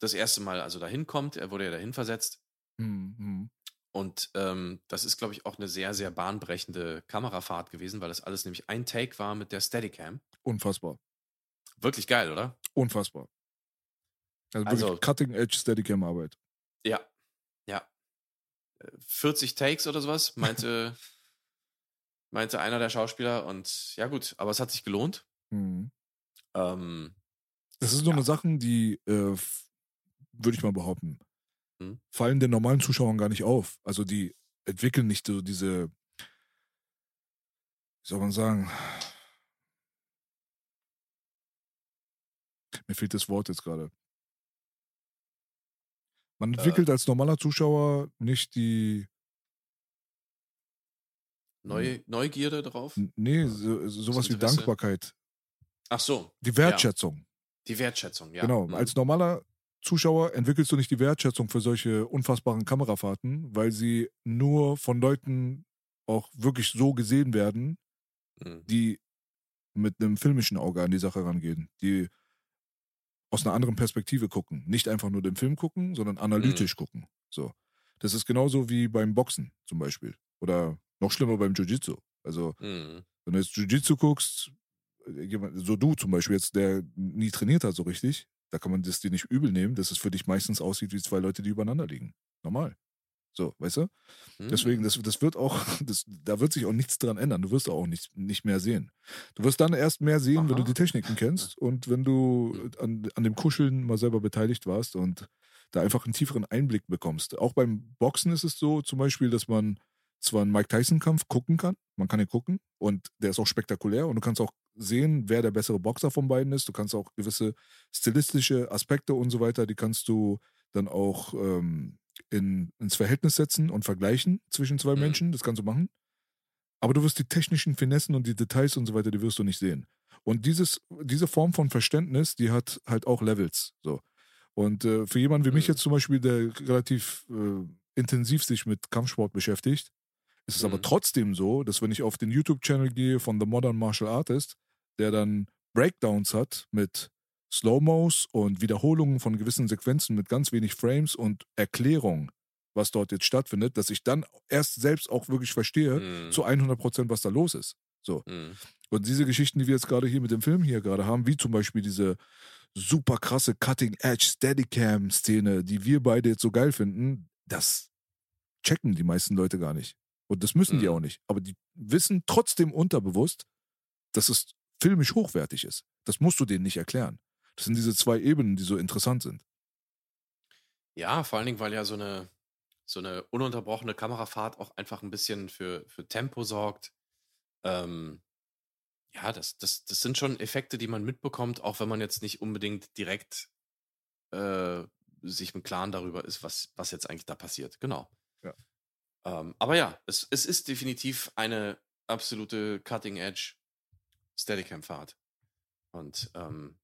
das erste Mal also dahin kommt, er wurde ja dahin versetzt. Hm, hm. Und ähm, das ist, glaube ich, auch eine sehr, sehr bahnbrechende Kamerafahrt gewesen, weil das alles nämlich ein Take war mit der Steadicam. Unfassbar. Wirklich geil, oder? Unfassbar. Also, wirklich Also- Cutting-Edge Steadicam-Arbeit. Ja. Ja. Äh, 40 Takes oder sowas, meinte, <laughs> meinte einer der Schauspieler. Und ja, gut, aber es hat sich gelohnt. Hm. Ähm, Das ist so Ja. eine Sachen, die, äh, würde ich mal behaupten, Hm. fallen den normalen Zuschauern gar nicht auf. Also die entwickeln nicht so diese, wie soll man sagen, mir fehlt das Wort jetzt gerade. Man Äh. entwickelt als normaler Zuschauer nicht die, Neu, Neugierde drauf? nee, so, sowas wie? Dankbarkeit, Ach so, die Wertschätzung. die Wertschätzung, ja. Genau, Mhm. als normaler Zuschauer entwickelst du nicht die Wertschätzung für solche unfassbaren Kamerafahrten, weil sie nur von Leuten auch wirklich so gesehen werden, Mhm. die mit einem filmischen Auge an die Sache rangehen, die aus einer anderen Perspektive gucken. Nicht einfach nur den Film gucken, sondern analytisch gucken. So. Das ist genauso wie beim Boxen zum Beispiel. Oder noch schlimmer beim Jiu-Jitsu. Also, Mhm. wenn du jetzt Jiu-Jitsu guckst, äh, so du zum Beispiel jetzt, der nie trainiert hat so richtig, da kann man das dir nicht übel nehmen, dass es für dich meistens aussieht wie zwei Leute, die übereinander liegen. Normal. So, weißt du? Mhm. Deswegen, das, das wird auch, <laughs> das, da wird sich auch nichts dran ändern. Du wirst auch nicht, nicht mehr sehen. Du wirst dann erst mehr sehen, wenn du Aha. die Techniken kennst und wenn du an, an dem Kuscheln mal selber beteiligt warst und da einfach einen tieferen Einblick bekommst. Auch beim Boxen ist es so zum Beispiel, dass man zwar einen Mike Tyson-Kampf gucken kann, man kann ihn gucken und der ist auch spektakulär und du kannst auch sehen, wer der bessere Boxer von beiden ist. Du kannst auch gewisse stilistische Aspekte und so weiter, die kannst du dann auch ähm, in, ins Verhältnis setzen und vergleichen zwischen zwei Mhm. Menschen. Das kannst du machen. Aber du wirst die technischen Finessen und die Details und so weiter, die wirst du nicht sehen. Und dieses, diese Form von Verständnis, die hat halt auch Levels. So. Und äh, für jemanden wie mich Mhm. jetzt zum Beispiel, der relativ äh, intensiv sich mit Kampfsport beschäftigt, ist es aber Mhm. trotzdem so, dass wenn ich auf den YouTube-Channel gehe von The Modern Martial Artist, der dann Breakdowns hat mit Slow-Mos und Wiederholungen von gewissen Sequenzen mit ganz wenig Frames und Erklärung, was dort jetzt stattfindet, dass ich dann erst selbst auch wirklich verstehe, Mhm. zu 100 Prozent, was da los ist. So. Mhm. Und diese Geschichten, die wir jetzt gerade hier mit dem Film hier gerade haben, wie zum Beispiel diese super krasse Cutting-Edge Steadicam-Szene, die wir beide jetzt so geil finden, das checken die meisten Leute gar nicht. Und das müssen die Mhm. auch nicht. Aber die wissen trotzdem unterbewusst, dass es filmisch hochwertig ist. Das musst du denen nicht erklären. Das sind diese zwei Ebenen, die so interessant sind. Ja, vor allen Dingen, weil ja so eine, so eine ununterbrochene Kamerafahrt auch einfach ein bisschen für, für Tempo sorgt. Ähm, ja, das, das, das sind schon Effekte, die man mitbekommt, auch wenn man jetzt nicht unbedingt direkt äh, sich im Klaren darüber ist, was, was jetzt eigentlich da passiert. Genau. Ja. Ähm, aber ja, es, es ist definitiv eine absolute Cutting-Edge Steadicam-Fahrt. Und ähm,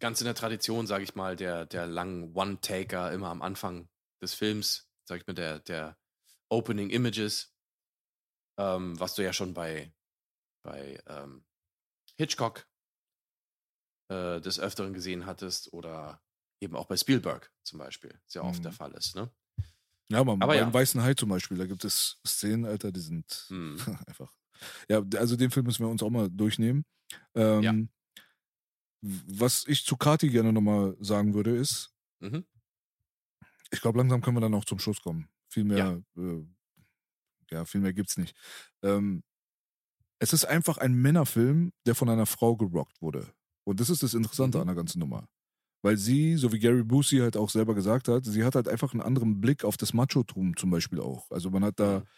ganz in der Tradition, sage ich mal, der, der langen One-Taker immer am Anfang des Films, sag ich mal, der, der Opening Images, ähm, was du ja schon bei, bei ähm, Hitchcock äh, des Öfteren gesehen hattest oder eben auch bei Spielberg zum Beispiel, sehr oft Mhm. der Fall ist. Ne? Ja, man, Aber beim ja. Weißen Hai zum Beispiel, da gibt es Szenen, Alter, die sind Mhm. <laughs> einfach. Ja, also den Film müssen wir uns auch mal durchnehmen. Ähm, Ja. Was ich zu Kati gerne nochmal sagen würde, ist, Mhm. ich glaube, langsam können wir dann auch zum Schluss kommen. Viel mehr, äh, ja, viel mehr gibt's nicht. Ähm, es ist einfach ein Männerfilm, der von einer Frau gerockt wurde. Und das ist das Interessante Mhm. an der ganzen Nummer. Weil sie, so wie Gary Busey halt auch selber gesagt hat, sie hat halt einfach einen anderen Blick auf das Machotum zum Beispiel auch. Also man hat da Mhm.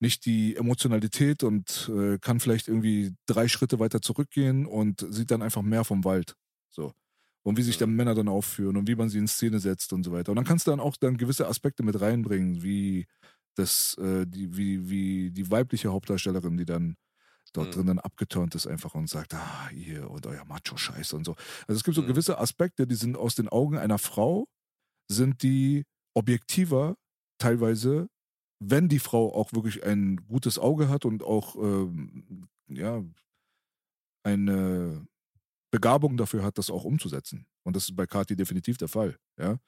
Nicht die Emotionalität und äh, kann vielleicht irgendwie drei Schritte weiter zurückgehen und sieht dann einfach mehr vom Wald. So. Und wie sich dann Mhm. Männer dann aufführen und wie man sie in Szene setzt und so weiter. Und dann kannst du dann auch dann gewisse Aspekte mit reinbringen, wie das, äh, die, wie, wie die weibliche Hauptdarstellerin, die dann dort Mhm. drin dann abgeturnt ist einfach und sagt, ah, ihr und euer Macho-Scheiß und so. Also es gibt so Mhm. gewisse Aspekte, die sind aus den Augen einer Frau, sind die objektiver teilweise, wenn die Frau auch wirklich ein gutes Auge hat und auch ähm, ja eine Begabung dafür hat, das auch umzusetzen. Und das ist bei Kati definitiv der Fall. Ja,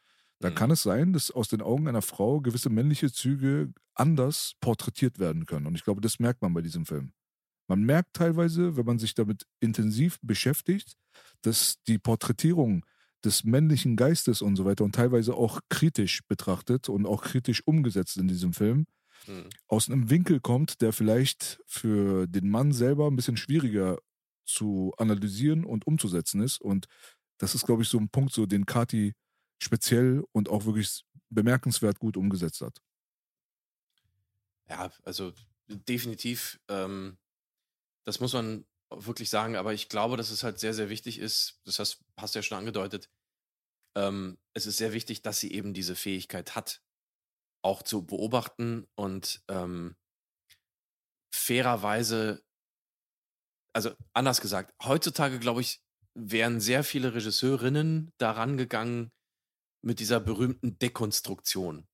da Mhm. kann es sein, dass aus den Augen einer Frau gewisse männliche Züge anders porträtiert werden können. Und ich glaube, das merkt man bei diesem Film. Man merkt teilweise, wenn man sich damit intensiv beschäftigt, dass die Porträtierung des männlichen Geistes und so weiter und teilweise auch kritisch betrachtet und auch kritisch umgesetzt in diesem Film Mhm. aus einem Winkel kommt, der vielleicht für den Mann selber ein bisschen schwieriger zu analysieren und umzusetzen ist. Und das ist, glaube ich, so ein Punkt, so den Kati speziell und auch wirklich bemerkenswert gut umgesetzt hat. Ja, also definitiv, ähm, das muss man wirklich sagen, aber ich glaube, dass es halt sehr, sehr wichtig ist, das hast, hast du ja schon angedeutet, ähm, es ist sehr wichtig, dass sie eben diese Fähigkeit hat, auch zu beobachten und ähm, fairerweise, also anders gesagt, heutzutage glaube ich, wären sehr viele Regisseurinnen daran gegangen mit dieser berühmten Dekonstruktion.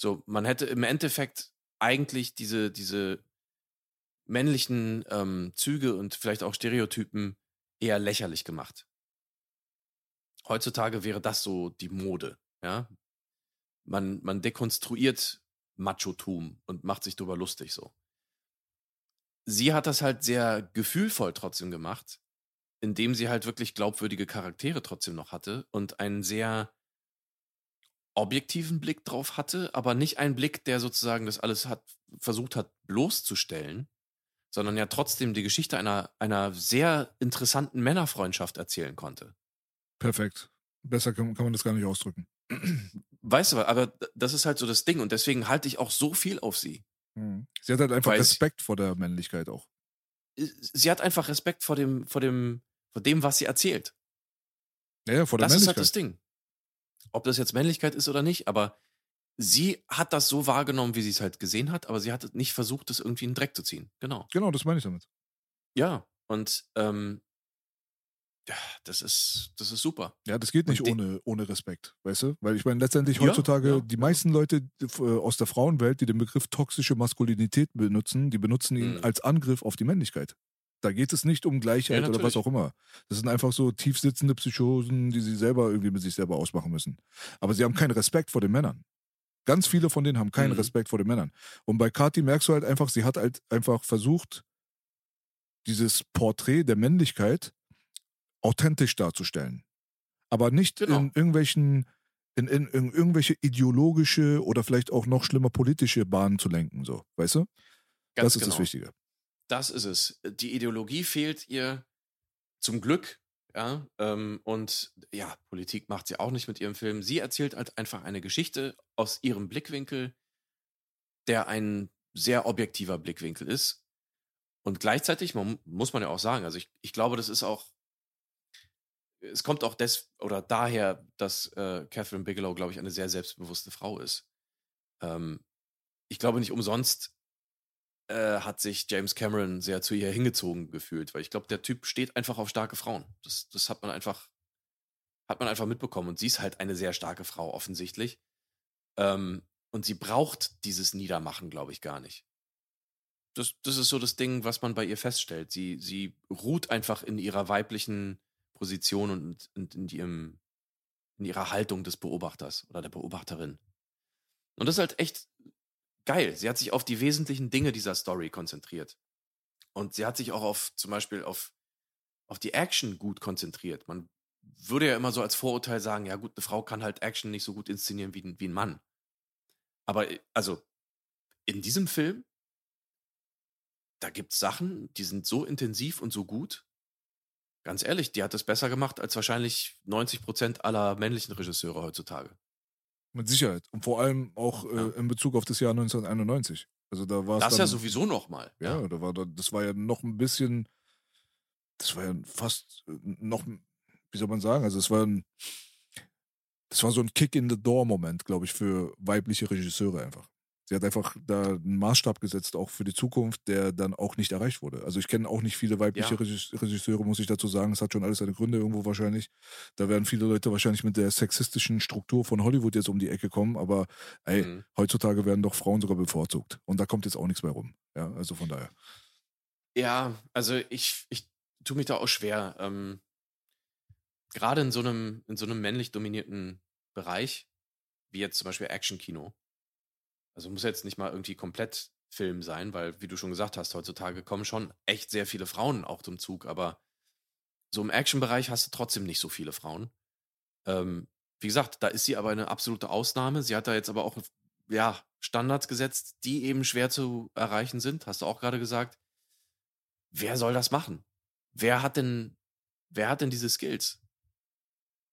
So, man hätte im Endeffekt eigentlich diese, diese männlichen ähm, Züge und vielleicht auch Stereotypen eher lächerlich gemacht. Heutzutage wäre das so die Mode, ja. Man, man dekonstruiert Machotum und macht sich darüber lustig so. Sie hat das halt sehr gefühlvoll trotzdem gemacht, indem sie halt wirklich glaubwürdige Charaktere trotzdem noch hatte und einen sehr objektiven Blick drauf hatte, aber nicht einen Blick, der sozusagen das alles hat versucht hat bloßzustellen, sondern ja trotzdem die Geschichte einer, einer sehr interessanten Männerfreundschaft erzählen konnte. Perfekt. Besser kann, kann man das gar nicht ausdrücken. Weißt du, aber das ist halt so das Ding und deswegen halte ich auch so viel auf sie. Mhm. Sie hat halt einfach Weil Respekt vor der Männlichkeit auch. Sie hat einfach Respekt vor dem, vor dem, vor dem, was sie erzählt. Ja, ja vor der Das ist Männlichkeit. halt das Ding. Ob das jetzt Männlichkeit ist oder nicht, aber sie hat das so wahrgenommen, wie sie es halt gesehen hat, aber sie hat nicht versucht, das irgendwie in den Dreck zu ziehen. Genau. Genau, das meine ich damit. Ja, und ähm, ja, das ist, das ist super. Ja, das geht nicht Und die- ohne, ohne Respekt, weißt du? Weil ich meine, letztendlich heutzutage, ja, die ja. meisten Leute äh, aus der Frauenwelt, die den Begriff toxische Maskulinität benutzen, die benutzen ihn Mhm. als Angriff auf die Männlichkeit. Da geht es nicht um Gleichheit Ja, oder was auch immer. Das sind einfach so tiefsitzende Psychosen, die sie selber irgendwie mit sich selber ausmachen müssen. Aber sie haben keinen Respekt vor den Männern. Ganz viele von denen haben keinen Mhm. Respekt vor den Männern. Und bei Kati merkst du halt einfach, sie hat halt einfach versucht, dieses Porträt der Männlichkeit authentisch darzustellen. Aber nicht Genau. in irgendwelchen, in, in, in irgendwelche ideologische oder vielleicht auch noch schlimmer politische Bahnen zu lenken, so, weißt du? Ganz das ist genau. das Wichtige. Das ist es. Die Ideologie fehlt ihr zum Glück, ja. Ähm, und ja, Politik macht sie auch nicht mit ihrem Film. Sie erzählt halt einfach eine Geschichte aus ihrem Blickwinkel, der ein sehr objektiver Blickwinkel ist. Und gleichzeitig, man, muss man ja auch sagen, also ich, ich glaube, das ist auch, es kommt auch des oder daher, dass äh, Catherine Bigelow, glaube ich, eine sehr selbstbewusste Frau ist. Ähm, ich glaube nicht umsonst äh, hat sich James Cameron sehr zu ihr hingezogen gefühlt, weil ich glaube, der Typ steht einfach auf starke Frauen. Das, das hat man einfach, hat man einfach mitbekommen. Und sie ist halt eine sehr starke Frau, offensichtlich. Ähm, und sie braucht dieses Niedermachen, glaube ich, gar nicht. Das, das ist so das Ding, was man bei ihr feststellt. Sie, sie ruht einfach in ihrer weiblichen Position und, und in, ihrem, in ihrer Haltung des Beobachters oder der Beobachterin. Und das ist halt echt geil. Sie hat sich auf die wesentlichen Dinge dieser Story konzentriert. Und sie hat sich auch auf zum Beispiel auf, auf die Action gut konzentriert. Man würde ja immer so als Vorurteil sagen, ja gut, eine Frau kann halt Action nicht so gut inszenieren wie, ein- wie ein Mann. Aber äh, also in diesem Film, da gibt es Sachen, die sind so intensiv und so gut. Ganz ehrlich, die hat es besser gemacht als wahrscheinlich 90 Prozent aller männlichen Regisseure heutzutage. Mit Sicherheit. Und vor allem auch äh, Ja. in Bezug auf das Jahr 1991. Also da war es Das dann, ja sowieso nochmal. Ja, da war, da- das war ja noch ein bisschen, das war ja fast äh, noch, wie soll man sagen, also es war ein, das war so ein Kick in the Door Moment, glaube ich, für weibliche Regisseure einfach. Sie hat einfach da einen Maßstab gesetzt, auch für die Zukunft, der dann auch nicht erreicht wurde. Also ich kenne auch nicht viele weibliche Ja. Regis- Regisseure, muss ich dazu sagen. Es hat schon alles seine Gründe irgendwo wahrscheinlich. Da werden viele Leute wahrscheinlich mit der sexistischen Struktur von Hollywood jetzt um die Ecke kommen, aber ey, Mhm. heutzutage werden doch Frauen sogar bevorzugt. Und da kommt jetzt auch nichts mehr rum. Ja, also von daher. Ja, also ich, ich tue mich da auch schwer. Ähm, Gerade in so einem, in so einem männlich dominierten Bereich, wie jetzt zum Beispiel Action-Kino. Also muss jetzt nicht mal irgendwie komplett Film sein, weil, wie du schon gesagt hast, heutzutage kommen schon echt sehr viele Frauen auch zum Zug, aber so im Action-Bereich hast du trotzdem nicht so viele Frauen. Ähm, wie gesagt, da ist sie aber eine absolute Ausnahme. Sie hat da jetzt aber auch ja, Standards gesetzt, die eben schwer zu erreichen sind, hast du auch gerade gesagt. Wer soll das machen? Wer hat denn, wer hat denn diese Skills?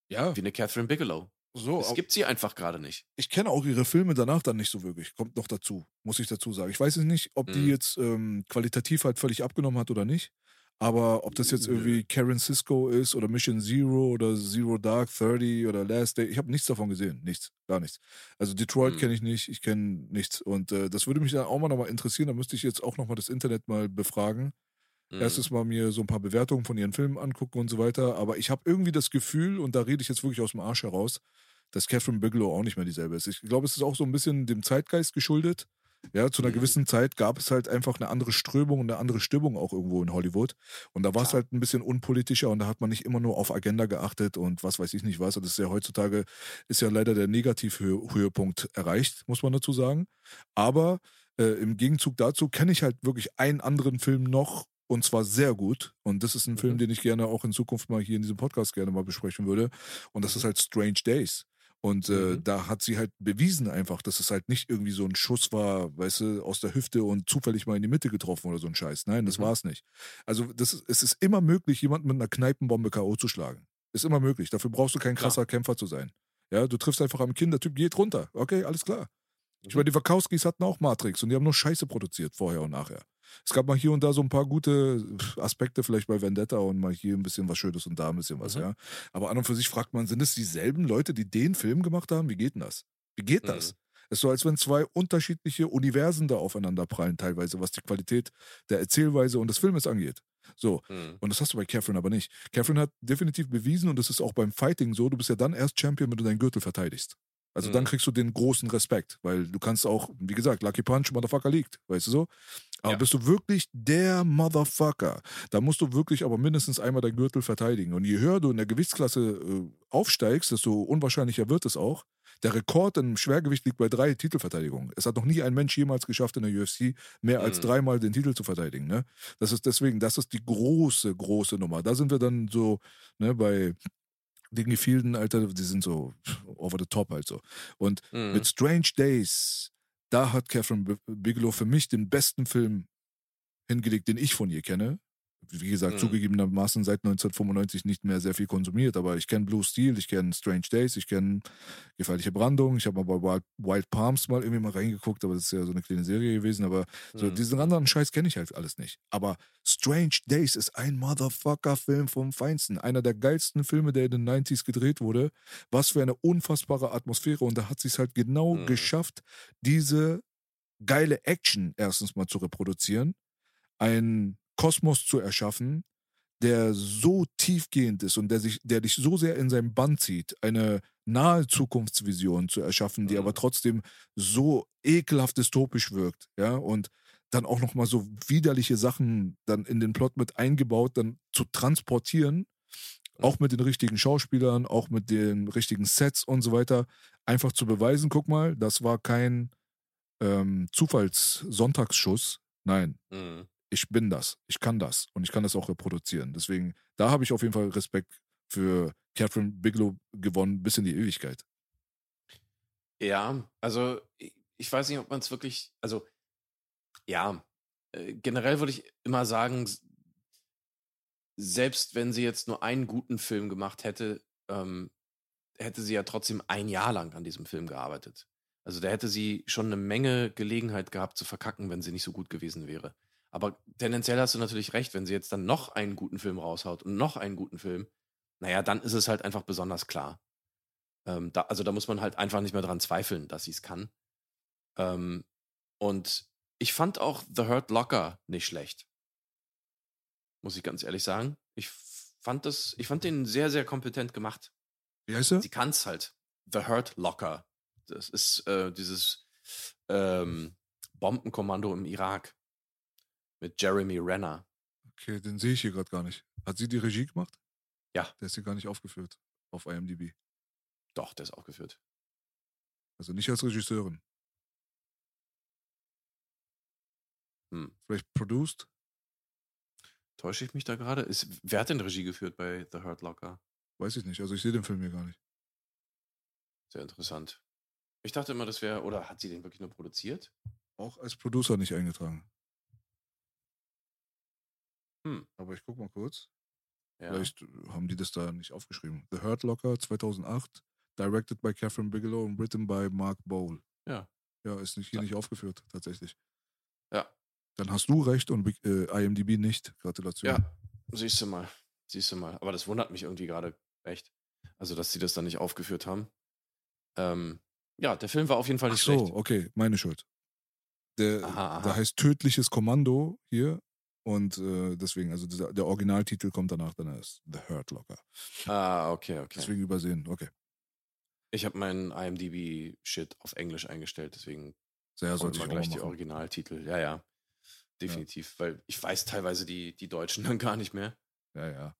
Ja, Wie eine Catherine Bigelow. So, es gibt sie einfach gerade nicht. ich kenne auch ihre Filme danach dann nicht so wirklich. Kommt noch dazu, muss ich dazu sagen. Ich weiß jetzt nicht, ob die Mhm. jetzt ähm, qualitativ halt völlig abgenommen hat oder nicht. Aber ob das jetzt irgendwie Karen Cisco ist oder Mission Zero oder Zero Dark 30 oder Last Day, ich habe nichts davon gesehen. Nichts, gar nichts. Also Detroit Mhm. kenne ich nicht, ich kenne nichts. Und äh, das würde mich dann auch mal nochmal interessieren. Da müsste ich jetzt auch nochmal das Internet mal befragen. Mhm. Erstes Mal mir so ein paar Bewertungen von ihren Filmen angucken und so weiter. Aber ich habe irgendwie das Gefühl, und da rede ich jetzt wirklich aus dem Arsch heraus, dass Catherine Bigelow auch nicht mehr dieselbe ist. Ich glaube, es ist auch so ein bisschen dem Zeitgeist geschuldet. Ja, zu einer Mhm. gewissen Zeit gab es halt einfach eine andere Strömung und eine andere Stimmung auch irgendwo in Hollywood. Und da war es halt ein bisschen unpolitischer und da hat man nicht immer nur auf Agenda geachtet und was weiß ich nicht was. Und das ist ja heutzutage, ist ja leider der Negativhöhepunkt erreicht, muss man dazu sagen. Aber äh, im Gegenzug dazu kenne ich halt wirklich einen anderen Film noch und zwar sehr gut. Und das ist ein Film, Mhm. den ich gerne auch in Zukunft mal hier in diesem Podcast gerne mal besprechen würde. Und das ist halt Strange Days. Und äh, Mhm. da hat sie halt bewiesen einfach, dass es halt nicht irgendwie so ein Schuss war, weißt du, aus der Hüfte und zufällig mal in die Mitte getroffen oder so ein Scheiß. Nein, das Mhm. war es nicht. Also das ist, es ist immer möglich, jemanden mit einer Kneipenbombe K.O. zu schlagen. Ist immer möglich. Dafür brauchst du kein krasser Kämpfer zu sein. Ja, du triffst einfach am Kinn, der Typ geht runter. Okay, alles klar. Ich meine, die Wachowskis hatten auch Matrix und die haben nur Scheiße produziert, vorher und nachher. Es gab mal hier und da so ein paar gute Aspekte, vielleicht bei Vendetta und mal hier ein bisschen was Schönes und da ein bisschen was, Mhm. ja. Aber an und für sich fragt man, sind es dieselben Leute, die den Film gemacht haben? Wie geht denn das? Wie geht das? Mhm. Es ist so, als wenn zwei unterschiedliche Universen da aufeinander prallen, teilweise, was die Qualität der Erzählweise und des Filmes angeht. So. Mhm. Und das hast du bei Catherine aber nicht. Catherine hat definitiv bewiesen, und das ist auch beim Fighting so, du bist ja dann erst Champion, wenn du deinen Gürtel verteidigst. Also dann Mhm. kriegst du den großen Respekt, weil du kannst auch, wie gesagt, Lucky Punch, Motherfucker liegt, weißt du so? Aber Ja. bist du wirklich der Motherfucker, da musst du wirklich aber mindestens einmal deinen Gürtel verteidigen. Und je höher du in der Gewichtsklasse äh, aufsteigst, desto unwahrscheinlicher wird es auch. Der Rekord im Schwergewicht liegt bei drei Titelverteidigungen. Es hat noch nie ein Mensch jemals geschafft, in der UFC mehr als Mhm. dreimal den Titel zu verteidigen. Ne? Das ist deswegen, das ist die große, große Nummer. Da sind wir dann so ne, bei den Gefilden, Alter, die sind so over the top halt so. Und Mhm. mit Strange Days, da hat Catherine Bigelow für mich den besten Film hingelegt, den ich von ihr kenne. Wie gesagt, Mhm. zugegebenermaßen seit 1995 nicht mehr sehr viel konsumiert, aber ich kenne Blue Steel, ich kenne Strange Days, ich kenne Gefährliche Brandung, ich habe mal bei Wild, Wild Palms mal irgendwie mal reingeguckt, aber das ist ja so eine kleine Serie gewesen, aber so Mhm. diesen anderen Scheiß kenne ich halt alles nicht. Aber Strange Days ist ein Motherfucker-Film vom Feinsten. Einer der geilsten Filme, der in den 90s gedreht wurde. Was für eine unfassbare Atmosphäre. Und da hat sie es halt genau Mhm. geschafft, diese geile Action erstens mal zu reproduzieren, einen Kosmos zu erschaffen, der so tiefgehend ist und der sich, der dich so sehr in seinem Bann zieht, eine nahe Zukunftsvision zu erschaffen, die Mhm. aber trotzdem so ekelhaft dystopisch wirkt, ja, und dann auch nochmal so widerliche Sachen dann in den Plot mit eingebaut, dann zu transportieren, auch mit den richtigen Schauspielern, auch mit den richtigen Sets und so weiter, einfach zu beweisen, guck mal, das war kein ähm, Zufalls-Sonntagsschuss, nein, Mhm. Ich bin das, ich kann das und ich kann das auch reproduzieren. Deswegen, da habe ich auf jeden Fall Respekt für Catherine Bigelow gewonnen bis in die Ewigkeit. Ja, also ich, weiß nicht, ob man es wirklich, also ja, äh, generell würde ich immer sagen, selbst wenn sie jetzt nur einen guten Film gemacht hätte, ähm, hätte sie ja trotzdem ein Jahr lang an diesem Film gearbeitet. Also da hätte sie schon eine Menge Gelegenheit gehabt zu verkacken, wenn sie nicht so gut gewesen wäre. Aber tendenziell hast du natürlich recht, wenn sie jetzt dann noch einen guten Film raushaut und noch einen guten Film, naja, dann ist es halt einfach besonders klar. Ähm, da, also da muss man halt einfach nicht mehr dran zweifeln, dass sie es kann. Ähm, und ich fand auch The Hurt Locker nicht schlecht. Muss ich ganz ehrlich sagen. Ich fand das, ich fand den sehr, sehr kompetent gemacht. Wie heißt er? Sie kann es halt. The Hurt Locker. Das ist äh, dieses ähm, Bombenkommando im Irak mit Jeremy Renner. Okay, den sehe ich hier gerade gar nicht. Hat sie die Regie gemacht? Ja. Der ist hier gar nicht aufgeführt auf IMDb. Doch, der ist aufgeführt. Also nicht als Regisseurin. Hm. Vielleicht produced? Täusche ich mich da gerade? Ist, wer hat denn Regie geführt bei The Hurt Locker? Weiß ich nicht. Also ich sehe den Film hier gar nicht. Sehr interessant. Ich dachte immer, das wäre, oder hat sie den wirklich nur produziert? Auch als Producer nicht eingetragen. Hm. Aber ich guck mal kurz. Ja. Vielleicht haben die das da nicht aufgeschrieben. The Hurt Locker 2008. Directed by Catherine Bigelow und written by Mark Bowl. Ja. Ja, ist nicht, hier nicht aufgeführt, tatsächlich. Ja. Dann hast du recht und äh, IMDb nicht. Gratulation. Ja, siehst du mal. Siehst du mal. Aber das wundert mich irgendwie gerade echt. Also, dass sie das dann nicht aufgeführt haben. Ähm, ja, der Film war auf jeden Fall Ach nicht so, schlecht. okay, meine Schuld. Der, Aha, aha. der heißt Tödliches Kommando hier und äh, deswegen, also dieser, der Originaltitel kommt danach, dann ist The Hurt Locker. Ah, okay, okay. Deswegen übersehen, okay. Ich habe meinen IMDb-Shit auf Englisch eingestellt, deswegen Sehr sollte ich gleich die. Originaltitel. Ja, ja. Definitiv, weil ich weiß teilweise die, die Deutschen <laughs> dann gar nicht mehr. Ja, ja.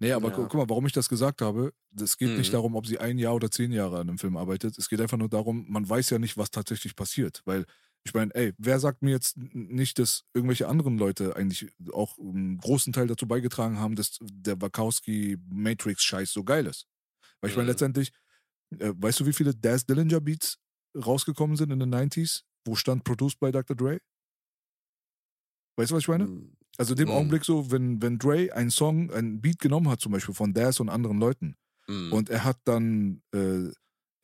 Nee, aber Ja. gu- guck mal, warum ich das gesagt habe, es geht nicht Mhm. darum, ob sie ein Jahr oder zehn Jahre an einem Film arbeitet. Es geht einfach nur darum, man weiß ja nicht, was tatsächlich passiert. Weil, ich meine, ey, wer sagt mir jetzt nicht, dass irgendwelche anderen Leute eigentlich auch einen großen Teil dazu beigetragen haben, dass der Wachowski-Matrix-Scheiß so geil ist? Weil ich meine, Mhm. letztendlich, äh, weißt du, wie viele Daz Dillinger Beats rausgekommen sind in den 90s? Wo stand Produced by Dr. Dre? Weißt du, was ich meine? Hm, Also in dem Mhm. Augenblick so, wenn, wenn Dre einen Song, einen Beat genommen hat, zum Beispiel von Daz und anderen Leuten, hm, und er hat dann, äh,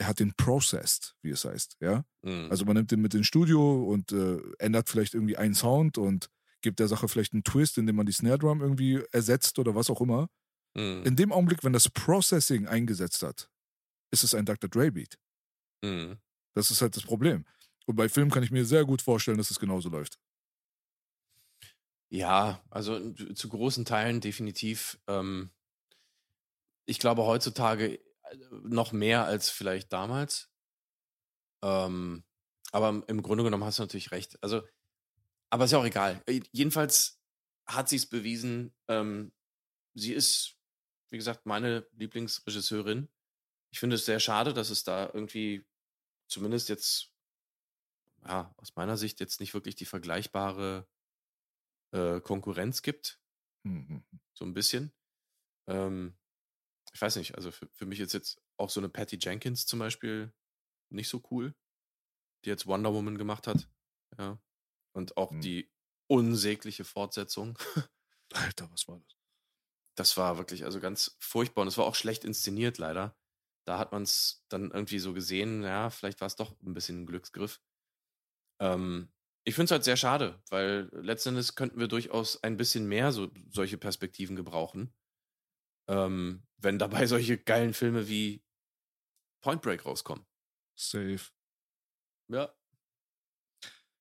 er hat den processed, wie es heißt, ja. hm. Also man nimmt den mit ins Studio und äh, ändert vielleicht irgendwie einen Sound und gibt der Sache vielleicht einen Twist, indem man die Snare Drum irgendwie ersetzt oder was auch immer. Hm, In dem Augenblick, wenn das Processing eingesetzt hat, ist es ein Dr. Dre Beat. hm. Das ist halt das Problem. Und bei Filmen kann ich mir sehr gut vorstellen, dass es genauso läuft. Ja, also n- zu großen Teilen definitiv. Ähm, ich glaube heutzutage äh, noch mehr als vielleicht damals. Ähm, aber im Grunde genommen hast du natürlich recht. Also, aber ist ja auch egal. Äh, Jedenfalls hat sie es bewiesen. Ähm, sie ist, wie gesagt, meine Lieblingsregisseurin. Ich finde es sehr schade, dass es da irgendwie zumindest jetzt, ja, aus meiner Sicht jetzt nicht wirklich die vergleichbare äh, Konkurrenz gibt, Mhm. so ein bisschen. Ähm, ich weiß nicht, also für, für mich ist jetzt auch so eine Patty Jenkins zum Beispiel nicht so cool, die jetzt Wonder Woman gemacht hat. Ja. Und auch Hm. die unsägliche Fortsetzung. <laughs> Alter, was war das? Das war wirklich also ganz furchtbar und es war auch schlecht inszeniert leider. Da hat man es dann irgendwie so gesehen, ja, vielleicht war es doch ein bisschen ein Glücksgriff. Ähm, ich finde es halt sehr schade, weil letztendlich könnten wir durchaus ein bisschen mehr so solche Perspektiven gebrauchen. Ähm, wenn dabei <laughs> solche geilen Filme wie Point Break rauskommen. Safe. Ja.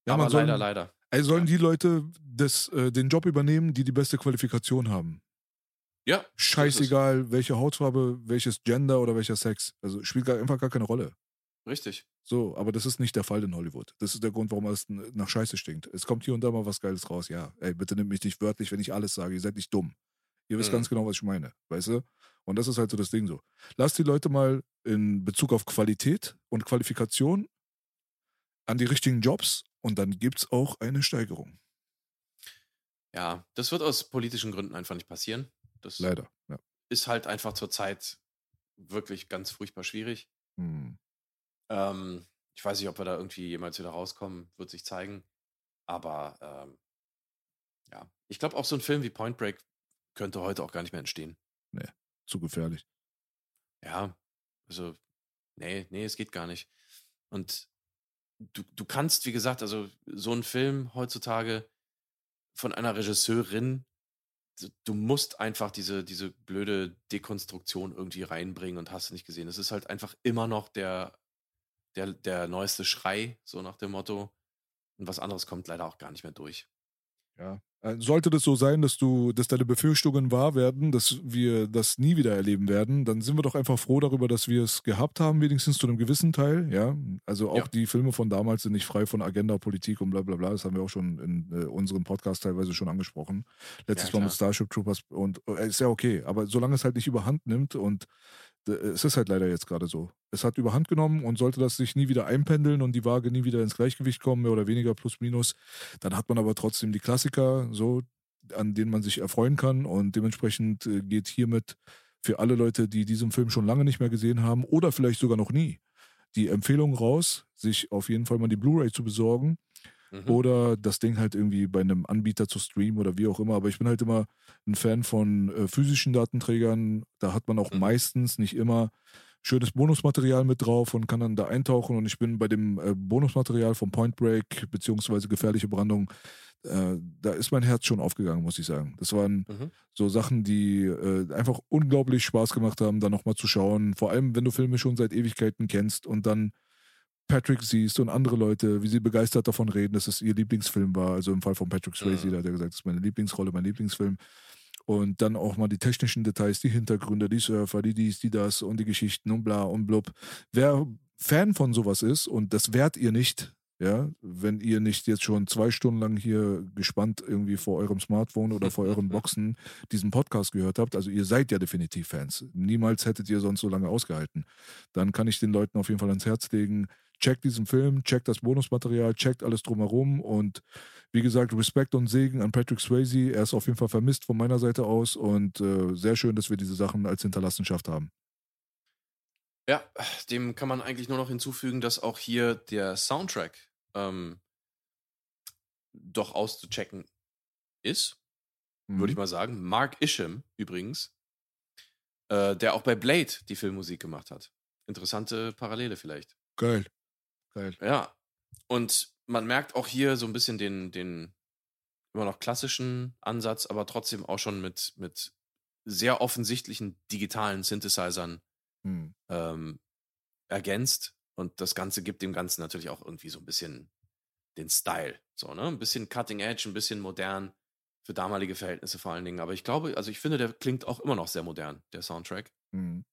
Ja, aber man soll- leider, leider. Also sollen Ja. die Leute das, äh, den Job übernehmen, die die beste Qualifikation haben. Ja. Scheißegal, welche Hautfarbe, welches Gender oder welcher Sex. Also spielt gar, einfach gar keine Rolle. Richtig. So, aber das ist nicht der Fall in Hollywood. Das ist der Grund, warum alles nach Scheiße stinkt. Es kommt hier und da mal was Geiles raus. Ja, ey, bitte nimmt mich nicht wörtlich, wenn ich alles sage. Ihr seid nicht dumm. Ihr wisst Mhm. ganz genau, was ich meine. Weißt du? Und das ist halt so das Ding so. Lasst die Leute mal in Bezug auf Qualität und Qualifikation an die richtigen Jobs und dann gibt's auch eine Steigerung. Ja, das wird aus politischen Gründen einfach nicht passieren. Das Leider. Ja. ist halt einfach zurzeit wirklich ganz furchtbar schwierig. Hm. Ähm, ich weiß nicht, ob wir da irgendwie jemals wieder rauskommen, wird sich zeigen. Aber ähm, ja, ich glaube auch so ein Film wie Point Break könnte heute auch gar nicht mehr entstehen. Zu gefährlich. Ja, also, nee, nee, es geht gar nicht. Und du, du kannst, wie gesagt, also so ein Film heutzutage von einer Regisseurin, du- musst einfach diese, diese blöde Dekonstruktion irgendwie reinbringen und hast du nicht gesehen. Es ist halt einfach immer noch der, der, der neueste Schrei, so nach dem Motto. Und was anderes kommt leider auch gar nicht mehr durch. Ja. Äh, Sollte das so sein, dass du, dass deine Befürchtungen wahr werden, dass wir das nie wieder erleben werden, dann sind wir doch einfach froh darüber, dass wir es gehabt haben, wenigstens zu einem gewissen Teil. Ja, also auch Ja. die Filme von damals sind nicht frei von Agenda, Politik und bla bla bla. Das haben wir auch schon in äh, unserem Podcast teilweise schon angesprochen. Letztes Ja, Mal mit. Starship Troopers und äh, ist ja okay. Aber solange es halt nicht überhand nimmt und es ist halt leider jetzt gerade so. Es hat überhand genommen und sollte das sich nie wieder einpendeln und die Waage nie wieder ins Gleichgewicht kommen, mehr oder weniger plus minus, dann hat man aber trotzdem die Klassiker, so, an denen man sich erfreuen kann. Und dementsprechend äh, geht hiermit für alle Leute, die diesen Film schon lange nicht mehr gesehen haben oder vielleicht sogar noch nie, die Empfehlung raus, sich auf jeden Fall mal die Blu-ray zu besorgen Mhm. oder das Ding halt irgendwie bei einem Anbieter zu streamen oder wie auch immer. Aber ich bin halt immer ein Fan von äh, physischen Datenträgern. Da hat man auch Mhm. meistens, nicht immer, schönes Bonusmaterial mit drauf und kann dann da eintauchen. Und ich bin bei dem äh, Bonusmaterial von Point Break beziehungsweise gefährliche Brandung, äh, da ist mein Herz schon aufgegangen, muss ich sagen. Das waren Mhm. so Sachen, die äh, einfach unglaublich Spaß gemacht haben, da nochmal zu schauen. Vor allem, wenn du Filme schon seit Ewigkeiten kennst und dann Patrick siehst und andere Leute, wie sie begeistert davon reden, dass es ihr Lieblingsfilm war. Also im Fall von Patrick Swayze, Mhm. da hat er gesagt, das ist meine Lieblingsrolle, mein Lieblingsfilm. Und dann auch mal die technischen Details, die Hintergründe, die Surfer, die dies, die das und die Geschichten und bla und blub. Wer Fan von sowas ist, und das wärt ihr nicht, ja, wenn ihr nicht jetzt schon zwei Stunden lang hier gespannt irgendwie vor eurem Smartphone oder vor euren <laughs> Boxen diesen Podcast gehört habt, also ihr seid ja definitiv Fans. Niemals hättet ihr sonst so lange ausgehalten. Dann kann ich den Leuten auf jeden Fall ans Herz legen, checkt diesen Film, checkt das Bonusmaterial, checkt alles drumherum und wie gesagt, Respekt und Segen an Patrick Swayze. Er ist auf jeden Fall vermisst von meiner Seite aus und äh, sehr schön, dass wir diese Sachen als Hinterlassenschaft haben. Ja, dem kann man eigentlich nur noch hinzufügen, dass auch hier der Soundtrack ähm, doch auszuchecken ist, würde ich mal sagen. Mark Isham übrigens, äh, der auch bei Blade die Filmmusik gemacht hat. Interessante Parallele vielleicht. Geil. Geil. Ja. Und man merkt auch hier so ein bisschen den, den immer noch klassischen Ansatz, aber trotzdem auch schon mit, mit sehr offensichtlichen digitalen Synthesizern Hm. ähm, ergänzt. Und das Ganze gibt dem Ganzen natürlich auch irgendwie so ein bisschen den Style. So, ne? Ein bisschen Cutting Edge, ein bisschen modern für damalige Verhältnisse vor allen Dingen. Aber ich glaube, also ich finde, der klingt auch immer noch sehr modern, der Soundtrack. Hm.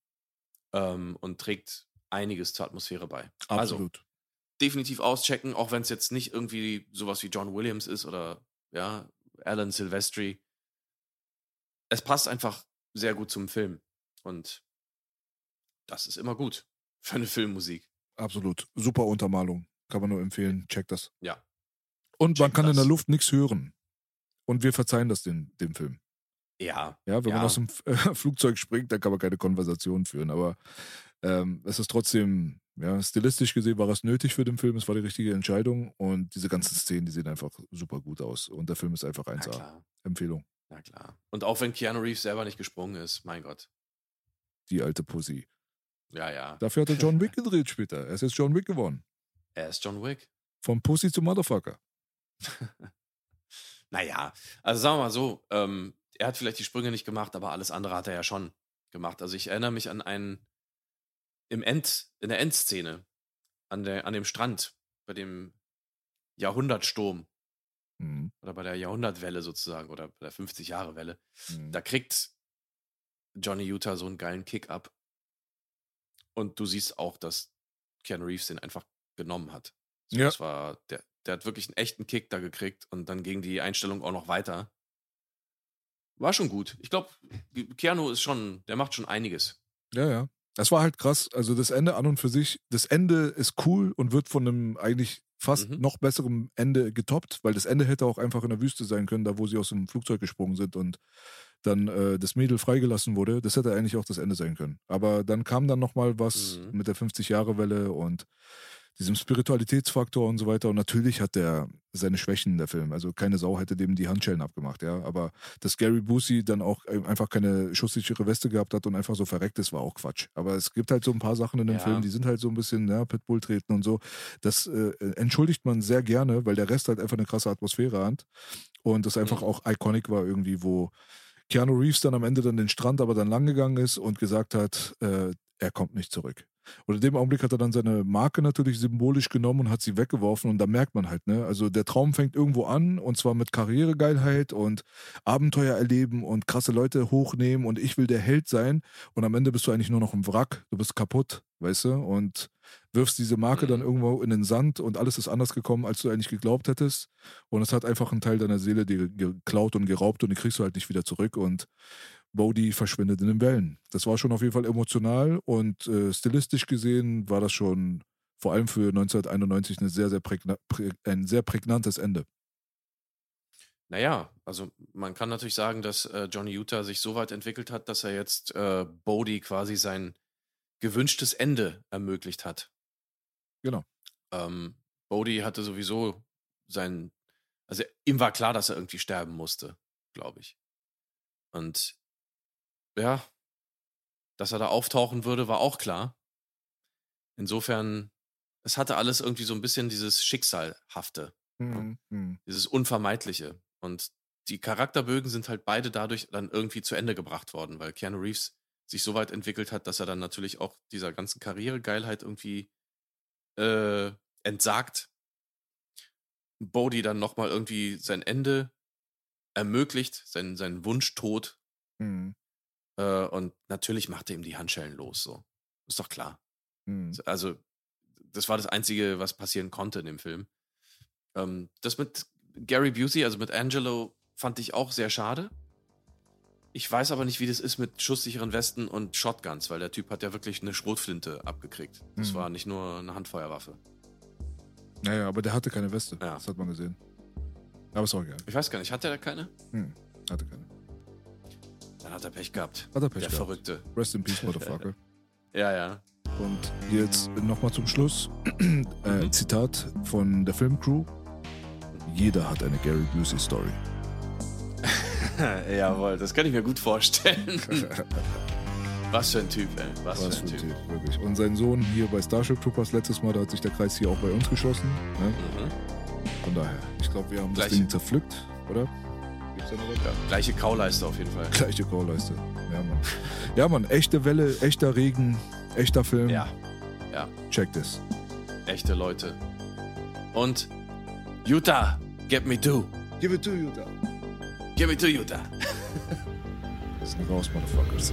Ähm, und trägt einiges zur Atmosphäre bei. Also, Absolut. Definitiv auschecken, auch wenn es jetzt nicht irgendwie sowas wie John Williams ist oder ja, Alan Silvestri. Es passt einfach sehr gut zum Film. Und das ist immer gut <laughs> für eine Filmmusik. Absolut. Super Untermalung. Kann man nur empfehlen. Checkt das. Ja. Und man Checkt kann in der das. Luft nichts hören. Und wir verzeihen das dem, dem Film. Ja. Ja, wenn man Ja. aus dem <laughs> Flugzeug springt, dann kann man keine Konversation führen. Aber ähm, es ist trotzdem, ja, stilistisch gesehen war es nötig für den Film. Es war die richtige Entscheidung. Und diese ganzen Szenen, die sehen einfach super gut aus. Und der Film ist einfach Na 1A. klar. Empfehlung. Na klar. Und auch wenn Keanu Reeves selber nicht gesprungen ist, mein Gott. Die alte Pussy. Ja, ja. Dafür hat er John Wick <laughs> gedreht später. Er ist jetzt John Wick geworden. Er ist John Wick. Von Pussy zu Motherfucker. <laughs> Naja, also sagen wir mal so, ähm, er hat vielleicht die Sprünge nicht gemacht, aber alles andere hat er ja schon gemacht. Also ich erinnere mich an einen im End, in der Endszene, an, der, an dem Strand, bei dem Jahrhundertsturm Mhm. oder bei der Jahrhundertwelle sozusagen oder bei der 50-Jahre-Welle. Mhm. Da kriegt Johnny Utah so einen geilen Kick ab. Und du siehst auch, dass Keanu Reeves den einfach genommen hat. So, Ja. Das war, der, der hat wirklich einen echten Kick da gekriegt und dann ging die Einstellung auch noch weiter. War schon gut. Ich glaube, Keanu ist schon, der macht schon einiges. Ja, ja. Das war halt krass. Also das Ende an und für sich, das Ende ist cool und wird von einem eigentlich fast Mhm. noch besserem Ende getoppt, weil das Ende hätte auch einfach in der Wüste sein können, da wo sie aus dem Flugzeug gesprungen sind und dann äh, das Mädel freigelassen wurde. Das hätte eigentlich auch das Ende sein können. Aber dann kam dann nochmal was Mhm. mit der 50-Jahre-Welle und diesem Spiritualitätsfaktor und so weiter. Und natürlich hat der seine Schwächen, der Film. Also keine Sau hätte dem die Handschellen abgemacht, ja. Aber dass Gary Busey dann auch einfach keine schusssichere Weste gehabt hat und einfach so verreckt ist, war auch Quatsch. Aber es gibt halt so ein paar Sachen in dem Ja. Film, die sind halt so ein bisschen, ja, Pitbull treten und so. Das äh, entschuldigt man sehr gerne, weil der Rest halt einfach eine krasse Atmosphäre hat. Und das einfach Mhm. auch iconic war irgendwie, wo Keanu Reeves dann am Ende dann den Strand aber dann lang gegangen ist und gesagt hat, äh, er kommt nicht zurück. Und in dem Augenblick hat er dann seine Marke natürlich symbolisch genommen und hat sie weggeworfen. Und da merkt man halt, ne, also der Traum fängt irgendwo an und zwar mit Karrieregeilheit und Abenteuer erleben und krasse Leute hochnehmen und ich will der Held sein. Und am Ende bist du eigentlich nur noch ein Wrack, du bist kaputt, weißt du, und wirfst diese Marke dann Mhm. irgendwo in den Sand und alles ist anders gekommen, als du eigentlich geglaubt hättest. Und es hat einfach einen Teil deiner Seele dir geklaut und geraubt und die kriegst du halt nicht wieder zurück. Und Bodhi verschwindet in den Wellen. Das war schon auf jeden Fall emotional und äh, stilistisch gesehen war das schon vor allem für 1991 eine sehr, sehr prägna prä ein sehr prägnantes Ende. Naja, also man kann natürlich sagen, dass äh, Johnny Utah sich so weit entwickelt hat, dass er jetzt äh, Bodhi quasi sein gewünschtes Ende ermöglicht hat. Genau. Ähm, Bodhi hatte sowieso sein, also ihm war klar, dass er irgendwie sterben musste, glaube ich. Und ja, dass er da auftauchen würde, war auch klar. Insofern, es hatte alles irgendwie so ein bisschen dieses Schicksalhafte, Mhm. Mhm. dieses Unvermeidliche. Und die Charakterbögen sind halt beide dadurch dann irgendwie zu Ende gebracht worden, weil Keanu Reeves sich so weit entwickelt hat, dass er dann natürlich auch dieser ganzen Karrieregeilheit irgendwie äh, entsagt. Bodhi dann nochmal irgendwie sein Ende ermöglicht, sein, seinen Wunschtod. Mhm. Äh, und natürlich macht er ihm die Handschellen los. So. Ist doch klar. Mhm. Also, das war das Einzige, was passieren konnte in dem Film. Ähm, das mit Gary Busey, also mit Angelo, fand ich auch sehr schade. Ich weiß aber nicht, wie das ist mit schusssicheren Westen und Shotguns, weil der Typ hat ja wirklich eine Schrotflinte abgekriegt. Das Mhm. war nicht nur eine Handfeuerwaffe. Naja, aber der hatte keine Weste. Ja. Das hat man gesehen. Aber ist auch egal. Ich weiß gar nicht, hat der da keine? Hm. Hatte keine. Dann hat er Pech gehabt. Hat er Pech der gehabt. Verrückte. Rest in peace, Motherfucker. <laughs> Ja, ja. Und jetzt nochmal zum Schluss. <clears throat> äh, Mhm. Zitat von der Filmcrew. Jeder hat eine Gary Busey Story. <laughs> Jawohl, das kann ich mir gut vorstellen. <laughs> Was für ein Typ, ey. Was, Was für ein Typ. Typ, wirklich. Und sein Sohn hier bei Starship Troopers letztes Mal, da hat sich der Kreis hier auch bei uns geschlossen. Ne? Mhm. Von daher, ich glaube, wir haben das Gleiche. Ding zerpflückt, oder? Gibt's da noch? Ja, gleiche Kauleiste auf jeden Fall. Gleiche Callleiste. Ja, Mann. Ja, Mann, echte Welle, echter Regen, echter Film. Ja, ja, Check this. echte Leute. Und Utah, get me to. Give it to da. Get me to Utah. Das sind raus, Motherfuckers.